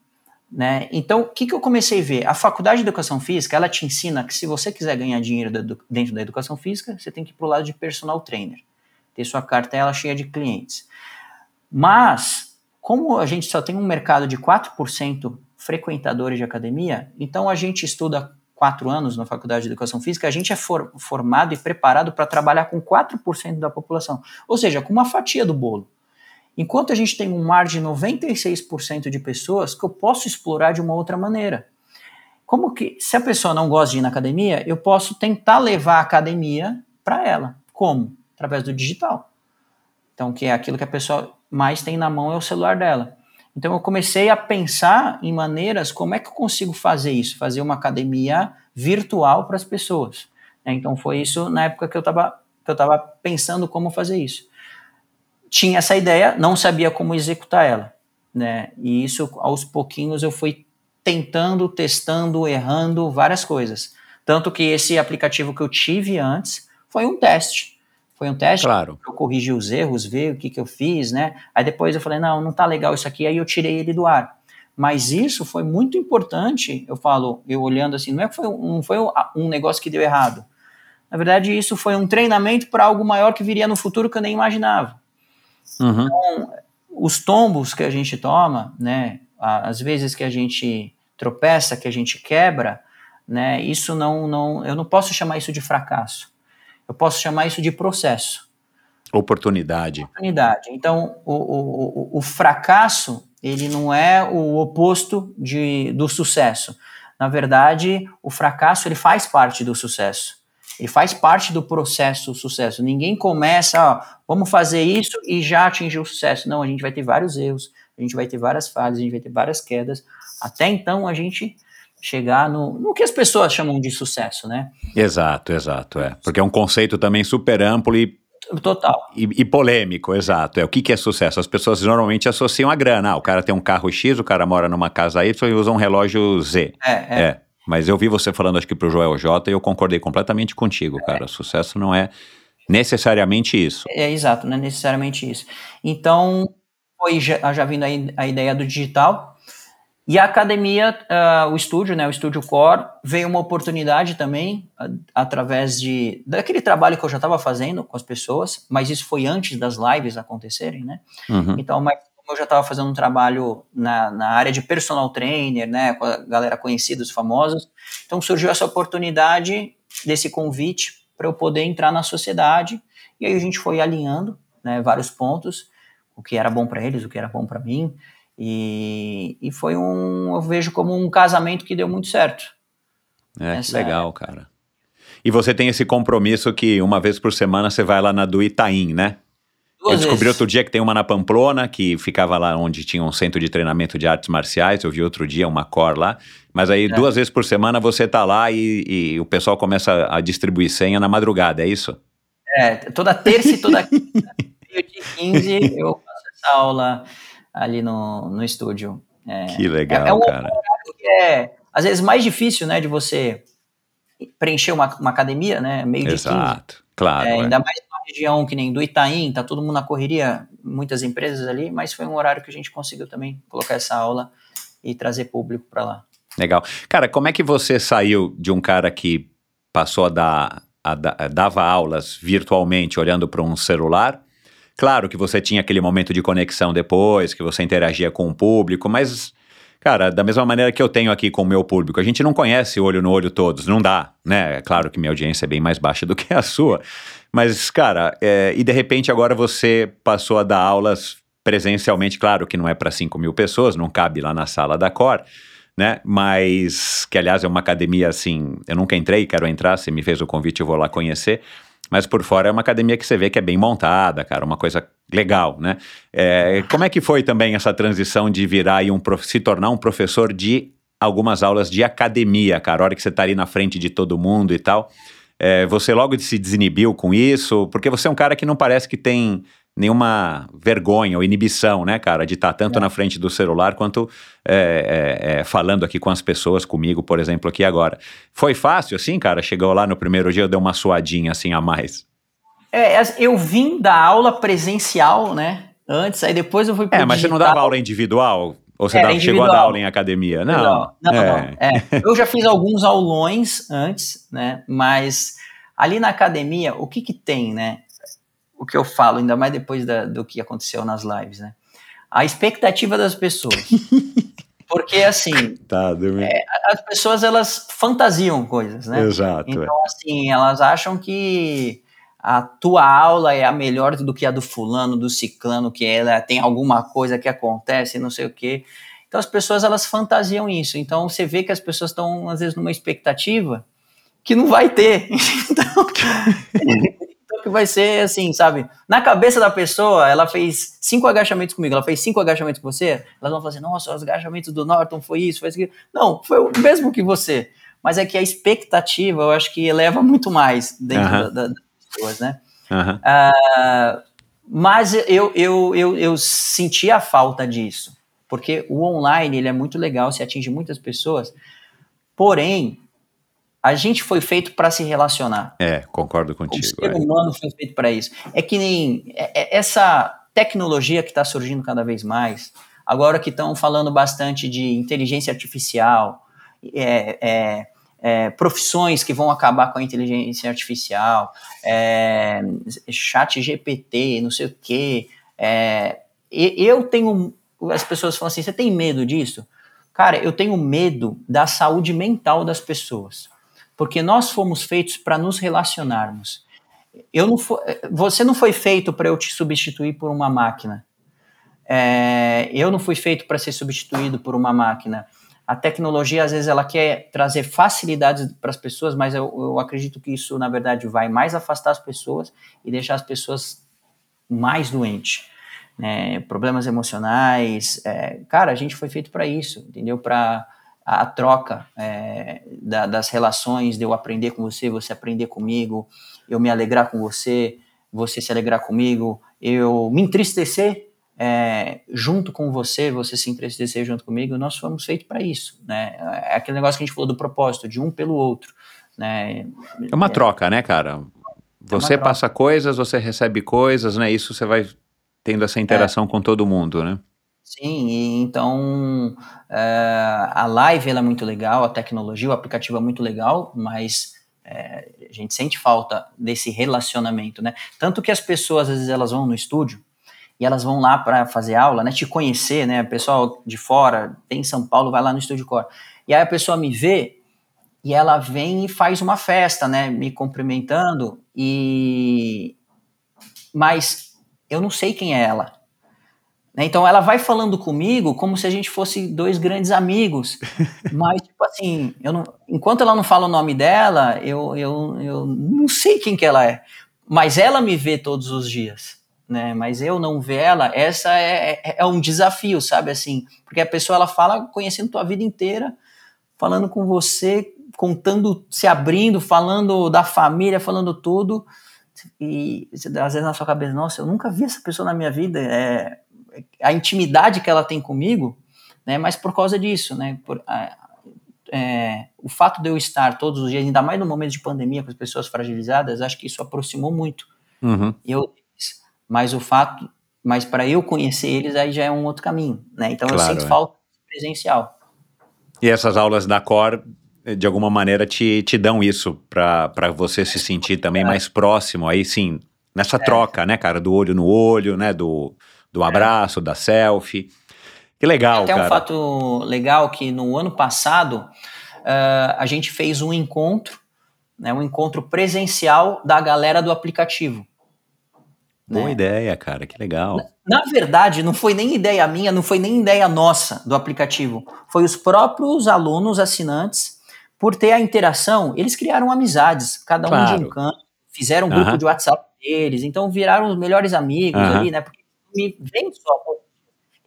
Né? Então, o que, que eu comecei a ver? A faculdade de educação física, ela te ensina que se você quiser ganhar dinheiro dentro da educação física, você tem que ir para o lado de personal trainer, ter sua cartela cheia de clientes. Mas, como a gente só tem um mercado de 4% frequentadores de academia, então a gente estuda quatro anos na faculdade de educação física, a gente é for, formado e preparado para trabalhar com 4% da população, ou seja, com uma fatia do bolo. Enquanto a gente tem um mar de 96% de pessoas que eu posso explorar de uma outra maneira. Como que, se a pessoa não gosta de ir na academia, eu posso tentar levar a academia para ela. Como? Através do digital. Então, que é aquilo que a pessoa mais tem na mão é o celular dela. Então, eu comecei a pensar em maneiras como é que eu consigo fazer isso, fazer uma academia virtual para as pessoas. Então, foi isso na época que eu estava que eu estava pensando como fazer isso tinha essa ideia, não sabia como executar ela, né? E isso aos pouquinhos eu fui tentando, testando, errando várias coisas. Tanto que esse aplicativo que eu tive antes foi um teste. Foi um teste claro. eu corrigi os erros, ver o que, que eu fiz, né? Aí depois eu falei, não, não tá legal isso aqui, aí eu tirei ele do ar. Mas isso foi muito importante, eu falo, eu olhando assim, não é que foi, não foi um negócio que deu errado. Na verdade, isso foi um treinamento para algo maior que viria no futuro que eu nem imaginava. Uhum. Então, os tombos que a gente toma, né, às vezes que a gente tropeça, que a gente quebra, né, isso não, não, eu não posso chamar isso de fracasso. Eu posso chamar isso de processo. Oportunidade. Oportunidade. Então, o, o, o fracasso, ele não é o oposto de, do sucesso. Na verdade, o fracasso, ele faz parte do sucesso. Ele faz parte do processo do sucesso. Ninguém começa, ó, vamos fazer isso e já atingiu o sucesso. Não, a gente vai ter vários erros, a gente vai ter várias falhas, a gente vai ter várias quedas, até então a gente chegar no, no que as pessoas chamam de sucesso, né? Exato, exato, é. Porque é um conceito também super amplo e Total. E, e, polêmico, exato. É o que, que é sucesso? As pessoas normalmente associam a grana. Ah, o cara tem um carro X, o cara mora numa casa Y e usa um relógio Z. É, é. é. Mas eu vi você falando, acho que pro Joel J, e eu concordei completamente contigo, cara. Sucesso não é necessariamente isso. É, exato, não é necessariamente isso. Então, foi já, já vindo a, a ideia do digital. E a academia, uh, o estúdio, né, o Estúdio Core, veio uma oportunidade também, uh, através de daquele trabalho que eu já estava fazendo com as pessoas, mas isso foi antes das lives acontecerem, né? Uhum. Então, mas eu já estava fazendo um trabalho na, na área de personal trainer, né, com a galera conhecida, os famosos, então surgiu essa oportunidade desse convite para eu poder entrar na sociedade, e aí a gente foi alinhando, né, vários pontos, o que era bom para eles, o que era bom para mim, e, e foi um, eu vejo como um casamento que deu muito certo. É, Essa que legal, cara. E você tem esse compromisso que uma vez por semana você vai lá na do Itaim, né? Duas eu descobri vezes. outro dia que tem uma na Pamplona, que ficava lá onde tinha um centro de treinamento de artes marciais. Eu vi outro dia uma cor lá. Mas aí, é. duas vezes por semana, você tá lá e, e, o pessoal começa a distribuir senha na madrugada, é isso? É, toda terça e toda quinta, meio de 15, eu faço essa aula ali no, no estúdio. É, que legal, é, é um cara. Que é, às vezes, mais difícil, né, de você preencher uma, uma academia, né, meio Exato, de 15. claro. É, ainda mais região que nem do Itaim, tá todo mundo na correria, muitas empresas ali, mas foi um horário que a gente conseguiu também colocar essa aula e trazer público para lá. Legal. Cara, como é que você saiu de um cara que passou a dar, a, a, dava aulas virtualmente olhando para um celular Claro que você tinha aquele momento de conexão depois, que você interagia com o público, mas, cara, da mesma maneira que eu tenho aqui com o meu público, a gente não conhece olho no olho todos, não dá, né? É claro que minha audiência é bem mais baixa do que a sua, mas, cara, é, e de repente agora você passou a dar aulas presencialmente, claro que não é para 5 mil pessoas, não cabe lá na sala da Cor, né? Mas que aliás é uma academia assim, eu nunca entrei, quero entrar, se me fez o convite eu vou lá conhecer. Mas por fora é uma academia que você vê que é bem montada, cara, uma coisa legal, né? É, como é que foi também essa transição de virar e um se tornar um professor de algumas aulas de academia, cara? A hora que você tá ali na frente de todo mundo e tal. É, você logo se desinibiu com isso? Porque você é um cara que não parece que tem nenhuma vergonha ou inibição, né, cara, de estar tanto é. na frente do celular quanto é, é, é, falando aqui com as pessoas, comigo, por exemplo, aqui agora. Foi fácil assim, cara? Chegou lá no primeiro dia, deu uma suadinha assim a mais? É, eu vim da aula presencial, né, antes, aí depois eu fui pro É, mas digital. você não dava aula individual? Ou você dava, chegou a dar aula em academia? Não, não, não. não, é. não. eu já fiz alguns aulões antes, né, mas ali na academia, o que que tem, né? o que eu falo, ainda mais depois da, do que aconteceu nas lives, né? A expectativa das pessoas. Porque, assim, tá, é, as pessoas, elas fantasiam coisas, né? Exato. Então, é. assim, elas acham que a tua aula é a melhor do que a do fulano, do ciclano, que ela tem alguma coisa que acontece, não sei o quê. Então, as pessoas, elas fantasiam isso. Então, você vê que as pessoas estão, às vezes, numa expectativa que não vai ter. Então, que vai ser assim, sabe? Na cabeça da pessoa, ela fez cinco agachamentos comigo, ela fez cinco agachamentos com você, elas vão fazer, assim, nossa, os agachamentos do Norton foi isso, foi isso. Não, foi o mesmo que você. Mas é que a expectativa, eu acho que eleva muito mais dentro uh -huh. da, das pessoas, né? Uh -huh. uh, mas eu, eu, eu, eu senti a falta disso, porque o online ele é muito legal, se atinge muitas pessoas, porém, a gente foi feito para se relacionar. É, concordo contigo. O ser é. humano foi feito para isso. É que nem é, é, essa tecnologia que está surgindo cada vez mais, agora que estão falando bastante de inteligência artificial, é, é, é, profissões que vão acabar com a inteligência artificial, é, chat GPT, não sei o quê. eu tenho. As pessoas falam assim: você tem medo disso? Cara, eu tenho medo da saúde mental das pessoas porque nós fomos feitos para nos relacionarmos. Eu não for, você não foi feito para eu te substituir por uma máquina. É, eu não fui feito para ser substituído por uma máquina. A tecnologia, às vezes, ela quer trazer facilidades para as pessoas, mas eu, eu acredito que isso, na verdade, vai mais afastar as pessoas e deixar as pessoas mais doentes. Né? Problemas emocionais. É, cara, a gente foi feito para isso, entendeu? Para a, troca é, da, das relações, de eu aprender com você, você aprender comigo, eu me alegrar com você, você se alegrar comigo, eu me entristecer é, junto com você, você se entristecer junto comigo, nós fomos feitos para isso, né? É aquele negócio que a gente falou do propósito, de um pelo outro, né? É uma troca, né, cara? É você é passa coisas, você recebe coisas, né? Isso você vai tendo essa interação é. com todo mundo, né? Sim, e então é, a live ela é muito legal, a tecnologia, o aplicativo é muito legal, mas é, a gente sente falta desse relacionamento, né? Tanto que as pessoas às vezes elas vão no estúdio e elas vão lá para fazer aula, né? Te conhecer, né? O pessoal de fora, tem em São Paulo, vai lá no estúdio core. E aí a pessoa me vê e ela vem e faz uma festa, né? Me cumprimentando e mas eu não sei quem é ela. Né? Então ela vai falando comigo como se a gente fosse dois grandes amigos, mas tipo assim, eu não, enquanto ela não fala o nome dela, eu, eu, eu não sei quem que ela é, mas ela me vê todos os dias, né? Mas eu não ver ela, essa é, é, é um desafio, sabe assim, porque a pessoa ela fala conhecendo tua vida inteira, falando com você, contando, se abrindo, falando da família, falando tudo. E às vezes na sua cabeça, nossa, eu nunca vi essa pessoa na minha vida. É, a intimidade que ela tem comigo, né, mas por causa disso, né, por, é, o fato de eu estar todos os dias, ainda mais no momento de pandemia com as pessoas fragilizadas, acho que isso aproximou muito. Uhum. Eu, mas o fato, mas para eu conhecer eles aí já é um outro caminho, né? Então claro, eu sinto é. falta presencial. E essas aulas da Cor, de alguma maneira, te, te dão isso para você se sentir também é. mais próximo, aí sim, nessa é. troca, né, cara, do olho no olho, né, do do abraço, é. da selfie. Que legal, Até cara. um fato legal que no ano passado uh, a gente fez um encontro, né, um encontro presencial da galera do aplicativo. Boa né? ideia, cara, que legal. Na, na, verdade, não foi nem ideia minha, não foi nem ideia nossa do aplicativo. Foi os próprios alunos assinantes, por ter a interação, eles criaram amizades, cada um claro. de um canto, fizeram um grupo uh -huh. de WhatsApp deles, então viraram os melhores amigos uh -huh. ali, né? Porque me vem só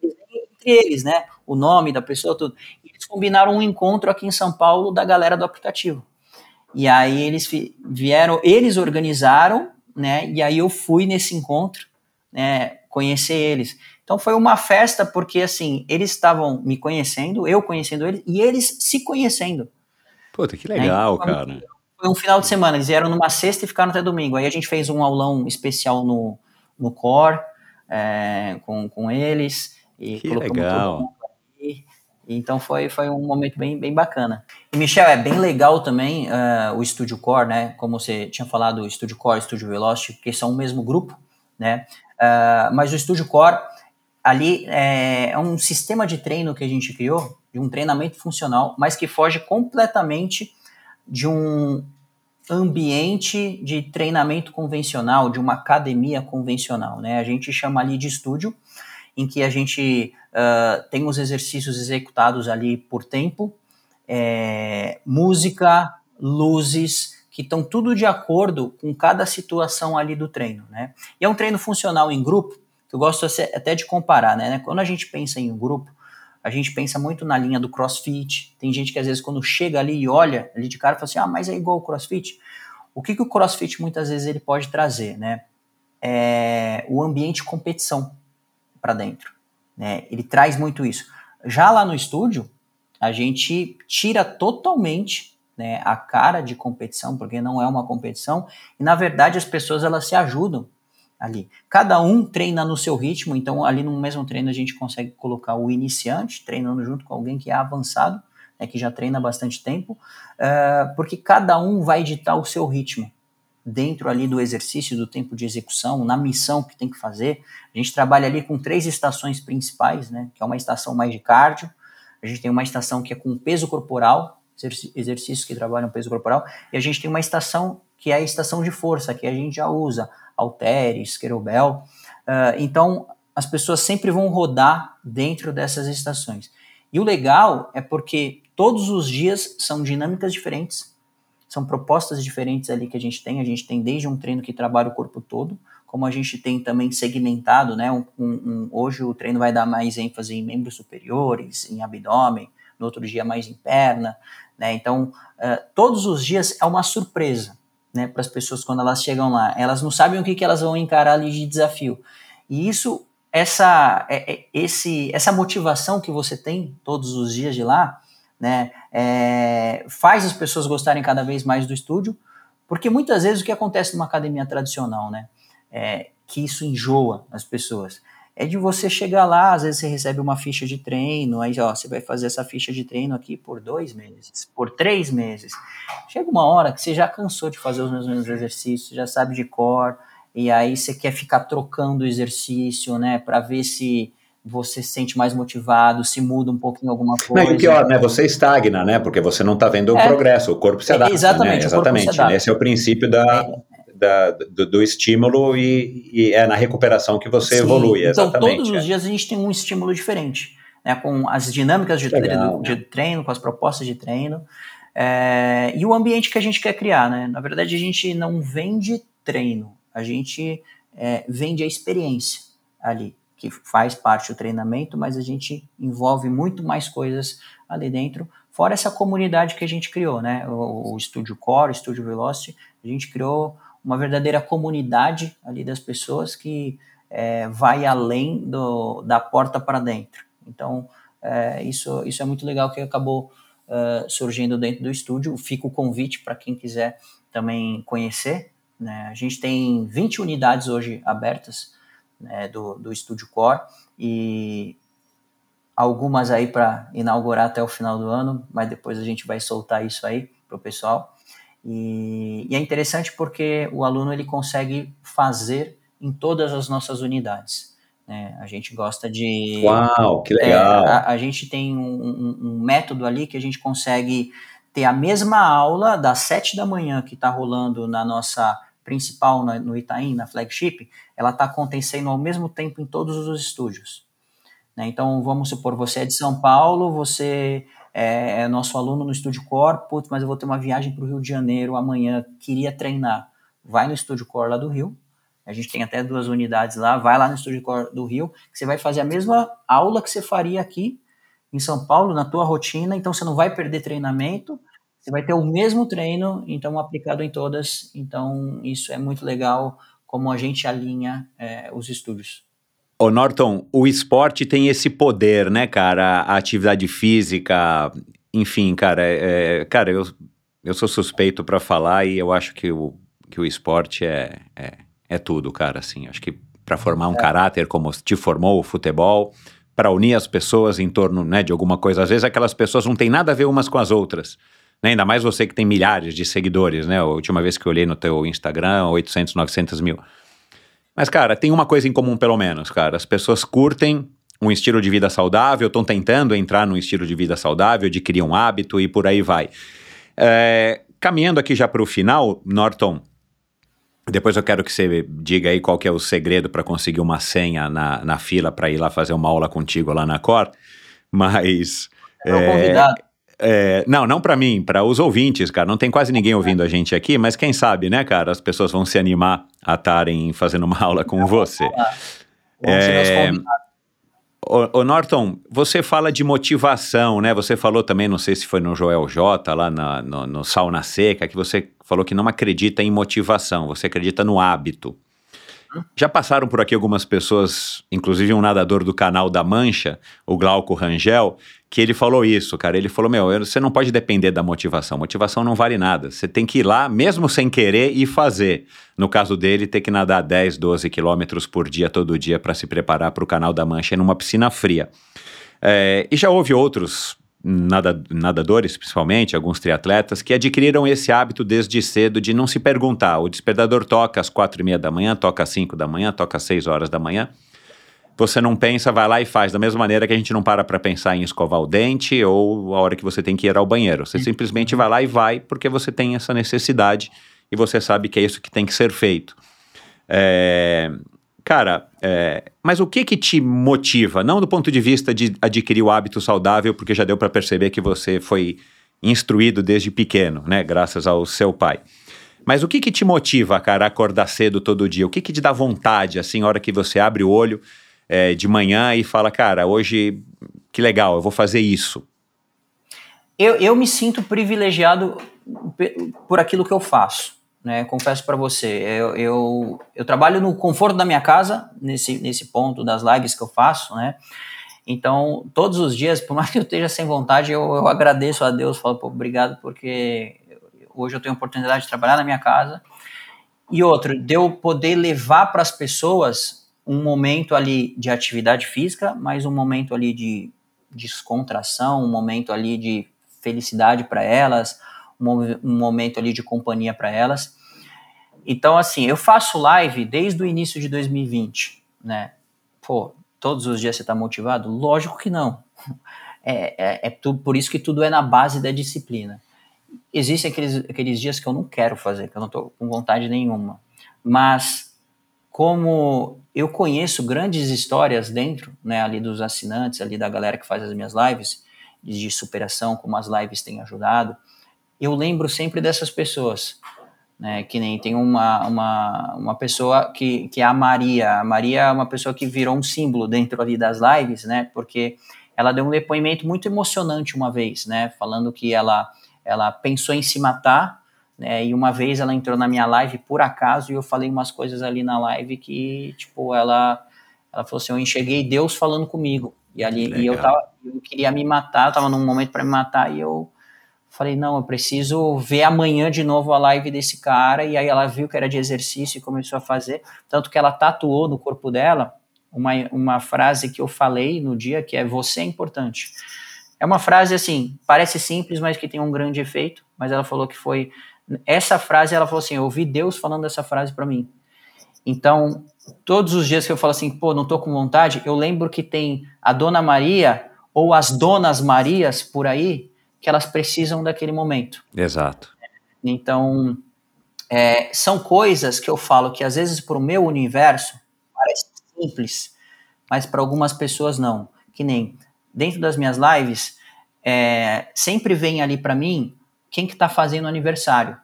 eles vêm entre eles, né? O nome da pessoa, tudo. E eles combinaram um encontro aqui em São Paulo da galera do aplicativo. E aí eles vieram, eles organizaram, né? E aí eu fui nesse encontro, né? Conhecer eles. Então foi uma festa porque assim eles estavam me conhecendo, eu conhecendo eles e eles se conhecendo. Puta que legal, né? então, cara. Foi um final de semana. Eles vieram numa sexta e ficaram até domingo. Aí a gente fez um aulão especial no, no Core é, com, com eles. E que legal. Então foi, foi um momento bem, bem bacana. E Michel, é bem legal também uh, o Studio Core, né? Como você tinha falado, o Studio Core e o Studio Velocity, que são o mesmo grupo, né? Uh, mas o Studio Core ali é, é, um sistema de treino que a gente criou, de um treinamento funcional, mas que foge completamente de um ambiente de treinamento convencional, de uma academia convencional, né? A gente chama ali de estúdio, em que a gente uh, tem os exercícios executados ali por tempo, é, música, luzes, que estão tudo de acordo com cada situação ali do treino, né? E é um treino funcional em grupo, que eu gosto até de comparar, né? Quando a gente pensa em um grupo, a gente pensa muito na linha do crossfit. Tem gente que às vezes quando chega ali e olha ali de cara fala assim, ah, mas é igual o crossfit. O que, que o crossfit muitas vezes ele pode trazer, né? É o ambiente competição para dentro. Né? Ele traz muito isso. Já lá no estúdio, a gente tira totalmente né, a cara de competição, porque não é uma competição, e na verdade as pessoas elas se ajudam ali. Cada um treina no seu ritmo, então ali no mesmo treino a gente consegue colocar o iniciante treinando junto com alguém que é avançado, né, que já treina bastante tempo, uh, porque cada um vai ditar o seu ritmo dentro ali do exercício, do tempo de execução, na missão que tem que fazer. A gente trabalha ali com três estações principais, né, que é uma estação mais de cardio, a gente tem uma estação que é com peso corporal, exercícios que trabalham peso corporal, e a gente tem uma estação que é a estação de força, que a gente já usa halteres, querobel. Uh, então, as pessoas sempre vão rodar dentro dessas estações. E o legal é porque todos os dias são dinâmicas diferentes, são propostas diferentes ali que a gente tem. A gente tem desde um treino que trabalha o corpo todo, como a gente tem também segmentado, né? Um, um, hoje o treino vai dar mais ênfase em membros superiores, em abdômen, no outro dia mais em perna, né? Então, uh, todos os dias é uma surpresa né, para as pessoas quando elas chegam lá. Elas não sabem o que, que elas vão encarar ali de desafio. E isso, essa, é, é, esse, essa motivação que você tem todos os dias de lá, né, é, faz as pessoas gostarem cada vez mais do estúdio, porque muitas vezes o que acontece numa academia tradicional, né, é, que isso enjoa as pessoas. É de você chegar lá, às vezes você recebe uma ficha de treino, aí ó, você vai fazer essa ficha de treino aqui por dois meses, por três meses. Chega uma hora que você já cansou de fazer os mesmos exercícios, já sabe de cor, e aí você quer ficar trocando o exercício, né, para ver se você se sente mais motivado, se muda um pouquinho alguma coisa. Não, e pior, né? Você estagna, né? Porque você não está vendo é, o progresso, o corpo se é, adapta. exatamente, né? exatamente. Adapta. Esse é o princípio da, é. da do, do, estímulo e, e, é na recuperação que você Sim. evolui. Então, todos os é. dias a gente tem um estímulo diferente, né? Com as dinâmicas de, Legal, treino, de treino, com as propostas de treino. É, e o ambiente que a gente quer criar, né? Na verdade, a gente não vende treino, a gente é, vende a experiência ali que faz parte do treinamento, mas a gente envolve muito mais coisas ali dentro, fora essa comunidade que a gente criou, né? O, Estúdio Core, o Estúdio Velocity, a gente criou uma verdadeira comunidade ali das pessoas que é, vai além do, da porta para dentro. Então, é, isso, isso é muito legal que acabou uh, surgindo dentro do estúdio. Fica o convite para quem quiser também conhecer. Né? A gente tem 20 unidades hoje abertas né, do, do Estúdio Core e algumas aí para inaugurar até o final do ano, mas depois a gente vai soltar isso aí para o pessoal. E, e, é interessante porque o aluno ele consegue fazer em todas as nossas unidades. Né? A gente gosta de. Uau, que legal! É, a, a, gente tem um, um, um, método ali que a gente consegue ter a mesma aula das sete da manhã que está rolando na nossa principal no Itaim, na flagship, ela está acontecendo ao mesmo tempo em todos os estúdios. Né? Então, vamos supor, você é de São Paulo, você é, é nosso aluno no Estúdio Core, putz, mas eu vou ter uma viagem para o Rio de Janeiro amanhã, queria treinar. Vai no Estúdio Core lá do Rio, a gente tem até duas unidades lá, vai lá no Estúdio Core do Rio, que você vai fazer a mesma aula que você faria aqui em São Paulo, na tua rotina, então você não vai perder treinamento, você vai ter o mesmo treino, então aplicado em todas. Então isso é muito legal como a gente alinha é, os estúdios. Ô Norton, o esporte tem esse poder, né, cara? A atividade física, enfim, cara, é, é cara, eu, eu sou suspeito para falar e eu acho que o, que o esporte é, é, é tudo, cara, assim, acho que para formar um é. caráter como te formou o futebol, para unir as pessoas em torno né, de alguma coisa. Às vezes aquelas pessoas não têm nada a ver umas com as outras. Né? Ainda mais você que tem milhares de seguidores, né? A última vez que eu olhei no teu Instagram, 800, 900 mil. Mas, cara, tem uma coisa em comum pelo menos, cara. As pessoas curtem um estilo de vida saudável, estão tentando entrar num estilo de vida saudável, adquirir um hábito e por aí vai. É, caminhando aqui já para o final, Norton, depois eu quero que você diga aí qual que é o segredo para conseguir uma senha na, na fila para ir lá fazer uma aula contigo lá na Cor, mas... É, convidado. É, não, não para mim, para os ouvintes, cara. Não tem quase ninguém ouvindo a gente aqui, mas quem sabe, né, cara? As pessoas vão se animar a estarem fazendo uma aula com você. É, o, o, Norton, você fala de motivação, né? Você falou também, não sei se foi no Joel J, lá na, no, no Sauna Seca, que você falou que não acredita em motivação, você acredita no hábito. Já passaram por aqui algumas pessoas, inclusive um nadador do canal da Mancha, o Glauco Rangel, que ele falou isso, cara. Ele falou: Meu, você não pode depender da motivação. Motivação não vale nada. Você tem que ir lá, mesmo sem querer, e fazer. No caso dele, ter que nadar 10, 12 quilômetros por dia, todo dia, para se preparar para o canal da Mancha numa piscina fria. É, e já houve outros nada, nadadores, principalmente, alguns triatletas, que adquiriram esse hábito desde cedo de não se perguntar. O despertador toca às quatro e meia da manhã, toca às cinco da manhã, toca às seis horas da manhã. Você não pensa, vai lá e faz. Da mesma maneira que a gente não para para pensar em escovar o dente ou a hora que você tem que ir ao banheiro. Você simplesmente vai lá e vai porque você tem essa necessidade e você sabe que é isso que tem que ser feito. É, Cara, é, mas o que que te motiva? Não do ponto de vista de adquirir o hábito saudável, porque já deu para perceber que você foi instruído desde pequeno, né? Graças ao seu pai. Mas o que que te motiva, cara, a acordar cedo todo dia? O que que te dá vontade, assim, a hora que você abre o olho é, de manhã e fala, cara, hoje que legal, eu vou fazer isso? Eu, eu me sinto privilegiado por aquilo que eu faço né? Confesso para você, eu, eu, eu, trabalho no conforto da minha casa, nesse, nesse ponto das lives que eu faço, né? Então, todos os dias, por mais que eu esteja sem vontade, eu, eu agradeço a Deus, falo, pô, obrigado, porque hoje eu tenho a oportunidade de trabalhar na minha casa E outro, de eu poder levar para as pessoas um momento ali de atividade física, mas um momento ali de descontração, um momento ali de felicidade para elas, um, um momento ali de companhia para elas. Então, assim, eu faço live desde o início de 2020, né? Pô, todos os dias você está motivado? Lógico que não. É, é, é tudo, por isso que tudo é na base da disciplina. Existem aqueles, aqueles dias que eu não quero fazer, que eu não estou com vontade nenhuma. Mas, como eu conheço grandes histórias dentro, né, ali dos assinantes, ali da galera que faz as minhas lives, de superação, como as lives têm ajudado, eu lembro sempre dessas pessoas né? Que nem tem uma, uma, uma pessoa que, que é a Maria. A Maria é uma pessoa que virou um símbolo dentro ali das lives, né? Porque ela deu um depoimento muito emocionante uma vez, né? Falando que ela, ela pensou em se matar, né? E uma vez ela entrou na minha live por acaso e eu falei umas coisas ali na live que, tipo, ela, ela falou assim: eu enxerguei Deus falando comigo. E ali e eu, tava, eu queria me matar, eu tava num momento para me matar e eu Falei, não, eu preciso ver amanhã de novo a live desse cara. E aí ela viu que era de exercício e começou a fazer. Tanto que ela tatuou no corpo dela uma, uma frase que eu falei no dia, que é você é importante. É uma frase assim, parece simples, mas que tem um grande efeito. Mas ela falou que foi. Essa frase, ela falou assim: eu ouvi Deus falando essa frase para mim. Então, todos os dias que eu falo assim, pô, não tô com vontade, eu lembro que tem a Dona Maria ou as Donas Marias por aí que elas precisam daquele momento. Exato. Então, é, são coisas que eu falo que às vezes para o meu universo parece simples, mas para algumas pessoas não. Que nem dentro das minhas lives, é, sempre vem ali para mim quem que está fazendo aniversário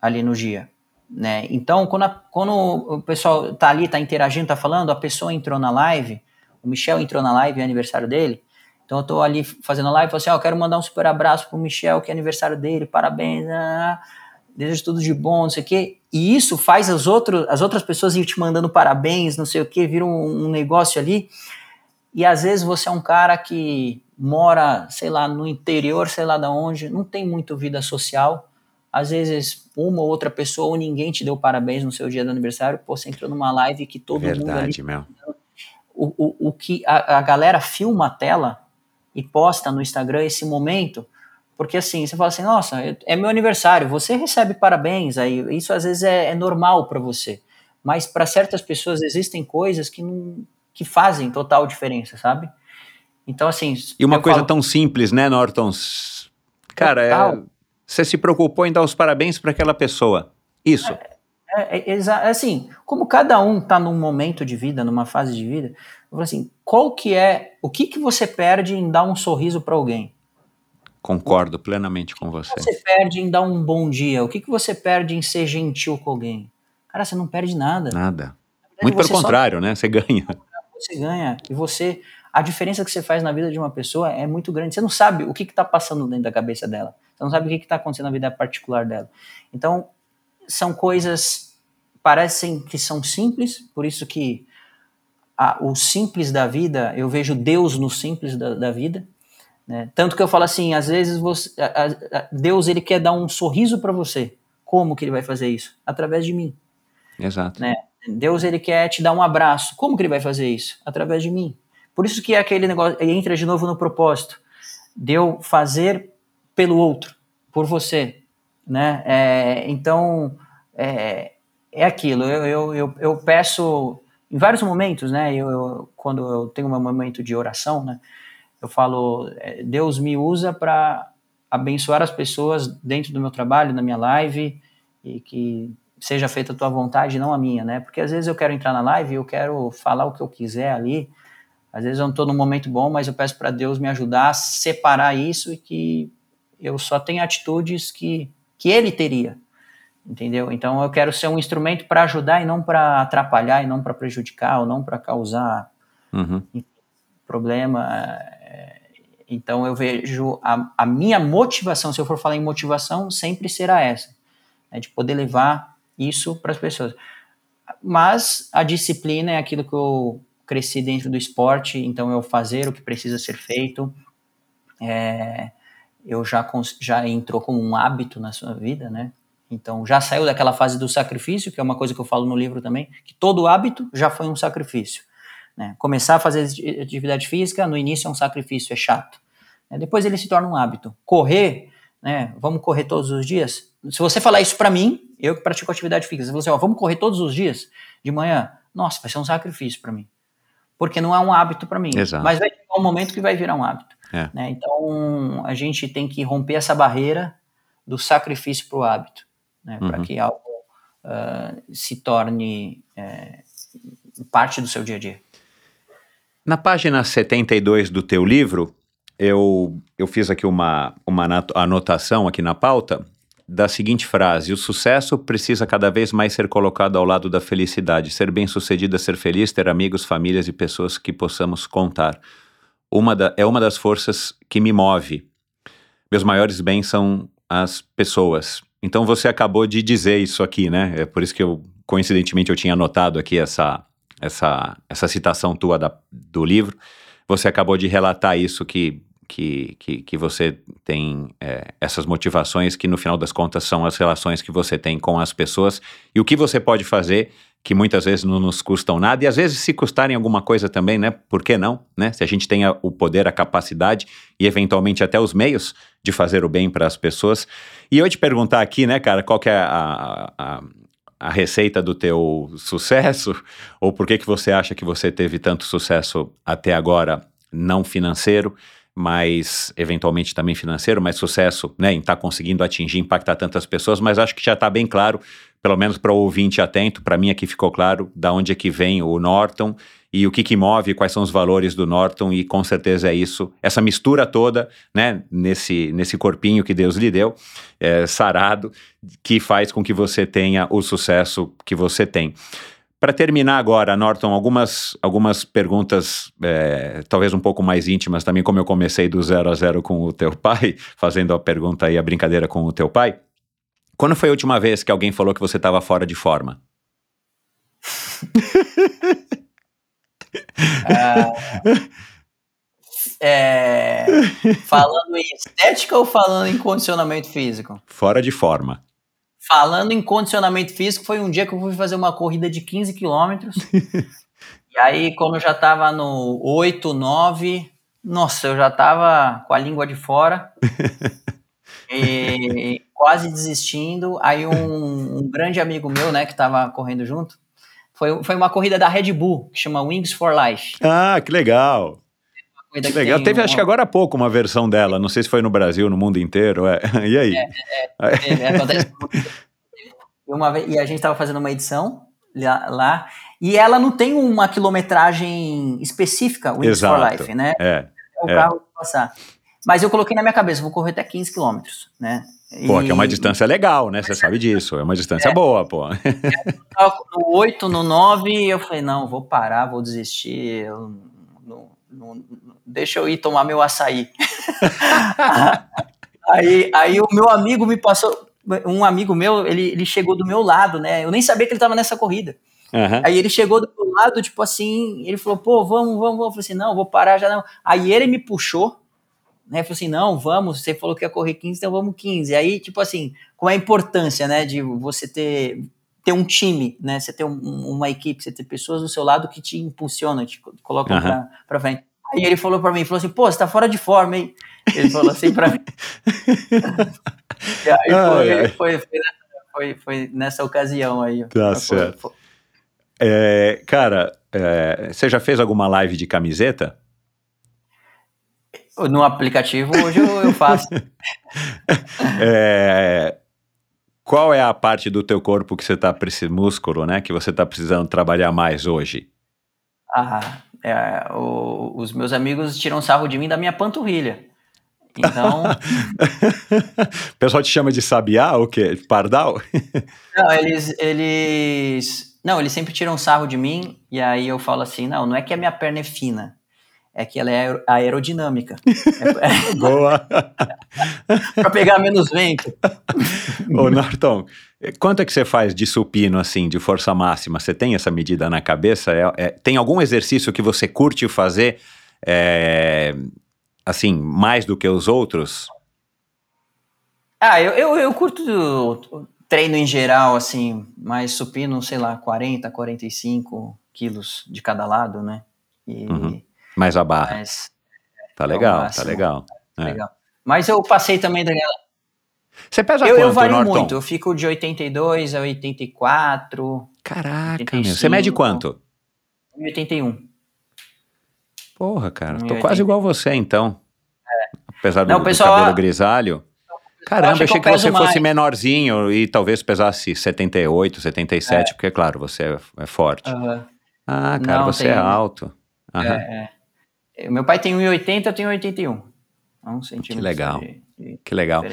ali no dia. Né? Então, quando, a, quando o pessoal está ali, está interagindo, está falando, a pessoa entrou na live, o Michel entrou na live, é aniversário dele, então eu tô ali fazendo live, falo assim, ó, oh, quero mandar um super abraço pro Michel, que é aniversário dele, parabéns, ah, desejo tudo de bom, não sei o quê. E isso faz as, outro, as outras pessoas ir te mandando parabéns, não sei o quê, vira um, um negócio ali. E às vezes você é um cara que mora, sei lá, no interior, sei lá da onde, não tem muito vida social. Às vezes uma ou outra pessoa ou ninguém te deu parabéns no seu dia do aniversário, pô, você entrou numa live que todo Verdade, mundo ali... Meu. O, o, o que a, a galera filma a tela e posta no Instagram esse momento, porque assim, você fala assim, nossa, é meu aniversário, você recebe parabéns, aí isso às vezes é, é normal para você, mas para certas pessoas existem coisas que não, que fazem total diferença, sabe? Então assim. E uma coisa falo, tão simples, né, Norton? Cara, é, você se preocupou em dar os parabéns para aquela pessoa. Isso. É, é, é, é, assim, como cada um está num momento de vida, numa fase de vida, eu falo assim, qual que é, o que que você perde em dar um sorriso para alguém? Concordo plenamente com você. O que você perde em dar um bom dia? O que que você perde em ser gentil com alguém? Cara, você não perde nada. Nada. Verdade, Muito pelo contrário, só... né? Você ganha. Você ganha. E você, a diferença que você faz na vida de uma pessoa é muito grande. Você não sabe o que está passando dentro da cabeça dela. Você não sabe o que está acontecendo na vida particular dela. Então, são coisas parecem que são simples, por isso que a, o simples da vida, eu vejo Deus no simples da, da vida. Né? Tanto que eu falo assim, às vezes você, a, a, Deus ele quer dar um sorriso para você. Como que ele vai fazer isso? Através de mim. Exato. Né? Deus ele quer te dar um abraço. Como que ele vai fazer isso? Através de mim. Por isso que é aquele negócio entra de novo no propósito. Deu fazer pelo outro, por você, né? É, então, é, é aquilo. Eu, eu, eu, eu, peço em vários momentos, né? Eu, eu, quando eu tenho um momento de oração, né? Eu falo, é, Deus me usa para abençoar as pessoas dentro do meu trabalho, na minha live, e que seja feita a tua vontade, não a minha, né? Porque às vezes eu quero entrar na live eu quero falar o que eu quiser ali. Às vezes eu não estou num momento bom, mas eu peço para Deus me ajudar a separar isso e que eu só tenha atitudes que que ele teria, entendeu? Então eu quero ser um instrumento para ajudar e não para atrapalhar e não para prejudicar ou não para causar uhum. problema. É, então eu vejo a, a, minha motivação, se eu for falar em motivação, sempre será essa, né, de poder levar isso para as pessoas. Mas a disciplina é aquilo que eu cresci dentro do esporte, então eu fazer o que precisa ser feito. É, eu já, já entrou como um hábito na sua vida, né? Então já saiu daquela fase do sacrifício, que é uma coisa que eu falo no livro também, que todo hábito já foi um sacrifício. Né? Começar a fazer atividade física no início é um sacrifício, é chato. Né? Depois ele se torna um hábito. Correr, né? Vamos correr todos os dias. Se você falar isso para mim, eu que pratico atividade física, você fala assim, ó, vamos correr todos os dias de manhã. Nossa, vai ser um sacrifício para mim, porque não é um hábito para mim. Exato. Mas vai chegar um momento que vai virar um hábito. É. Né? Então a gente tem que romper essa barreira do sacrifício para o hábito, né? Uhum. para que algo uh, se torne é, parte do seu dia a dia. Na página 72 do teu livro, eu, eu fiz aqui uma, uma anotação aqui na pauta da seguinte frase: O sucesso precisa cada vez mais ser colocado ao lado da felicidade. Ser bem-sucedido é ser feliz, ter amigos, famílias e pessoas que possamos contar. Uma da, é uma das forças que me move. Meus maiores bens são as pessoas. Então você acabou de dizer isso aqui, né? É por isso que eu, coincidentemente, eu tinha anotado aqui essa, essa, essa citação tua da, do livro. Você acabou de relatar isso que que, que, que você tem é, essas motivações que no final das contas são as relações que você tem com as pessoas e o que você pode fazer que muitas vezes não nos custam nada e às vezes se custarem alguma coisa também, né? Por que não, né? Se a gente tem o poder, a capacidade e eventualmente até os meios de fazer o bem para as pessoas. E eu te perguntar aqui, né, cara, qual que é a, a, a receita do teu sucesso ou por que que você acha que você teve tanto sucesso até agora não financeiro? Mas eventualmente também financeiro, mais sucesso né, em estar tá conseguindo atingir, impactar tantas pessoas, mas acho que já está bem claro, pelo menos para o ouvinte atento, para mim aqui ficou claro da onde é que vem o Norton e o que, que move, quais são os valores do Norton, e com certeza é isso, essa mistura toda, né, nesse, nesse corpinho que Deus lhe deu, é, sarado, que faz com que você tenha o sucesso que você tem. Para terminar agora, Norton, algumas, algumas perguntas, é, talvez um pouco mais íntimas também, como eu comecei do zero a zero com o teu pai, fazendo a pergunta e a brincadeira com o teu pai. Quando foi a última vez que alguém falou que você estava fora de forma? uh, é, falando em estética ou falando em condicionamento físico? Fora de forma. Falando em condicionamento físico, foi um dia que eu fui fazer uma corrida de 15 quilômetros. e aí, quando eu já tava no 8, 9, nossa, eu já tava com a língua de fora. e quase desistindo. Aí um, um, grande amigo meu, né, que tava correndo junto, foi, foi uma corrida da Red Bull, que chama Wings for Life. Ah, que legal! Que legal. Teve, um... acho que agora há pouco, uma versão dela. Não sei se foi no Brasil, no mundo inteiro. É. E aí? É, é, é, acontece uma vez, E a gente estava fazendo uma edição lá, lá, e ela não tem uma quilometragem específica, o Wings for Life, né? É. O carro passar. Mas eu coloquei na minha cabeça, vou correr até 15 quilômetros, né? Pô, e... que é uma distância legal, né? Você sabe disso. É uma distância é. boa, pô. No 8, no 9, eu falei, não, vou parar, vou desistir. Eu não, não, deixa eu ir tomar meu açaí. aí, aí o meu amigo me passou, um amigo meu, ele, ele chegou do meu lado, né? Eu nem sabia que ele estava nessa corrida. Uhum. Aí ele chegou do meu lado, tipo assim, ele falou, pô, vamos, vamos, vamos. Eu falei assim, não, vou parar já não. Aí ele me puxou, né? Falou assim, não, vamos, você falou que ia correr 15, então vamos 15. Aí, tipo assim, com a importância, né, de você ter ter um time, né? Você ter um, uma equipe, você ter pessoas do seu lado que te impulsionam, te colocam uhum. pra, pra frente. Aí ele falou pra mim, falou assim, pô, você tá fora de forma, hein? Ele falou assim pra mim. e aí foi, foi, foi, foi, foi, nessa ocasião aí. Tá certo. É, cara, é, você já fez alguma live de camiseta? No aplicativo hoje eu, eu faço. é, qual é a parte do teu corpo que você tá precisando, músculo, né, que você tá precisando trabalhar mais hoje? Ah, é, o, os meus amigos tiram sarro de mim da minha panturrilha. Então. o pessoal te chama de sabiá ou quê? Pardal? não, eles, eles. Não, eles sempre tiram sarro de mim, e aí eu falo assim: não, não é que a minha perna é fina é que ela é aerodinâmica. Boa! para pegar menos vento. Ô, Norton, quanto é que você faz de supino, assim, de força máxima? Você tem essa medida na cabeça? É, é, tem algum exercício que você curte fazer, é, assim, mais do que os outros? Ah, eu, eu, eu curto treino em geral, assim, mas supino, sei lá, 40, 45 quilos de cada lado, né? E, Uhum. Mais a barra. mas, Tá é legal, tá máximo. legal. É. legal. Mas eu passei também daquela. Você pesa Eu, quanto, eu vario Norton? muito, eu fico de 82 a 84, Caraca, meu. Você mede 85. quanto? 81. Porra, cara, tô 1,80. quase igual você, então. Apesar do, Não, o do pessoal- cabelo grisalho. Caramba, eu achei que que você peso fosse mais. menorzinho e talvez pesasse 78, 77, porque, claro, você é, é forte. Aham. Ah, cara, Não, você tem- é alto. Aham. É, é. Meu pai tem 1,80, eu tenho 81. É um centímetro legal. de, de Que legal.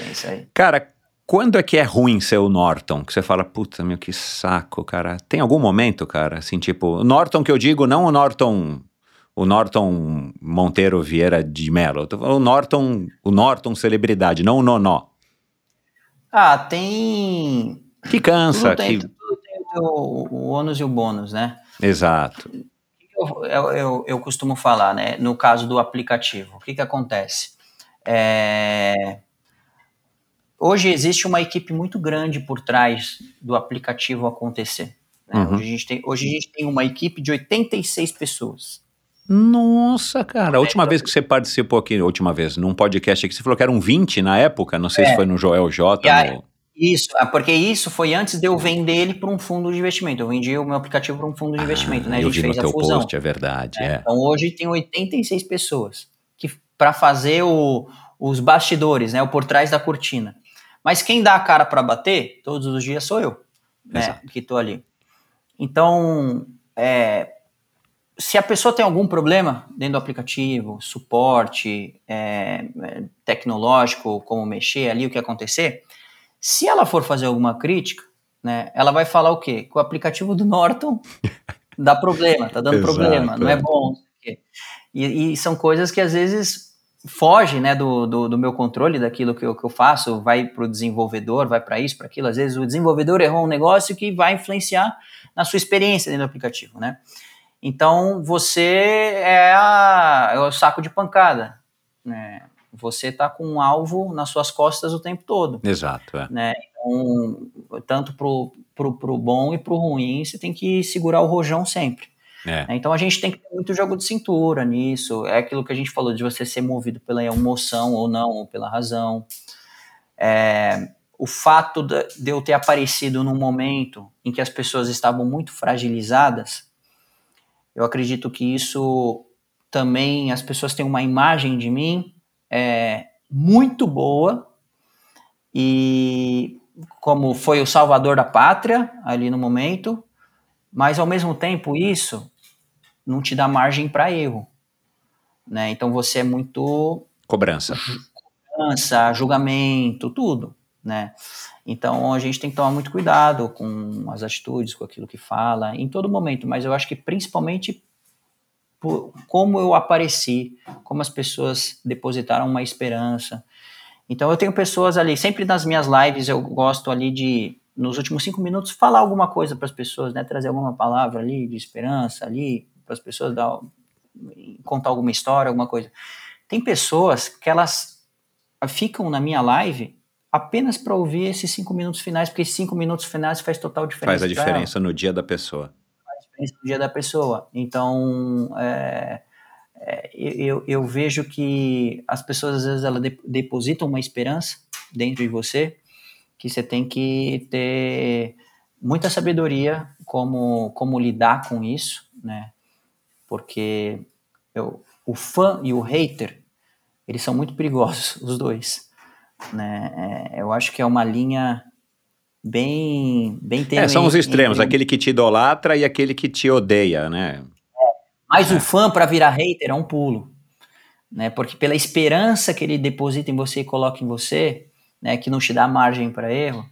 Cara, quando é que é ruim ser o Norton? Que você fala, puta, meu, que saco, cara. Tem algum momento, cara, assim, tipo, o Norton que eu digo, não o Norton, o Norton Monteiro Vieira de Mello, o Norton, o Norton celebridade, não o Nonó. Ah, tem. Que cansa, Tudo tem, que... tudo tem o, o ônus e o bônus, né? Exato. Eu, eu, eu, costumo falar, né? No caso do aplicativo, o que, que acontece? É, Hoje existe uma equipe muito grande por trás do aplicativo acontecer. né? Uhum. Hoje, a gente tem, hoje a gente tem uma equipe de 86 pessoas. Nossa, cara, a última vez que você participou aqui, a última vez, num podcast aqui, você falou que eram 20 na época, não sei se foi no Joel J. É. Aí- no- Isso, ah, porque isso foi antes de eu vender ele para um fundo de investimento. Eu vendi o meu aplicativo para um fundo de investimento, né? A Ah, eu gente vi no fez a teu fusão. post, é verdade, é. Então hoje tem 86 pessoas que para fazer o- os bastidores, né, o por trás da cortina. Mas quem dá a cara para bater todos os dias sou eu, né, Exato. que estou ali. Então, é, se a pessoa tem algum problema dentro do aplicativo, suporte é, é, tecnológico, como mexer ali, o que acontecer, se ela for fazer alguma crítica, né, ela vai falar o quê? Que o aplicativo do Norton dá problema, tá dando Exato, problema, não é, é. bom. E, e são coisas que às vezes fogem né, do, do, do meu controle, daquilo que eu, que eu faço, vai para o desenvolvedor, vai para isso, para aquilo. Às vezes o desenvolvedor errou um negócio que vai influenciar na sua experiência dentro do aplicativo, né? Então você é, a- é o saco de pancada, né? Você está com um alvo nas suas costas o tempo todo Exato, é. né? Então, tanto pro, pro, pro bom e pro ruim, você tem que segurar o rojão sempre. É. né? Então a gente tem que ter muito jogo de cintura nisso. É aquilo que a gente falou de você ser movido pela emoção ou não, ou pela razão. É, o fato de de eu ter aparecido num momento em que as pessoas estavam muito fragilizadas, eu acredito que isso também as pessoas têm uma imagem de mim é, muito boa e como foi o salvador da pátria ali no momento, mas ao mesmo tempo isso não te dá margem para erro, né? Então você é muito Cobrança. cobrança, julgamento, tudo, né? Então a gente tem que tomar muito cuidado com as atitudes, com aquilo que fala, em todo momento, mas eu acho que principalmente por como eu apareci, como as pessoas depositaram uma esperança. Então eu tenho pessoas ali, sempre nas minhas lives eu gosto ali de, nos últimos cinco minutos, falar alguma coisa para as pessoas, né? Trazer alguma palavra ali de esperança ali, para as pessoas dar, contar alguma história, alguma coisa. Tem pessoas que elas ficam na minha live apenas para ouvir esses cinco minutos finais, porque esses cinco minutos finais faz total diferença. Faz a diferença no dia da pessoa. Diferença no dia da pessoa. Então, é, é, eu, eu vejo que as pessoas, às vezes, elas de- depositam uma esperança dentro de você, que você tem que ter muita sabedoria como, como lidar com isso, né? Porque eu, o fã e o hater, eles são muito perigosos, os dois. Né? É, eu acho que é uma linha bem, bem É, são os extremos, aquele que te idolatra e aquele que te odeia, né? Mas o fã, para virar hater, é um pulo. Né? Porque pela esperança que ele deposita em você e coloca em você, né, que não te dá margem para erro,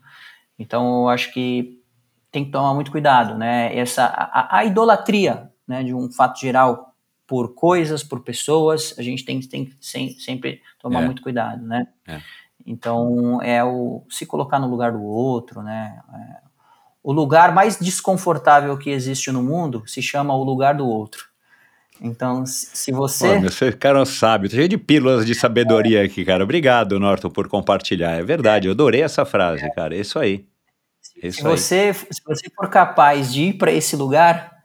então eu acho que tem que tomar muito cuidado. Né? Essa, a, a idolatria né, de um fato geral por coisas, por pessoas, a gente tem, tem que sem- sempre tomar É. muito cuidado. Né? É. Então, é o se colocar no lugar do outro, né? É, o lugar mais desconfortável que existe no mundo se chama o lugar do outro. Então, se você. Pô, meu, você cara sábio, tá cheio de pílulas de sabedoria aqui, cara. Obrigado, Norton, por compartilhar. É verdade, eu adorei essa frase, cara. É isso aí. Isso se você, se você for capaz de ir para esse lugar,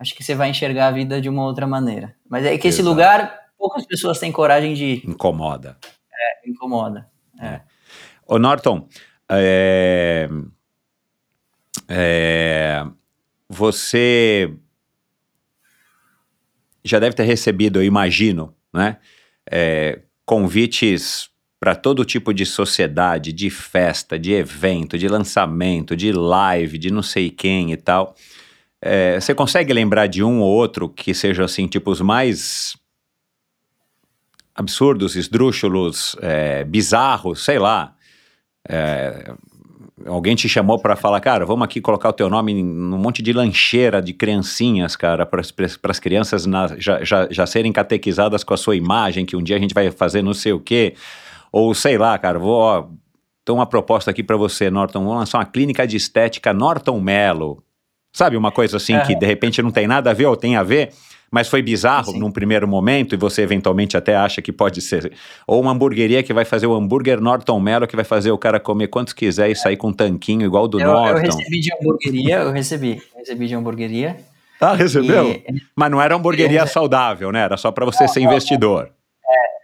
acho que você vai enxergar a vida de uma outra maneira. Mas é que esse Exato. lugar, poucas pessoas têm coragem de ir. Incomoda. É, incomoda. É. Ô, Norton, é, é, você já deve ter recebido, eu imagino, né, é, convites para todo tipo de sociedade, de festa, de evento, de lançamento, de live, de não sei quem e tal. É, você consegue lembrar de um ou outro que seja assim, tipo os mais absurdos, esdrúxulos, é, bizarros, sei lá. É, alguém te chamou para falar, cara, vamos aqui colocar o teu nome num monte de lancheira de criancinhas, cara, para as crianças na, já, já, já serem catequizadas com a sua imagem, que um dia a gente vai fazer não sei o quê. Ou sei lá, cara, vou. Ó, uma proposta aqui para você, Norton. Vamos lançar uma clínica de estética Norton Mello. Sabe, uma coisa assim que de repente não tem nada a ver ou tem a ver, mas foi bizarro Sim. num primeiro momento e você eventualmente até acha que pode ser. Ou uma hamburgueria que vai fazer o hambúrguer Norton Mello, que vai fazer o cara comer quantos quiser e sair com um tanquinho igual do Eu, eu Norton. recebi de hamburgueria, eu recebi. Recebi de hamburgueria. Ah, recebeu? E- Mas não era hamburgueria Eu- saudável, né? Era só para você ser investidor.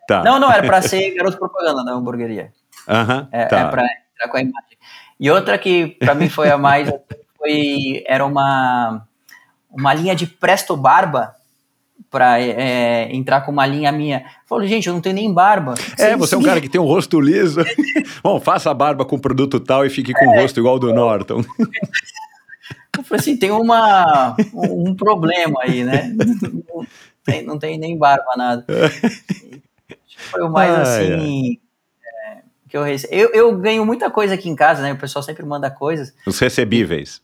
Tá. Não, não, era para ser garoto propaganda da hamburgueria. Aham, É, tá. é para entrar com a imagem. E outra que para mim foi a mais foi era uma uma linha de Presto Barba para entrar com uma linha minha. Falei, gente, eu não tenho nem barba. É, você é um cara que tem um rosto liso. Bom, faça a barba com produto tal e fique com o rosto igual ao do Norton. Eu falei assim, tem uma, um problema aí, né? Não tem, não tem nem barba, nada. Foi o mais Ai, assim. é, que eu, rece... eu Eu ganho muita coisa aqui em casa, né? O pessoal sempre manda coisas. Os recebíveis.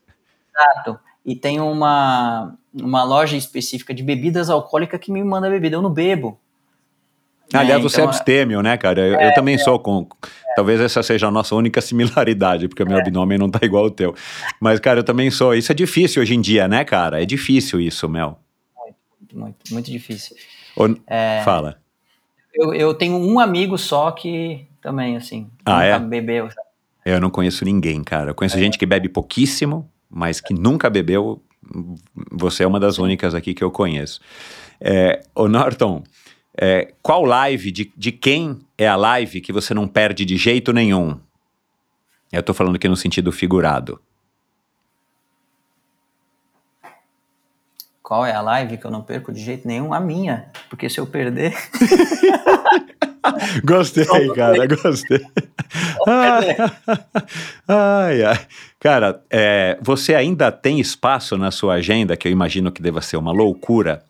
Exato. E tem uma, uma loja específica de bebidas alcoólicas que me manda bebida. Eu não bebo. Aliás, É, você é então, abstêmio, né, cara? Eu, eu também sou com. Talvez essa seja a nossa única similaridade, porque o meu abdômen não tá igual ao teu. Mas, cara, eu também sou. Isso é difícil hoje em dia, né, cara? É difícil isso, Mel. Muito, muito, muito difícil. Ô, É. Fala. Eu, eu tenho um amigo só que também, assim, Ah, é? bebeu. Eu não conheço ninguém, cara. Eu É. conheço gente que bebe pouquíssimo, mas que nunca bebeu. Você é uma das únicas aqui que eu conheço. É, ô Norton, é, qual live, de, de quem é a live que você não perde de jeito nenhum? Eu tô falando aqui no sentido figurado. Qual é a live que eu não perco de jeito nenhum? A minha. Porque se eu perder. Gostei, cara, gostei. ai, ai. Cara, é, você ainda tem espaço na sua agenda, que eu imagino que deva ser uma loucura,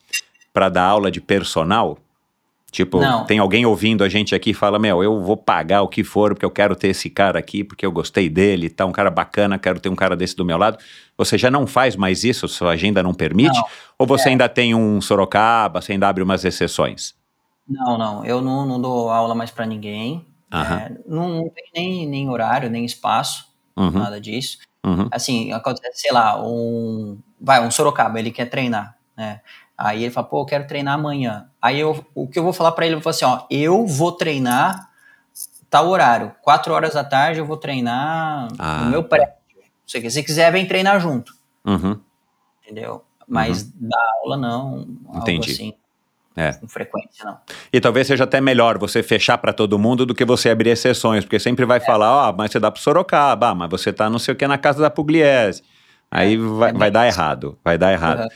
para dar aula de personal? Tipo, Não. tem alguém ouvindo a gente aqui e fala: Meu, eu vou pagar o que for, porque eu quero ter esse cara aqui, porque eu gostei dele, tá um cara bacana, quero ter um cara desse do meu lado. Você já não faz mais isso? Sua agenda não permite? Não. Ou você ainda tem um Sorocaba, você ainda abre umas exceções? Não, não. Eu não, não dou aula mais pra ninguém. Aham. É, não, tem nem, nem horário, nem espaço, Uhum, nada disso. uhum. Assim, acontece, sei lá, um. Vai, um Sorocaba, ele quer treinar, né? Aí ele fala, pô, eu quero treinar amanhã. Aí eu, o que eu vou falar pra ele, eu vou falar assim, ó, eu vou treinar tal horário. Quatro horas da tarde eu vou treinar Ah, no meu prédio. Se você quiser, vem treinar junto. Uhum. entendeu? Mas da aula não, algo Entendi. assim, É. com frequência não. E talvez seja até melhor você fechar para todo mundo do que você abrir exceções, porque sempre vai falar, ó, mas você dá pro Sorocaba, ah, mas você tá não sei o que na casa da Pugliese. Aí vai, é vai dar errado, vai dar errado. Uhum.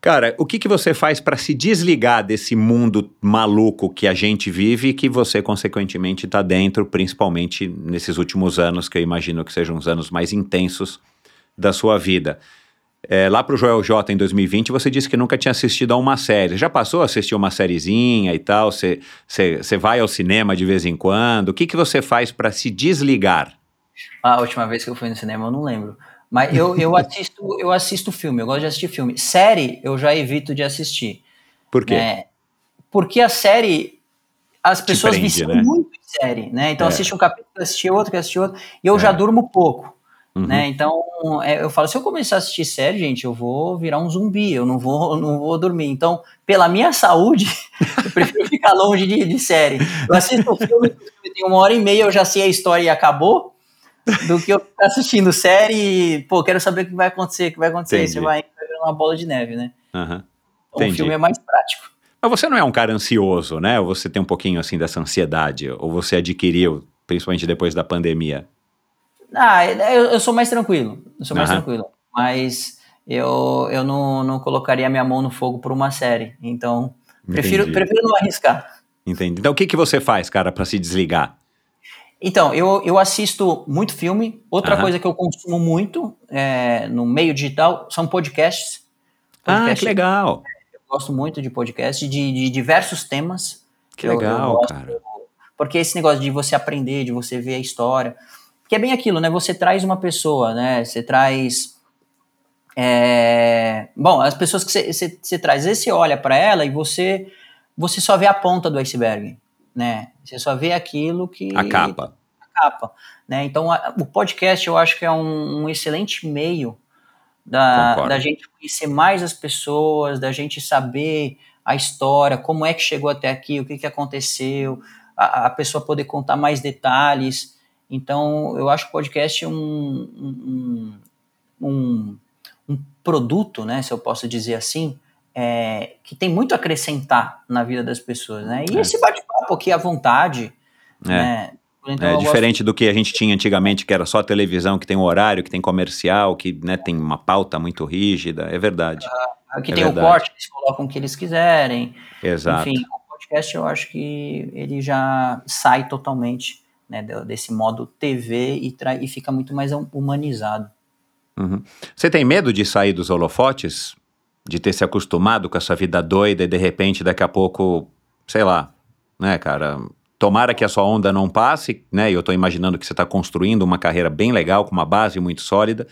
Cara, o que, que você faz para se desligar desse mundo maluco que a gente vive e que você, consequentemente, está dentro, principalmente nesses últimos anos, que eu imagino que sejam os anos mais intensos da sua vida? É, lá pro Joel J em 2020, você disse que nunca tinha assistido a uma série. Já passou a assistir uma sériezinha e tal? Você vai ao cinema de vez em quando? O que, que você faz para se desligar? A última vez que eu fui no cinema eu não lembro. Mas eu, eu assisto eu assisto filme, eu gosto de assistir filme. Série eu já evito de assistir. Por quê? né? Porque a série, as pessoas prende, viciam né? muito em série, né? Então É. assiste um capítulo, assiste outro, assiste outro, e eu É. já durmo pouco. Uhum. Né? Então, é, eu falo, se eu começar a assistir série, gente, eu vou virar um zumbi, eu não vou, não vou dormir. Então, pela minha saúde, eu prefiro ficar longe de, de série. Eu assisto um filme, o filme tem uma hora e meia, eu já sei a história e acabou, do que eu ficar assistindo série e, pô, quero saber o que vai acontecer, o que vai acontecer. Entendi. Você vai vai uma bola de neve, né? Então, o filme é mais prático. Mas você não é um cara ansioso, né? Ou você tem um pouquinho assim dessa ansiedade? Ou você adquiriu, principalmente depois da pandemia? Ah, eu, eu sou mais tranquilo. Eu sou mais Aham. tranquilo. Mas eu, eu não, não colocaria minha mão no fogo por uma série. Então, prefiro, Entendi. prefiro não arriscar. Entendi. Então o que, que você faz, cara, pra se desligar? Então, eu, eu assisto muito filme. Outra Aham. coisa que eu consumo muito é, no meio digital são podcasts. Ah, Podcast- que legal. Eu gosto muito de podcasts de, de diversos temas. Que Eu- eu legal, gosto, cara. Porque esse negócio de você aprender, de você ver a história. Que é bem aquilo, né? Você traz uma pessoa, né? Você traz. é, Bom, as pessoas que você, você, você traz, você olha para ela e você, você só vê a ponta do iceberg, né? Você só vê aquilo que. A capa. a capa, né? Então, a- o podcast eu acho que é um, um excelente meio da, Concordo. da gente conhecer mais as pessoas, da gente saber a história, como é que chegou até aqui, o que, que aconteceu, a, a pessoa poder contar mais detalhes. Então, eu acho que o podcast é um, um, um, um- produto, né, se eu posso dizer assim, é, que tem muito a acrescentar na vida das pessoas, né? E É. esse bate-papo aqui à vontade, É. né? Então, É gosto- diferente do que a gente tinha antigamente, que era só televisão, que tem um horário, que tem comercial, que né, tem uma pauta muito rígida. É verdade. Aqui É tem verdade. o corte, eles colocam o que eles quiserem. Exato. Enfim, o podcast eu acho que ele já sai totalmente né, desse modo TV e, e fica muito mais hum- humanizado. Uhum. Você tem medo de sair dos holofotes? De ter se acostumado com essa vida doida e de repente daqui a pouco, sei lá, né, cara? Tomara que a sua onda não passe, né? E eu tô imaginando que você está construindo uma carreira bem legal, com uma base muito sólida,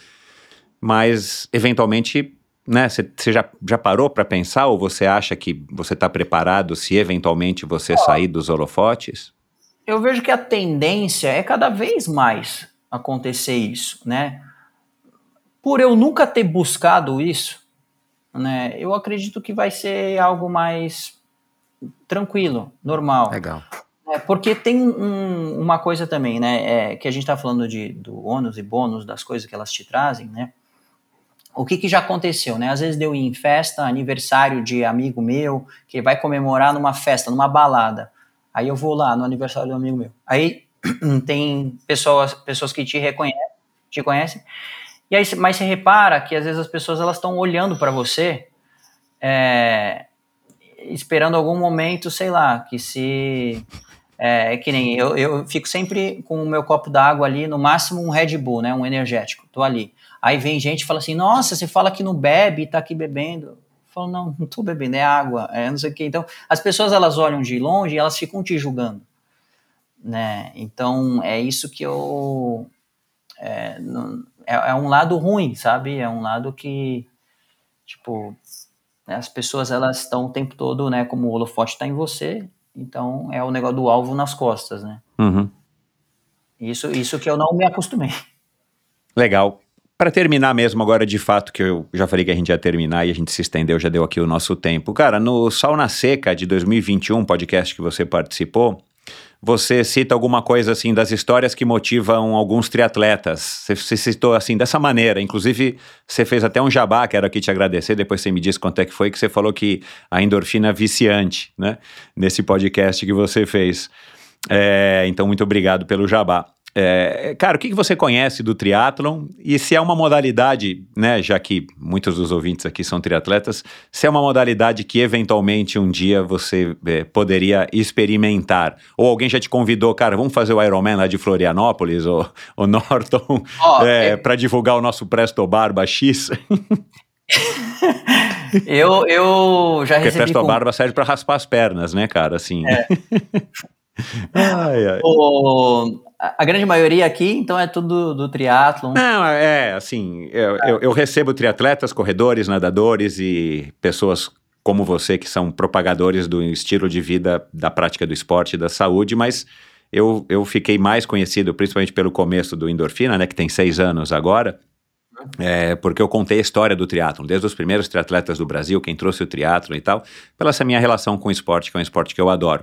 mas eventualmente, né? Você você já, já parou para pensar ou você acha que você está preparado se eventualmente você sair dos holofotes? Eu vejo que a tendência é cada vez mais acontecer isso, né? Por eu nunca ter buscado isso, né? Eu acredito que vai ser algo mais tranquilo, normal. Legal. É, porque tem um- uma coisa também, né? é, que a gente está falando de, do ônus e bônus das coisas que elas te trazem, né? O que, que já aconteceu, né? Às vezes deu em festa, aniversário de amigo meu, que vai comemorar numa festa, numa balada. Aí eu vou lá no aniversário do amigo meu. Aí tem pessoas, pessoas que te reconhecem, te conhecem. E aí, mas você repara que às vezes as pessoas elas estão olhando para você, é, esperando algum momento, sei lá, que se é que nem eu, eu fico sempre com o meu copo d'água ali, no máximo um Red Bull, né? Um energético. Tô ali. Aí vem gente e fala assim: Nossa, você fala que não bebe e tá aqui bebendo. Não, não tô bebendo, é água, é não sei o quê. Então, as pessoas elas olham de longe e elas ficam te julgando, né? Então, é isso que eu. É, não- é, é um lado ruim, sabe? É um lado que, tipo, né, as pessoas elas estão o tempo todo, né? Como o holofote está em você, então é o negócio do alvo nas costas, né? Uhum. Isso, isso que eu não me acostumei. Legal. Para terminar mesmo agora, de fato, que eu já falei que a gente ia terminar e a gente se estendeu, já deu aqui o nosso tempo. Cara, no Sauna Seca de 2021, podcast que você participou, você cita alguma coisa assim das histórias que motivam alguns triatletas. Você, você citou assim dessa maneira. Inclusive, você fez até um jabá, quero aqui te agradecer. Depois você me diz quanto é que foi que você falou que a endorfina é viciante, né? Nesse podcast que você fez. É, então, muito obrigado pelo jabá. É, cara, o que, que você conhece do triatlon e se é uma modalidade, né, já que muitos dos ouvintes aqui são triatletas, se é uma modalidade que eventualmente um dia você é, poderia experimentar? Ou alguém já te convidou, cara, vamos fazer o Ironman lá de Florianópolis, ou o Norton, Ó, é, é- para divulgar o nosso Presto Barba X? Eu, eu já Porque recebi Presto com- Barba serve para raspar as pernas, né, cara, assim. É. ai, ai. o- a grande maioria aqui, então é tudo do triatlon. Não, é assim, eu, eu, eu recebo triatletas, corredores, nadadores e pessoas como você que são propagadores do estilo de vida, da prática do esporte e da saúde, mas eu, eu fiquei mais conhecido, principalmente pelo começo do Endorfina, né, que tem seis anos agora, É, porque eu contei a história do triatlon, desde os primeiros triatletas do Brasil, quem trouxe o triatlon e tal, pela essa minha relação com o esporte, que é um esporte que eu adoro.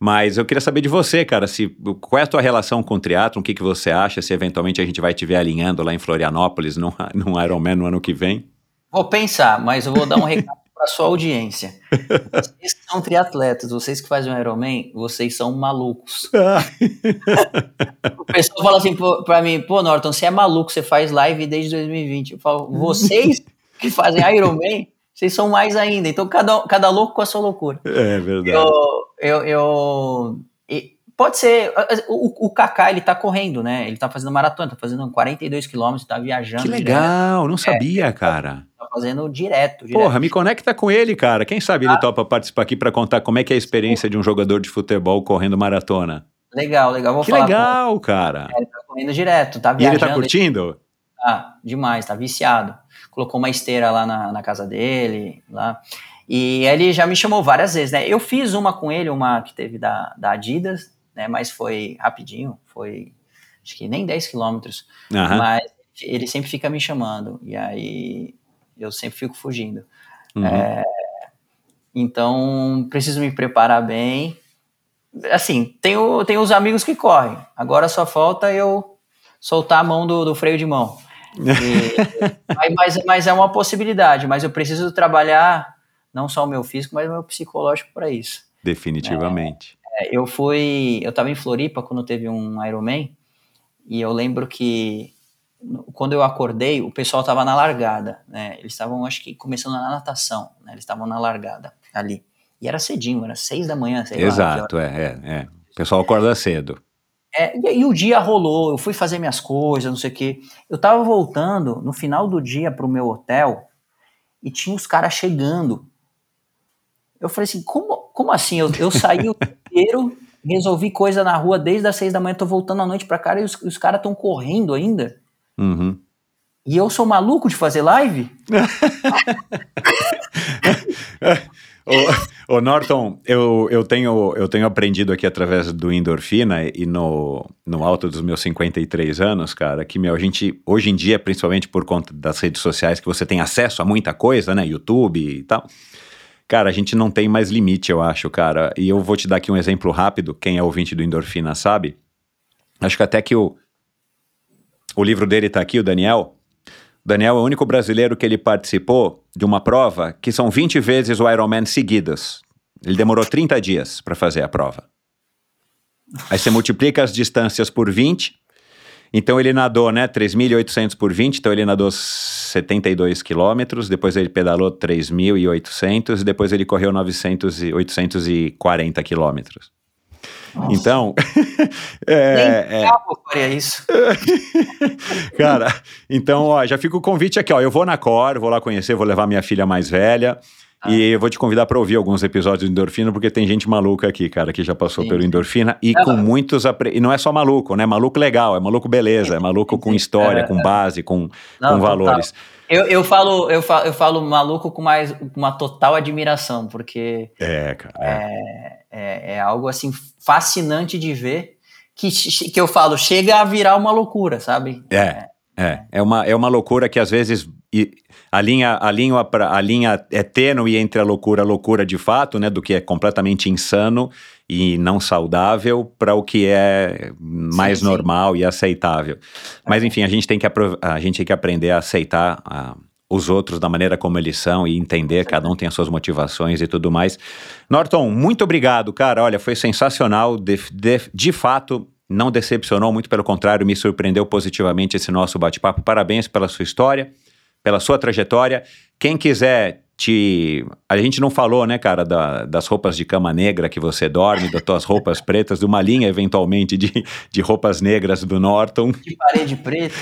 Mas eu queria saber de você, cara, se, qual é a tua relação com o triatlon, o que, que você acha, se eventualmente a gente vai te ver alinhando lá em Florianópolis num, num Ironman no ano que vem? Vou pensar, mas eu vou dar um recado para sua audiência. Vocês que são triatletas, vocês que fazem um Ironman, vocês são malucos. o pessoal fala assim para mim, pô, Norton, você é maluco, você faz live desde 2020. Eu falo, vocês que fazem Ironman, vocês são mais ainda. Então, cada, cada louco com a sua loucura. É verdade. Eu, eu, eu pode ser. O, o Kaká, ele tá correndo, né? Ele tá fazendo maratona, tá fazendo 42 quilômetros, tá viajando. Que legal, direto. não sabia, é, cara. Tá fazendo direto, direto, Porra, me conecta com ele, cara. Quem sabe ele ah. topa participar aqui para contar como é que é a experiência de um jogador de futebol correndo maratona. Legal, legal. Vou que falar legal, cara. É, ele tá correndo direto, tá viajando. E ele tá curtindo? Ah, demais, tá viciado. Colocou uma esteira lá na, na casa dele, lá. E ele já me chamou várias vezes, né? Eu fiz uma com ele, uma que teve da, da Adidas, né? Mas foi rapidinho, foi acho que nem 10 quilômetros. Uhum. Mas ele sempre fica me chamando, e aí eu sempre fico fugindo. Uhum. É, então, preciso me preparar bem. Assim, tenho, tenho os amigos que correm, agora só falta eu soltar a mão do, do freio de mão. E, mas, mas é uma possibilidade, mas eu preciso trabalhar não só o meu físico, mas o meu psicológico para isso. Definitivamente. É, eu fui, eu estava em Floripa quando teve um Ironman e eu lembro que quando eu acordei, o pessoal estava na largada, né? Eles estavam, acho que, começando na natação, né? Eles estavam na largada ali. E era cedinho, era seis da manhã, sei Exato, lá, é, é, é. O pessoal acorda cedo. É, e, e, o dia rolou, eu fui fazer minhas coisas, não sei o quê. Eu tava voltando no final do dia pro meu hotel e tinha os caras chegando. Eu falei assim, como, como assim? Eu, eu saí o inteiro, resolvi coisa na rua desde as seis da manhã, tô voltando à noite pra cá e os, os caras estão correndo ainda. Uhum. E eu sou maluco de fazer live? ô, Norton, eu, eu, tenho, eu tenho aprendido aqui através do endorfina e no, no alto dos meus 53 anos, cara, que meu, a gente, hoje em dia, principalmente por conta das redes sociais, que você tem acesso a muita coisa, né? YouTube e tal. Cara, a gente não tem mais limite, eu acho, cara. E eu vou te dar aqui um exemplo rápido. Quem é ouvinte do Endorfina sabe. Acho que até que o, o livro dele está aqui, o Daniel. Daniel é o único brasileiro que ele participou de uma prova que são 20 vezes o Ironman seguidas. Ele demorou 30 dias para fazer a prova. Aí você multiplica as distâncias por 20. Então ele nadou, né, 3.800 por 20, então ele nadou 72 quilômetros, depois ele pedalou 3.800 e depois ele correu 900 e 840 quilômetros. Então, é, Nem é... faria isso. Cara, então, ó, já fica o convite aqui, ó. Eu vou na Cor, vou lá conhecer, vou levar minha filha mais velha. Ah. E eu vou te convidar para ouvir alguns episódios do Endorfina, porque tem gente maluca aqui, cara, que já passou sim, pelo Endorfina e com muitos. Apre... E não é só maluco, né? Maluco legal, é maluco beleza, é maluco com história, é, com base, com, não, com valores. Eu, eu, falo, eu, falo, eu falo maluco com mais uma total admiração, porque. É, cara. É, é, é algo assim fascinante de ver que, que eu falo, chega a virar uma loucura, sabe? É. É, é uma, é uma loucura que às vezes a linha, a, linha, a linha é tênue entre a loucura, a loucura de fato, né, do que é completamente insano e não saudável para o que é mais sim, normal sim. e aceitável. Mas enfim, a gente tem que, a gente tem que aprender a aceitar a, os outros da maneira como eles são e entender, cada um tem as suas motivações e tudo mais. Norton, muito obrigado, cara. Olha, foi sensacional. De, de, de fato, não decepcionou, muito pelo contrário, me surpreendeu positivamente esse nosso bate-papo. Parabéns pela sua história pela sua trajetória. Quem quiser te. A gente não falou, né, cara, da, das roupas de cama negra que você dorme, das tuas roupas pretas, de uma linha, eventualmente, de, de roupas negras do Norton. De parede preta.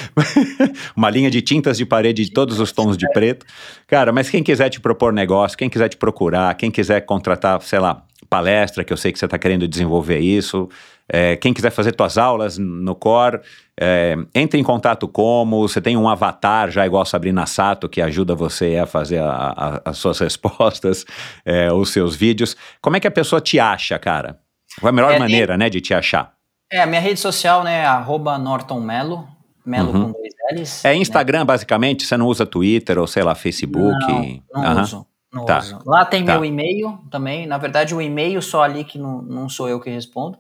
uma linha de tintas de parede de todos os tons de preto. Cara, mas quem quiser te propor negócio, quem quiser te procurar, quem quiser contratar, sei lá, palestra, que eu sei que você está querendo desenvolver isso. É, quem quiser fazer tuas aulas no Core, é, entre em contato como, você tem um avatar já igual a Sabrina Sato que ajuda você a fazer a, a, as suas respostas, é, os seus vídeos. Como é que a pessoa te acha, cara? Qual é a melhor é, maneira, né, de te achar? É, a minha rede social, né, arroba Norton Melo, Melo Uhum. com dois L's. É né? Instagram, basicamente? Você não usa Twitter ou sei lá, Facebook? Não, não Aham. uso. Não Tá. uso. Lá tem Tá. meu e-mail também. Na verdade, o e-mail só ali que não, não sou eu que respondo.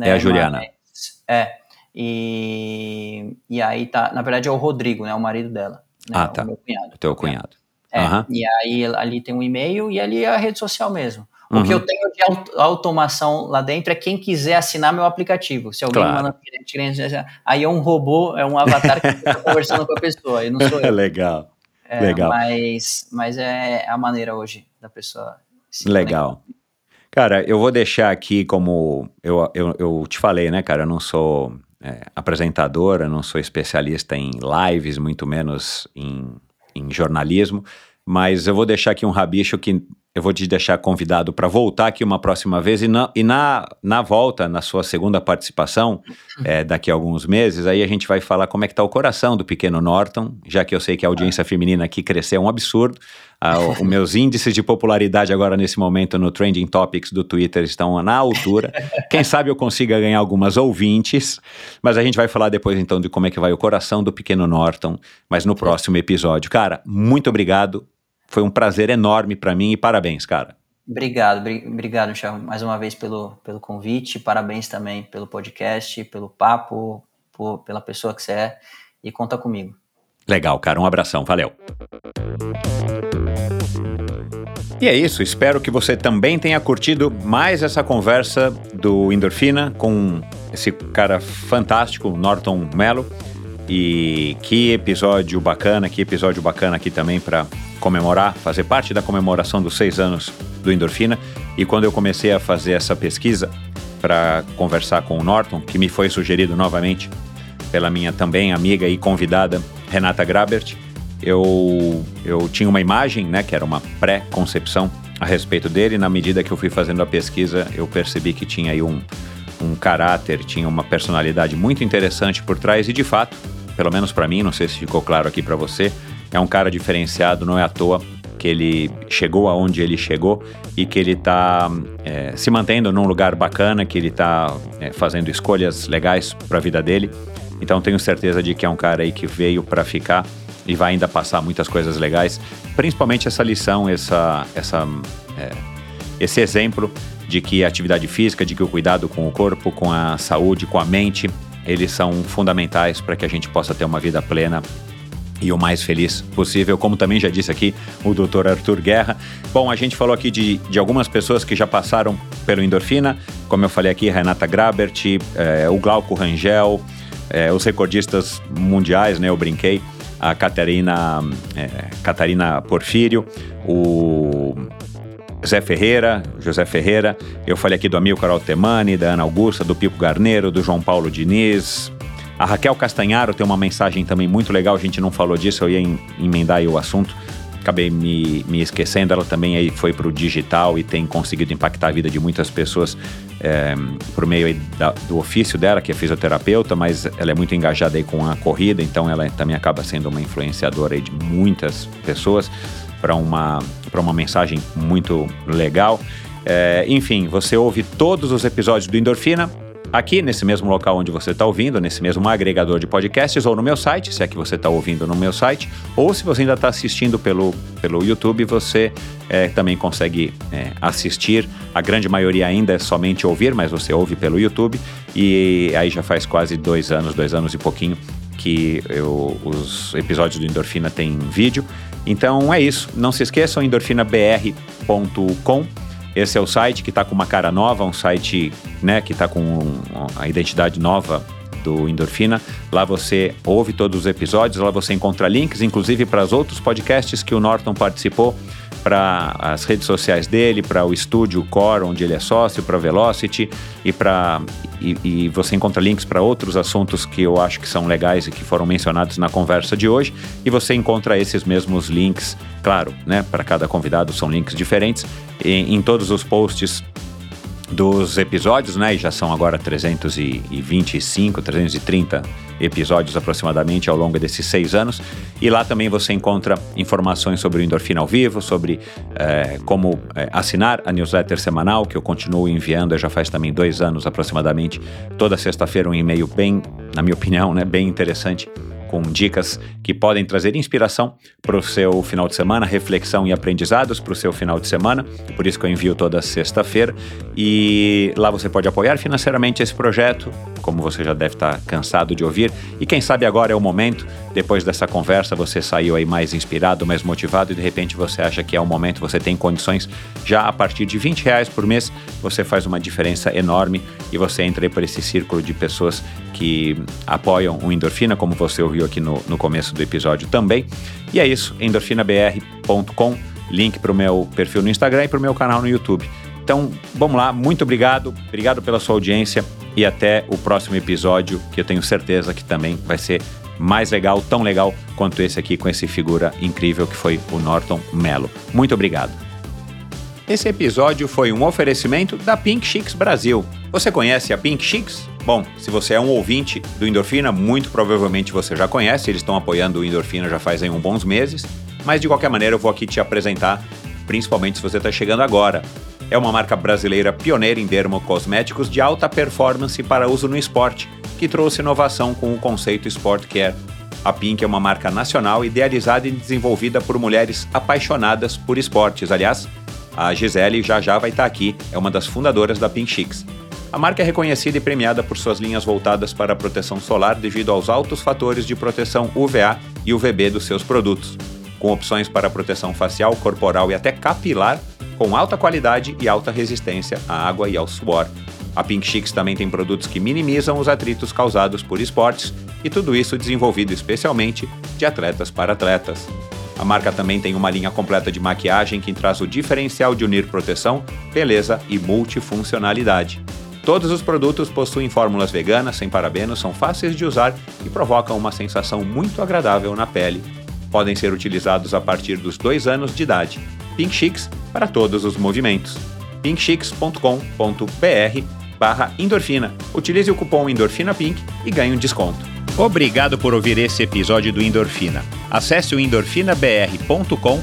Né, É a Juliana. é. E, e aí tá. Na verdade, é o Rodrigo, né? O marido dela. né, Ah, tá. O meu cunhado. O teu cunhado. É, Aham. E aí ali tem um e-mail e ali é a rede social mesmo. O Uhum. que eu tenho de aut- automação lá dentro é quem quiser assinar meu aplicativo. Se alguém Claro. manda aí é um robô, é um avatar que está conversando com a pessoa, e não sou eu. Legal. É, legal. Mas, mas é a maneira hoje da pessoa se Legal. Cara, eu vou deixar aqui como eu, eu, eu te falei, né, cara? Eu não sou é, apresentador, eu não sou especialista em lives, muito menos em, em jornalismo, mas eu vou deixar aqui um rabicho que eu vou te deixar convidado para voltar aqui uma próxima vez e, na, e na, na volta, na sua segunda participação, é, daqui a alguns meses, aí a gente vai falar como é que tá o coração do pequeno Norton, já que eu sei que a audiência feminina aqui cresceu um absurdo. Ah, os meus índices de popularidade agora nesse momento no Trending Topics do Twitter estão na altura. Quem sabe eu consiga ganhar algumas ouvintes, mas a gente vai falar depois então de como é que vai o coração do pequeno Norton, mas no próximo episódio. Cara, muito obrigado. Foi um prazer enorme para mim e parabéns, cara. Obrigado, bri- obrigado, Michel, mais uma vez pelo, pelo convite. Parabéns também pelo podcast, pelo papo, por- pela pessoa que você é. E conta comigo. Legal, cara. Um abração. Valeu. E é isso. Espero que você também tenha curtido mais essa conversa do Endorfina com esse cara fantástico, Norton Mello. E que episódio bacana, que episódio bacana aqui também para comemorar, fazer parte da comemoração dos seis anos do Endorfina. E quando eu comecei a fazer essa pesquisa para conversar com o Norton, que me foi sugerido novamente pela minha também amiga e convidada Renata Grabert, eu, eu tinha uma imagem, né, que era uma pré-concepção a respeito dele. Na medida que eu fui fazendo a pesquisa, eu percebi que tinha aí um, um caráter, tinha uma personalidade muito interessante por trás e de fato, pelo menos para mim, não sei se ficou claro aqui para você, é um cara diferenciado, não é à toa que ele chegou aonde ele chegou e que ele está se mantendo num lugar bacana, que ele está fazendo escolhas legais para a vida dele. Então tenho certeza de que é um cara aí que veio para ficar e vai ainda passar muitas coisas legais, principalmente essa lição, essa, essa, é, esse exemplo de que a atividade física, de que o cuidado com o corpo, com a saúde, com a mente, eles são fundamentais para que a gente possa ter uma vida plena e o mais feliz possível, como também já disse aqui o Dr. Arthur Guerra. Bom, a gente falou aqui de, de algumas pessoas que já passaram pelo Endorfina, como eu falei aqui, Renata Grabert, é, o Glauco Rangel, é, os recordistas mundiais, né, eu brinquei, a Catarina, é, Catarina Porfírio, o Zé Ferreira, José Ferreira, eu falei aqui do Amilcar Altemani, da Ana Augusta, do Pico Garneiro, do João Paulo Diniz, a Raquel Castanharo tem uma mensagem também muito legal, a gente não falou disso, eu ia emendar aí o assunto, acabei me, me esquecendo, ela também aí foi para o digital e tem conseguido impactar a vida de muitas pessoas é, por meio da, do ofício dela, que é fisioterapeuta, mas ela é muito engajada aí com a corrida, então ela também acaba sendo uma influenciadora aí de muitas pessoas para uma, para uma mensagem muito legal. É, enfim, você ouve todos os episódios do Endorfina, aqui nesse mesmo local onde você está ouvindo, nesse mesmo agregador de podcasts, ou no meu site, se é que você está ouvindo no meu site, ou se você ainda está assistindo pelo, pelo YouTube, você é, também consegue é, assistir. A grande maioria ainda é somente ouvir, mas você ouve pelo YouTube, e aí já faz quase dois anos, dois anos e pouquinho que eu, os episódios do Endorfina têm vídeo. Então é isso. Não se esqueçam, endorfinabr.com. Esse é o site que está com uma cara nova, um site né, que está com a identidade nova do Endorfina. Lá você ouve todos os episódios, lá você encontra links, inclusive para os outros podcasts que o Norton participou, para as redes sociais dele, para o estúdio Core, onde ele é sócio, para Velocity e para e, e, você encontra links para outros assuntos que eu acho que são legais e que foram mencionados na conversa de hoje. E você encontra esses mesmos links, claro, né? Para cada convidado são links diferentes em, em todos os posts dos episódios, né? E já são agora 325, 330 episódios aproximadamente ao longo desses seis anos. E lá também você encontra informações sobre o Endorfina ao vivo, sobre é, como é, assinar a newsletter semanal, que eu continuo enviando já faz também dois anos aproximadamente, toda sexta-feira um e-mail bem, na minha opinião, né, bem interessante com dicas que podem trazer inspiração para o seu final de semana, reflexão e aprendizados para o seu final de semana. Por isso que eu envio toda sexta-feira. E lá você pode apoiar financeiramente esse projeto, como você já deve estar cansado de ouvir. E quem sabe agora é o momento, depois dessa conversa, você saiu aí mais inspirado, mais motivado e de repente você acha que é o momento, você tem condições já a partir de 20 reais por mês, você faz uma diferença enorme e você entra aí por esse círculo de pessoas que apoiam o Endorfina, como você ouviu aqui no, no começo do episódio também. E é isso, endorfinabr.com, link para o meu perfil no Instagram e para o meu canal no YouTube. Então, vamos lá, muito obrigado, obrigado pela sua audiência e até o próximo episódio, que eu tenho certeza que também vai ser mais legal, tão legal quanto esse aqui com esse figura incrível que foi o Norton Mello. Muito obrigado. Esse episódio foi um oferecimento da Pink Chicks Brasil. Você conhece a Pink Chicks? Bom, se você é um ouvinte do Endorfina, muito provavelmente você já conhece, eles estão apoiando o Endorfina já fazem uns bons meses, mas de qualquer maneira eu vou aqui te apresentar, principalmente se você está chegando agora. É uma marca brasileira pioneira em dermocosméticos de alta performance para uso no esporte, que trouxe inovação com o conceito Sport Care. A Pink é uma marca nacional idealizada e desenvolvida por mulheres apaixonadas por esportes. Aliás, a Gisele já já vai estar aqui, é uma das fundadoras da Pink Chicks. A marca é reconhecida e premiada por suas linhas voltadas para a proteção solar devido aos altos fatores de proteção UVA e UVB dos seus produtos, com opções para proteção facial, corporal e até capilar com alta qualidade e alta resistência à água e ao suor. A Pink Chicks também tem produtos que minimizam os atritos causados por esportes e tudo isso desenvolvido especialmente de atletas para atletas. A marca também tem uma linha completa de maquiagem que traz o diferencial de unir proteção, beleza e multifuncionalidade. Todos os produtos possuem fórmulas veganas sem parabenos, são fáceis de usar e provocam uma sensação muito agradável na pele. Podem ser utilizados a partir dos dois anos de idade. Pink Chicks para todos os movimentos. pinkchicks.com.br barra endorfina. Utilize o cupom EndorfinaPink e ganhe um desconto. Obrigado por ouvir esse episódio do Endorfina. Acesse o endorfinabr.com,